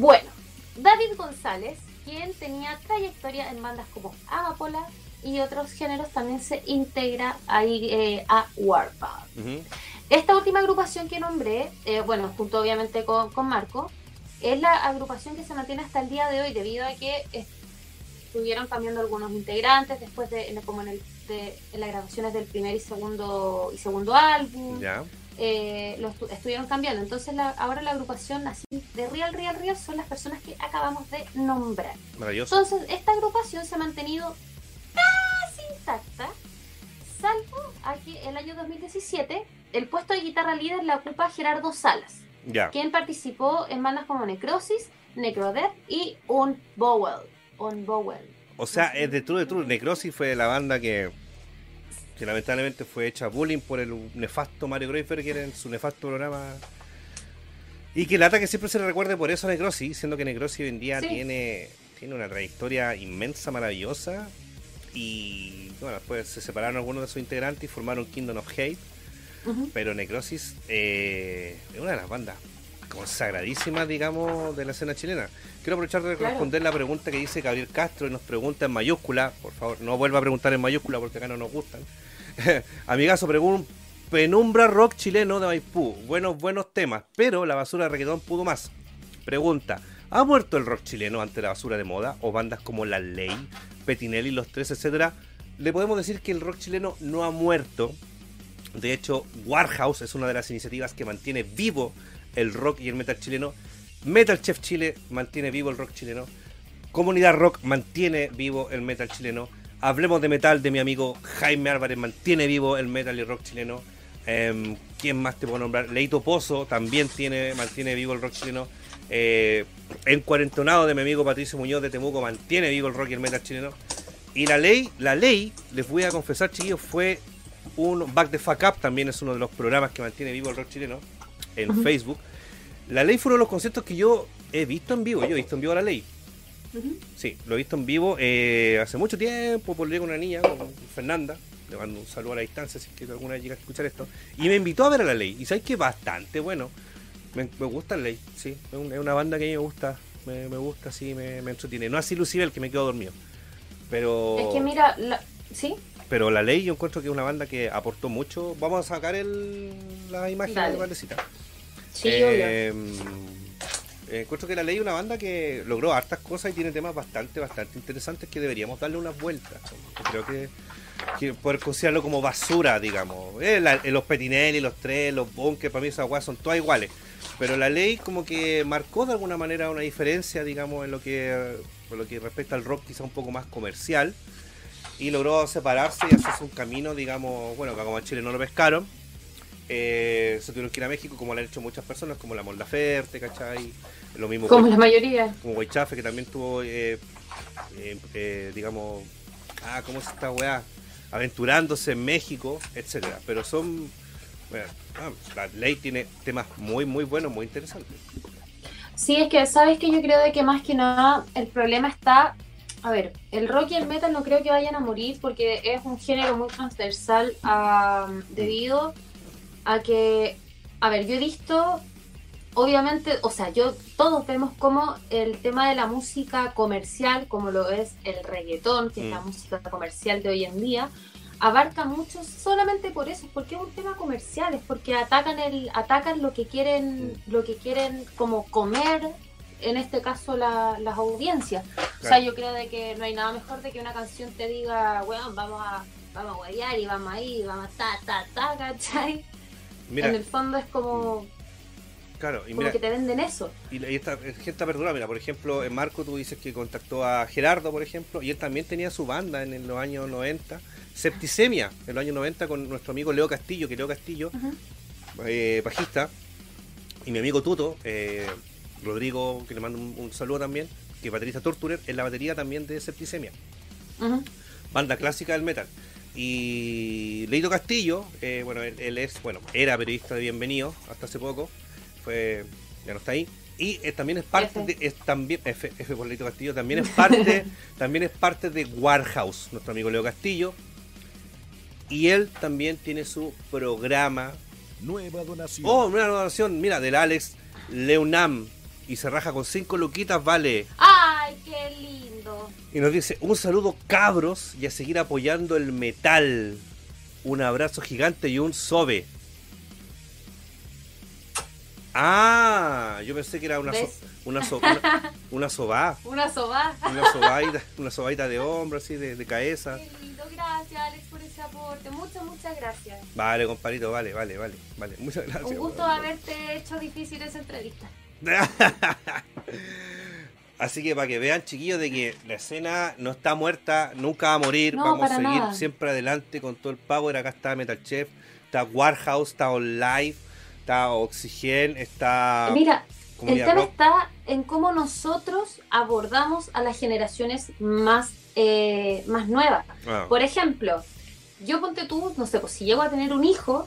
Bueno, David González, quien tenía trayectoria en bandas como Amapola y otros géneros, también se integra ahí eh, a Warpath. Esta última agrupación que nombré, eh, bueno, junto obviamente con, con Marco, es la agrupación que se mantiene hasta el día de hoy debido a que estuvieron cambiando algunos integrantes después de, como en, el, de, en las grabaciones del primer y segundo y segundo álbum. Eh, lo estu- estuvieron cambiando. Entonces la- ahora la agrupación así de Real Real Real son las personas que acabamos de nombrar. Maravilloso. Entonces esta agrupación se ha mantenido casi intacta, salvo a que el año 2017 el puesto de guitarra líder la ocupa Gerardo Salas, quien participó en bandas como Necrosis, Necrodeath y Unbowel. Unbowel. O sea, es de True de True. Necrosis fue la banda que, que lamentablemente fue hecha bullying por el nefasto Mario era en su nefasto programa. Y que lata que siempre se le recuerde por eso a Necrosis, siendo que Necrosis hoy en día Sí. tiene, tiene una trayectoria inmensa, maravillosa. Y bueno, después se separaron algunos de sus integrantes y formaron Kingdom of Hate. Pero Necrosis eh, es una de las bandas consagradísimas, digamos, de la escena chilena. Quiero aprovechar de Claro. responder la pregunta que dice Gabriel Castro y nos pregunta en mayúscula. Por favor, no vuelva a preguntar en mayúscula porque acá no nos gustan. <laughs> Amigazo, pregunta. Penumbra rock chileno de Maipú. Buenos, buenos temas, pero la basura de reggaetón pudo más. Pregunta. ¿Ha muerto el rock chileno ante la basura de moda? ¿O bandas como La Ley, Petinelli, Los Tres, etcétera? Le podemos decir que el rock chileno no ha muerto. De hecho, Warhouse es una de las iniciativas que mantiene vivo el rock y el metal chileno. Metal Chef Chile mantiene vivo el rock chileno. Comunidad Rock mantiene vivo el metal chileno. Hablemos de metal de mi amigo Jaime Álvarez, mantiene vivo el metal y el rock chileno. Em, ¿Quién más te puedo nombrar? Leito Pozo también tiene, mantiene vivo el rock chileno. Eh, en Cuarentonado de mi amigo Patricio Muñoz de Temuco mantiene vivo el rock y el metal chileno. Y la ley, la ley, les voy a confesar, chiquillos, fue un Back the Fuck Up, también es uno de los programas que mantiene vivo el rock chileno en. Facebook. La ley fue uno de los conciertos que yo he visto en vivo, yo he visto en vivo la ley. Sí, lo he visto en vivo eh, hace mucho tiempo, por con una niña, con Fernanda. Le mando un saludo a la distancia si es que alguna vez llega a escuchar esto. Y me invitó a ver a la ley. Y sabes que bastante bueno. Me, me gusta la ley, sí. Es, un- es una banda que a mí me gusta. Me, me gusta, sí, me, me entretiene. No así Lucibel, que me quedo dormido. Pero, Es que mira, la- ¿sí? pero la ley yo encuentro que es una banda que aportó mucho. Vamos a sacar el, la imagen Dale. de Valdecita. Sí, Eh, eh, encuentro que la ley es una banda que logró hartas cosas y tiene temas bastante, bastante interesantes que deberíamos darle unas vueltas. Creo que, que poder considerarlo como basura, digamos. Eh, la- eh, los Petinelli, los tres, los Bunkers, para mí esas weas son todas iguales. Pero la ley como que marcó de alguna manera una diferencia, digamos, en lo que, en lo que respecta al rock quizá un poco más comercial. Y logró separarse y hacerse un camino, digamos, bueno, que como en Chile no lo pescaron, eh, se tuvieron que ir a México, como lo han hecho muchas personas, como la Mon Laferte, ¿cachai? Lo mismo Como Guay- la mayoría. como Guaychafe, que también tuvo, eh, eh, eh, digamos, ah, ¿cómo es esta weá? Aventurándose en México, etcétera. Pero son, bueno, ah, la ley tiene temas muy, muy buenos, muy interesantes. Sí, es que sabes que yo creo de que más que nada el problema está, a ver, el rock y el metal no creo que vayan a morir porque es un género muy transversal ah, debido a que, a ver, yo he visto, obviamente, o sea, yo todos vemos como el tema de la música comercial, como lo es el reggaetón, que es la Mm. música comercial de hoy en día, abarca mucho solamente por eso, porque es un tema comercial, es porque atacan el, atacan lo que quieren, lo que quieren como comer, en este caso la, las audiencias. O sea, yo creo de que no hay nada mejor de que una canción te diga, bueno, vamos a, vamos a guayar y vamos ahí, vamos a ta, ta, ta, ¿cachai? en el fondo es como Claro, y mira, que te venden eso. Y, esta gente perdura, mira, por ejemplo, en Marco tú dices que contactó a Gerardo, por ejemplo, y él también tenía su banda en, los años 90, Septicemia, en los años 90 con nuestro amigo Leo Castillo, que Leo Castillo, eh, bajista, y mi amigo Tuto, eh, Rodrigo, que le mando un, saludo también, que es baterista Torturer, en la batería también de Septicemia. Banda clásica del metal. Y Leito Castillo, eh, bueno, él, él, es, bueno, era periodista de Bienvenido hasta hace poco fue ya no está ahí. Y eh, también es parte de es también F, F Castillo también es parte <laughs> también es parte de Warhouse nuestro amigo Leo Castillo. Y él también tiene su programa. Nueva donación. Oh nueva donación. Mira del Alex Leonam y se raja con cinco luquitas vale. Ay qué lindo. Y nos dice un saludo cabros y a seguir apoyando el metal. Un abrazo gigante y un sobe Ah, yo pensé que era una una, so una, <laughs> una sobá. Una sobá. Una sobaita, una sobaita de hombro, así, de, de cabeza. Qué lindo, gracias Alex por ese aporte. Muchas, muchas gracias. Vale, compadrito, vale, vale, vale, vale. Muchas gracias. Un gusto haberte hecho difícil esa entrevista. <laughs> Así que para que vean, chiquillos, de que la escena no está muerta, nunca va a morir. Vamos a seguir siempre adelante con todo el power. Acá está Metal Chef, está Warhouse, está On Live está Oxygen, está... Mira, el tema está en cómo nosotros abordamos a las generaciones más, eh, más nuevas. Ah. Por ejemplo, yo ponte tú, no sé, pues si llego a tener un hijo,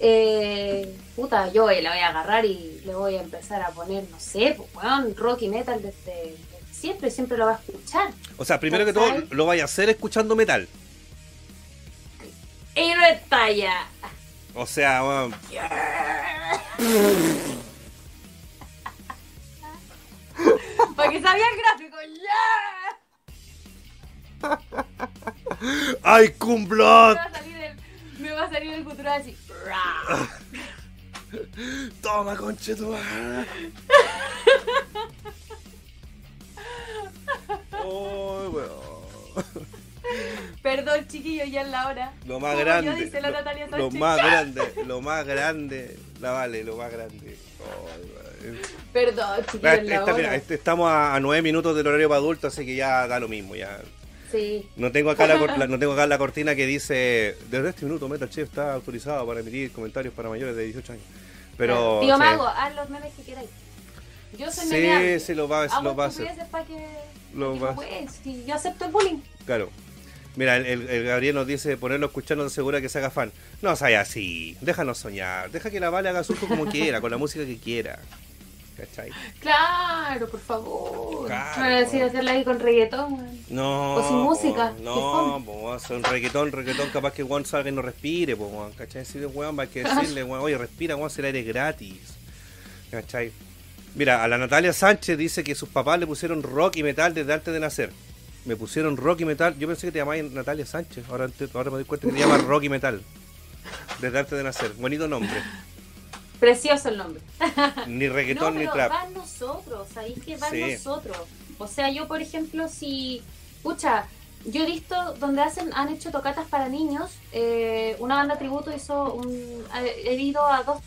eh, puta, yo le voy a agarrar y le voy a empezar a poner, no sé, pues, bueno, rock y metal desde, siempre, siempre lo va a escuchar. O sea, primero que todo, lo vaya a hacer escuchando metal. Y no está ya. O sea, bueno. Porque sabía el gráfico, ¡Ay, cumplot! Me va a salir el, futuro así. Toma, conchetumar. oh, <laughs> weón. <laughs> Perdón, chiquillo, ya es la hora. Lo más grande. lo, más <laughs> grande, lo más grande. La vale, lo más grande. Perdón, chiquillo, es la hora. Este, estamos a, nueve minutos del horario para adultos, así que ya da lo mismo. ya Sí. No tengo acá la, <laughs> no tengo acá la cortina que dice desde este minuto Metal Chef está autorizado para emitir comentarios para mayores de 18 años. Pero Tío Mago, haz los memes que queráis. Yo soy Sí, sí lo va, lo va a hacer. Para que, lo va. Pues, yo acepto el bullying. Claro. Mira, el, Gabriel nos dice ponerlo escuchando segura que se haga fan. No sea así, déjanos soñar, deja que la Vale haga su como quiera, con la música que quiera. ¿Cachai? Claro, por favor. Claro. No decir hacerla ahí con reggaetón. No. O sin música. No, pues un reggaetón, reggaetón capaz que Juan salga y no respire, pues, ¿cachai? Si weón va a que <laughs> decirle, weón, oye, respira, Juan, el aire gratis. ¿Cachai? Mira, a la Natalia Sánchez dice que sus papás le pusieron rock y metal desde antes de nacer me pusieron rock y metal. Yo pensé que te llamabas Natalia Sánchez. Ahora, ahora me doy cuenta que te llamas rock y metal. Desde antes de nacer. Bonito nombre. Precioso el nombre. Ni reggaetón ni trap. Van nosotros, ahí que van nosotros. O sea, yo por ejemplo, si. Pucha, yo he visto donde hacen, han hecho tocatas para niños. Eh, una banda tributo hizo un. He ido a dos,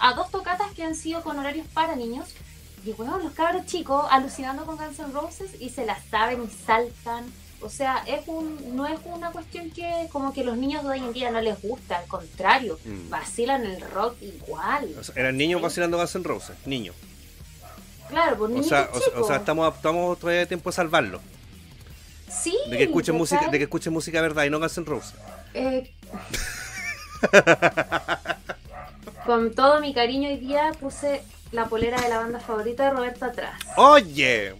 a dos tocatas que han sido con horarios para niños y bueno, los cabros chicos alucinando con Guns N' Roses y se las saben y saltan. O sea, es un, no es una cuestión que como que los niños de hoy en día no les gusta, al contrario, mm. vacilan el rock igual. eran niños vacilando Guns N' Roses, niños. Claro, pues niños. O sea, o, sea estamos, estamos todavía de tiempo de salvarlo. Sí. De que escuchen música, de que escuchen música verdad y no Guns N' Roses. Eh... <laughs> con todo mi cariño hoy día puse la polera de la banda favorita de Roberto atrás. Oye,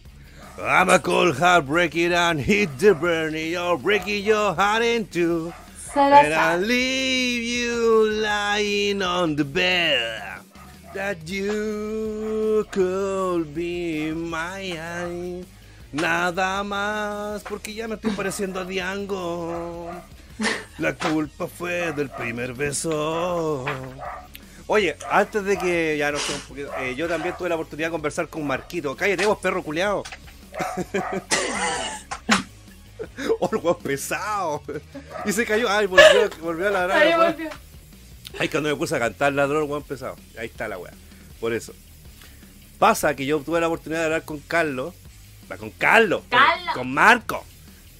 I'm a cold heart, break it and hit the burning, you're breaking your heart in two. And I leave you lying on the bed. That you could be my Nada más, porque ya me estoy pareciendo a Diango. La culpa fue del primer beso. Oye, antes de que ya no sé un poquito, eh, yo también tuve la oportunidad de conversar con Marquito. Cállate vos, perro culiao. <laughs> oh, el weón pesado. Y se cayó. Ay, volvió, volvió a ladrar. Weón. volvió. Ay, cuando me puse a cantar ladrón, weón pesado. Ahí está la weá. Por eso. Pasa que yo tuve la oportunidad de hablar con Carlos. Con Carlos. Carlos. Con Marco.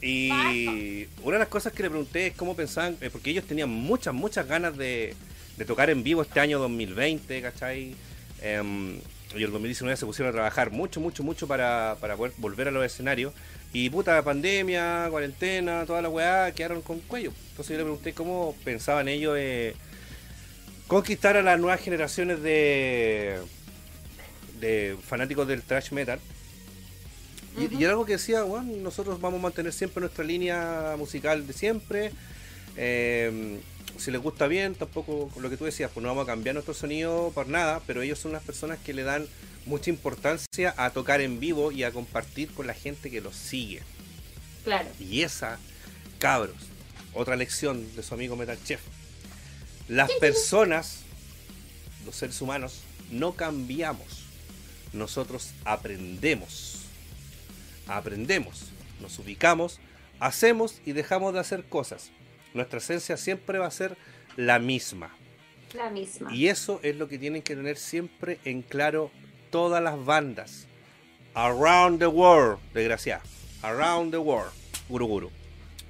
Y una de las cosas que le pregunté es cómo pensaban, eh, porque ellos tenían muchas, muchas ganas de, de tocar en vivo este año 2020, ¿cachai? Em, y el 2019 se pusieron a trabajar mucho, mucho, mucho para, para poder volver a los escenarios. Y puta, pandemia, cuarentena, toda la weá, quedaron con cuello. Entonces yo le pregunté cómo pensaban ellos eh, conquistar a las nuevas generaciones de, de fanáticos del thrash metal. Y, y era algo que decía, bueno, nosotros vamos a mantener siempre nuestra línea musical de siempre. Eh, si les gusta bien, tampoco lo que tú decías, pues no vamos a cambiar nuestro sonido por nada, pero ellos son las personas que le dan mucha importancia a tocar en vivo y a compartir con la gente que los sigue. Claro. Y esa, cabros, otra lección de su amigo Metal Chef. Las personas, los seres humanos, no cambiamos. Nosotros aprendemos. Aprendemos, nos ubicamos, hacemos y dejamos de hacer cosas. Nuestra esencia siempre va a ser la misma. La misma. Y eso es lo que tienen que tener siempre en claro todas las bandas. Around the world, desgraciada. Around the world. Guru guru.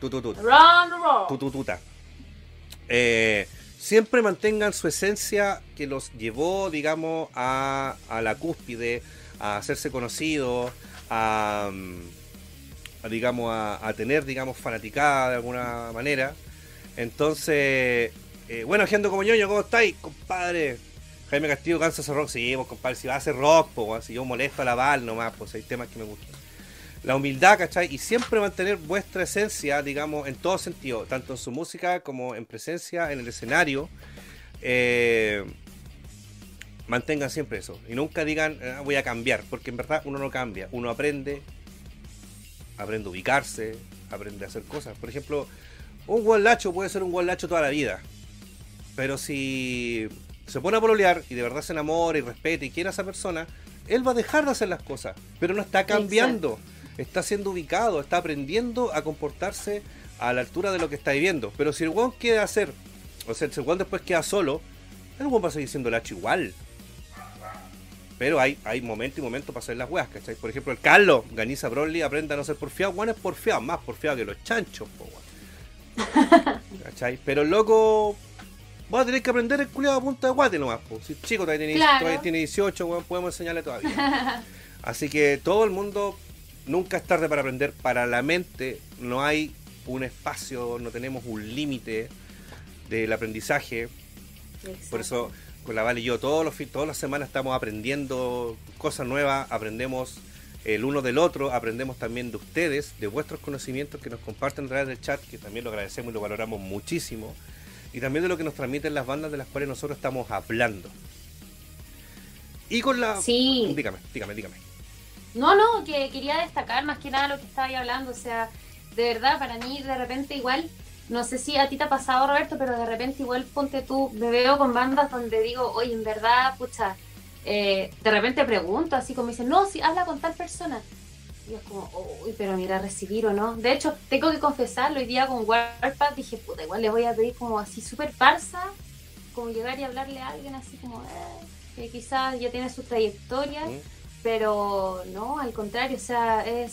Tutututa. Around the world. Tutututa. Eh, siempre mantengan su esencia que los llevó, digamos, a, a la cúspide, a hacerse conocidos, a, mm, a, digamos, a, a tener, digamos, fanaticada de alguna manera. Entonces, eh, bueno, gente como ñoño, ¿cómo estáis, compadre? Jaime Castillo, Kansas Rock, sí, pues, compadre, si va a hacer rock, pues, si yo molesto a la Val nomás, pues hay temas que me gustan. La humildad, ¿cachai? Y siempre mantener vuestra esencia, digamos, en todo sentido, tanto en su música como en presencia en el escenario. Eh, mantengan siempre eso. Y nunca digan, "Ah, voy a cambiar, porque en verdad uno no cambia. Uno aprende, aprende a ubicarse, aprende a hacer cosas. Por ejemplo, un gualacho puede ser un gualacho toda la vida. Pero si se pone a pololear y de verdad se enamora y respeta y quiere a esa persona, él va a dejar de hacer las cosas. Pero no está cambiando. Está siendo ubicado, está aprendiendo a comportarse a la altura de lo que está viviendo. Pero si el weón quiere hacer, o sea, si el weón después queda solo, el weón va a seguir siendo el hacho igual. Pero hay, hay momento y momento para hacer las weas, ¿cachai? Por ejemplo, el Carlos, Ganiza Broly, aprenda a no ser porfiado. Juan es porfiado, más porfiado que los chanchos, po, weón. <laughs> ¿Cachai? Pero loco va a tener que aprender el culiado a punta de guate nomás, po. Si el chico todavía tiene, Claro. todavía tiene 18, weón, podemos enseñarle todavía. <laughs> Así que todo el mundo, nunca es tarde para aprender. Para la mente no hay un espacio, no tenemos un límite del aprendizaje. Por eso con la Vale y yo todos los todas las semanas estamos aprendiendo cosas nuevas, aprendemos el uno del otro, aprendemos también de ustedes, de vuestros conocimientos que nos comparten a través del chat, que también lo agradecemos y lo valoramos muchísimo, y también de lo que nos transmiten las bandas de las cuales nosotros estamos hablando. Y con la... Sí. Dígame, dígame, dígame. No, no, que quería destacar más que nada lo que estaba ahí hablando. O sea, de verdad, para mí de repente igual, no sé si a ti te ha pasado, Roberto, pero de repente igual ponte tú, me veo con bandas donde digo, oye, en verdad, pucha, eh, de repente pregunto, así como dicen, no, si habla con tal persona. Y es como, uy, pero mira, recibir o no. De hecho, tengo que confesarlo, hoy día con Warpath dije, puta, igual le voy a pedir como así súper farsa, como llegar y hablarle a alguien así como, eh, que quizás ya tiene su trayectoria ¿Mm? pero no, al contrario, o sea, es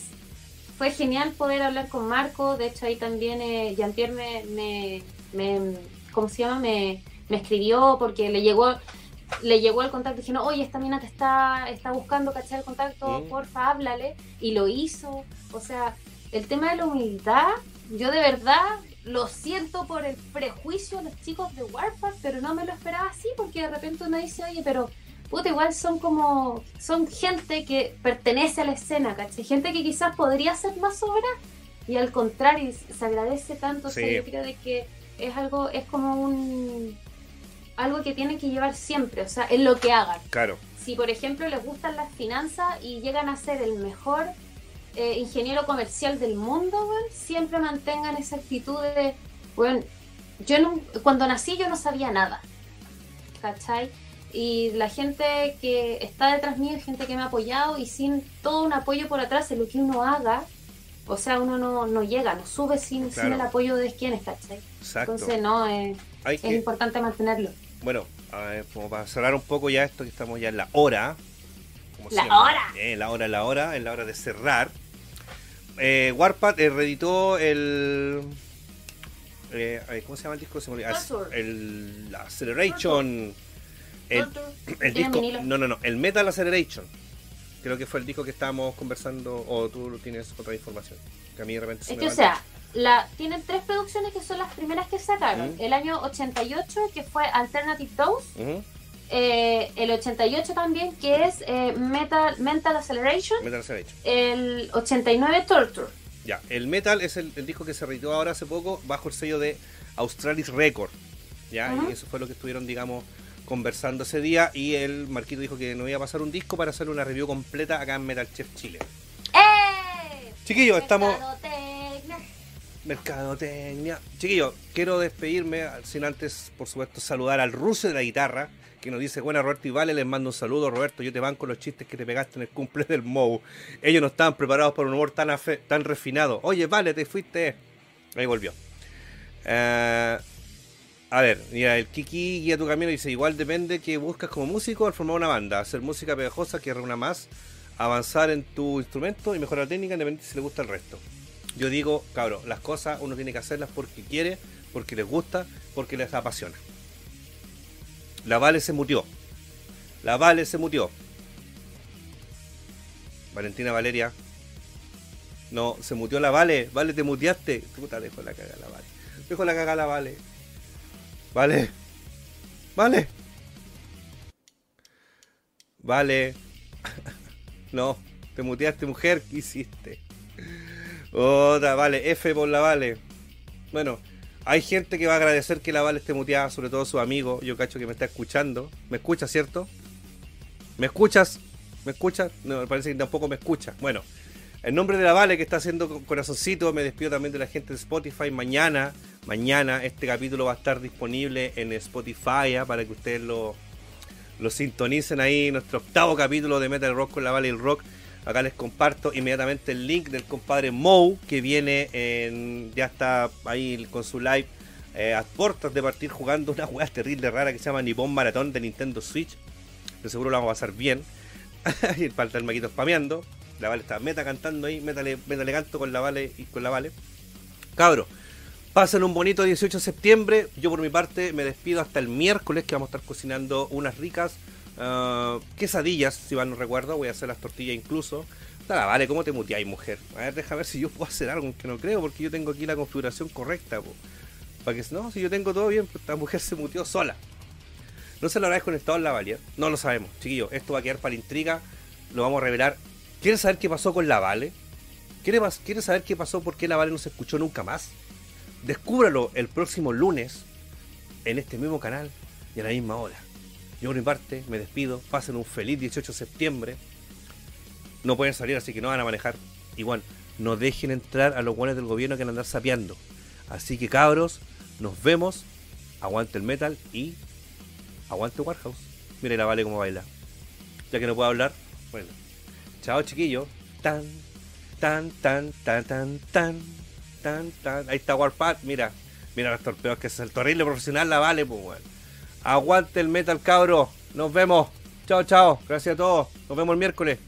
fue genial poder hablar con Marco, de hecho ahí también eh, Jean-Pierre me, me, me- ¿cómo se llama? Me, me escribió porque le llegó le llegó el contacto, dije, no, oye, esta mina te está, está buscando cachar el contacto, porfa, háblale, y lo hizo, o sea, el tema de la humildad, yo de verdad lo siento por el prejuicio de los chicos de Warpath, pero no me lo esperaba así, porque de repente uno dice, oye, pero puta, igual son como, son gente que pertenece a la escena, ¿cachai? Gente que quizás podría ser más obra y al contrario, se agradece tanto, o sea, Sí. yo creo de que es algo, es como un, algo que tienen que llevar siempre, o sea, en lo que hagan. Claro. Si por ejemplo les gustan las finanzas y llegan a ser el mejor eh, ingeniero comercial del mundo, weón, siempre mantengan esa actitud de, bueno, yo no, cuando nací yo no sabía nada, ¿cachai? Y la gente que está detrás mío es gente que me ha apoyado y sin todo un apoyo por atrás en lo que uno haga, o sea, uno no, no llega, no sube sin, sin el apoyo de quienes, ¿cachai? Exacto. Entonces, no, es, es importante mantenerlo. Bueno, como para cerrar un poco ya esto, que estamos ya en la hora. la hora. Eh, la hora, la hora, en la hora de cerrar. Eh, Warpath eh, reeditó el. Eh, ¿Cómo se llama el disco? Se el Acceleration. El, el disco. No, no, no. El Metal Acceleration. Creo que fue el disco que estábamos conversando. O tú tienes otra información. Que a mí de repente se es que, o sea, la, tienen tres producciones que son las primeras que sacaron. El año 88, que fue Alternative Dose. Eh, el 88 también, que es eh, Metal, Mental Acceleration. El 89 Torture. Ya, el Metal es el, disco que se reeditó ahora hace poco bajo el sello de Australis Record. Ya, y eso fue lo que estuvieron, digamos, conversando ese día. Y el Marquito dijo que no iba a pasar un disco para hacer una review completa acá en Metal Chef Chile. ¡Eh! Chiquillos, estamos. Mercadotecnia. Chiquillos, quiero despedirme sin antes, por supuesto, saludar al ruso de la guitarra que nos dice, buena Roberto y Vale, les mando un saludo, Roberto, yo te banco los chistes que te pegaste en el cumple del Mou. Ellos no estaban preparados para un humor tan, tan refinado. Oye, Vale, te fuiste. Ahí volvió. Eh, a ver, mira, el Kiki guía tu camino dice, igual depende que buscas como músico al formar una banda, hacer música pegajosa que reúna más, avanzar en tu instrumento y mejorar la técnica, independientemente si le gusta el resto. Yo digo, cabrón, las cosas uno tiene que hacerlas porque quiere, porque les gusta, porque les apasiona. La Vale se mutió. La Vale se mutió. Valentina Valeria. No, se mutió la Vale. Vale, te muteaste. Puta, dejo la caga la Vale. Dejo la caga la Vale. Vale. Vale. Vale. <laughs> no, te muteaste, mujer. ¿Qué hiciste? Otra, vale. F por la Vale. Bueno, hay gente que va a agradecer que la Vale esté muteada, sobre todo su amigo. Yo cacho que me está escuchando. ¿Me escuchas, cierto? ¿Me escuchas? ¿Me escuchas? No, me parece que tampoco me escucha. Bueno, en nombre de la Vale que está haciendo corazoncito, me despido también de la gente de Spotify. Mañana, mañana este capítulo va a estar disponible en Spotify ¿ah? para que ustedes lo, lo sintonicen ahí. Nuestro octavo capítulo de Metal Rock con la Vale y el Rock. Acá les comparto inmediatamente el link del compadre Mou, que viene en, ya está ahí con su live eh, a puertas de partir jugando una hueá terrible rara que se llama Nippon Maratón de Nintendo Switch. De seguro lo vamos a pasar bien. <laughs> y falta el maquito spameando. La Vale está meta cantando ahí, métale, métale canto con la Vale y con la Vale. Cabro, pasen un bonito 18 de septiembre. Yo por mi parte me despido hasta el miércoles que vamos a estar cocinando unas ricas Ah, quesadillas, si mal no recuerdo. Voy a hacer las tortillas incluso. Nada, vale, ¿cómo te muteáis, mujer? A ver, déjame ver si yo puedo hacer algo, que no creo, porque yo tengo aquí la configuración correcta. Para que no, si yo tengo todo bien, pues esta mujer se muteó sola. No se lo habrá desconectado en la Valier. No lo sabemos, chiquillos. Esto va a quedar para intriga. Lo vamos a revelar. ¿Quieres saber qué pasó con la Vale? ¿Quieres saber qué pasó? ¿Por qué la Vale no se escuchó nunca más? Descúbralo el próximo lunes en este mismo canal y a la misma hora. Yo por mi parte me despido. Pasen un feliz 18 de septiembre. No pueden salir, así que no van a manejar. Igual, no dejen entrar a los guanes del gobierno que van a andar sapeando. Así que cabros, nos vemos. Aguante el metal y aguante Warhouse. Mira la vale como baila. Ya que no puedo hablar, bueno. Chao chiquillos. Tan, tan, tan, tan, tan, tan, tan, tan. Ahí está Warpath, mira. Mira los torpeos que es el torrible profesional la vale, pues bueno. Aguante el metal, cabro. Nos vemos. Chao, chao. Gracias a todos. Nos vemos el miércoles.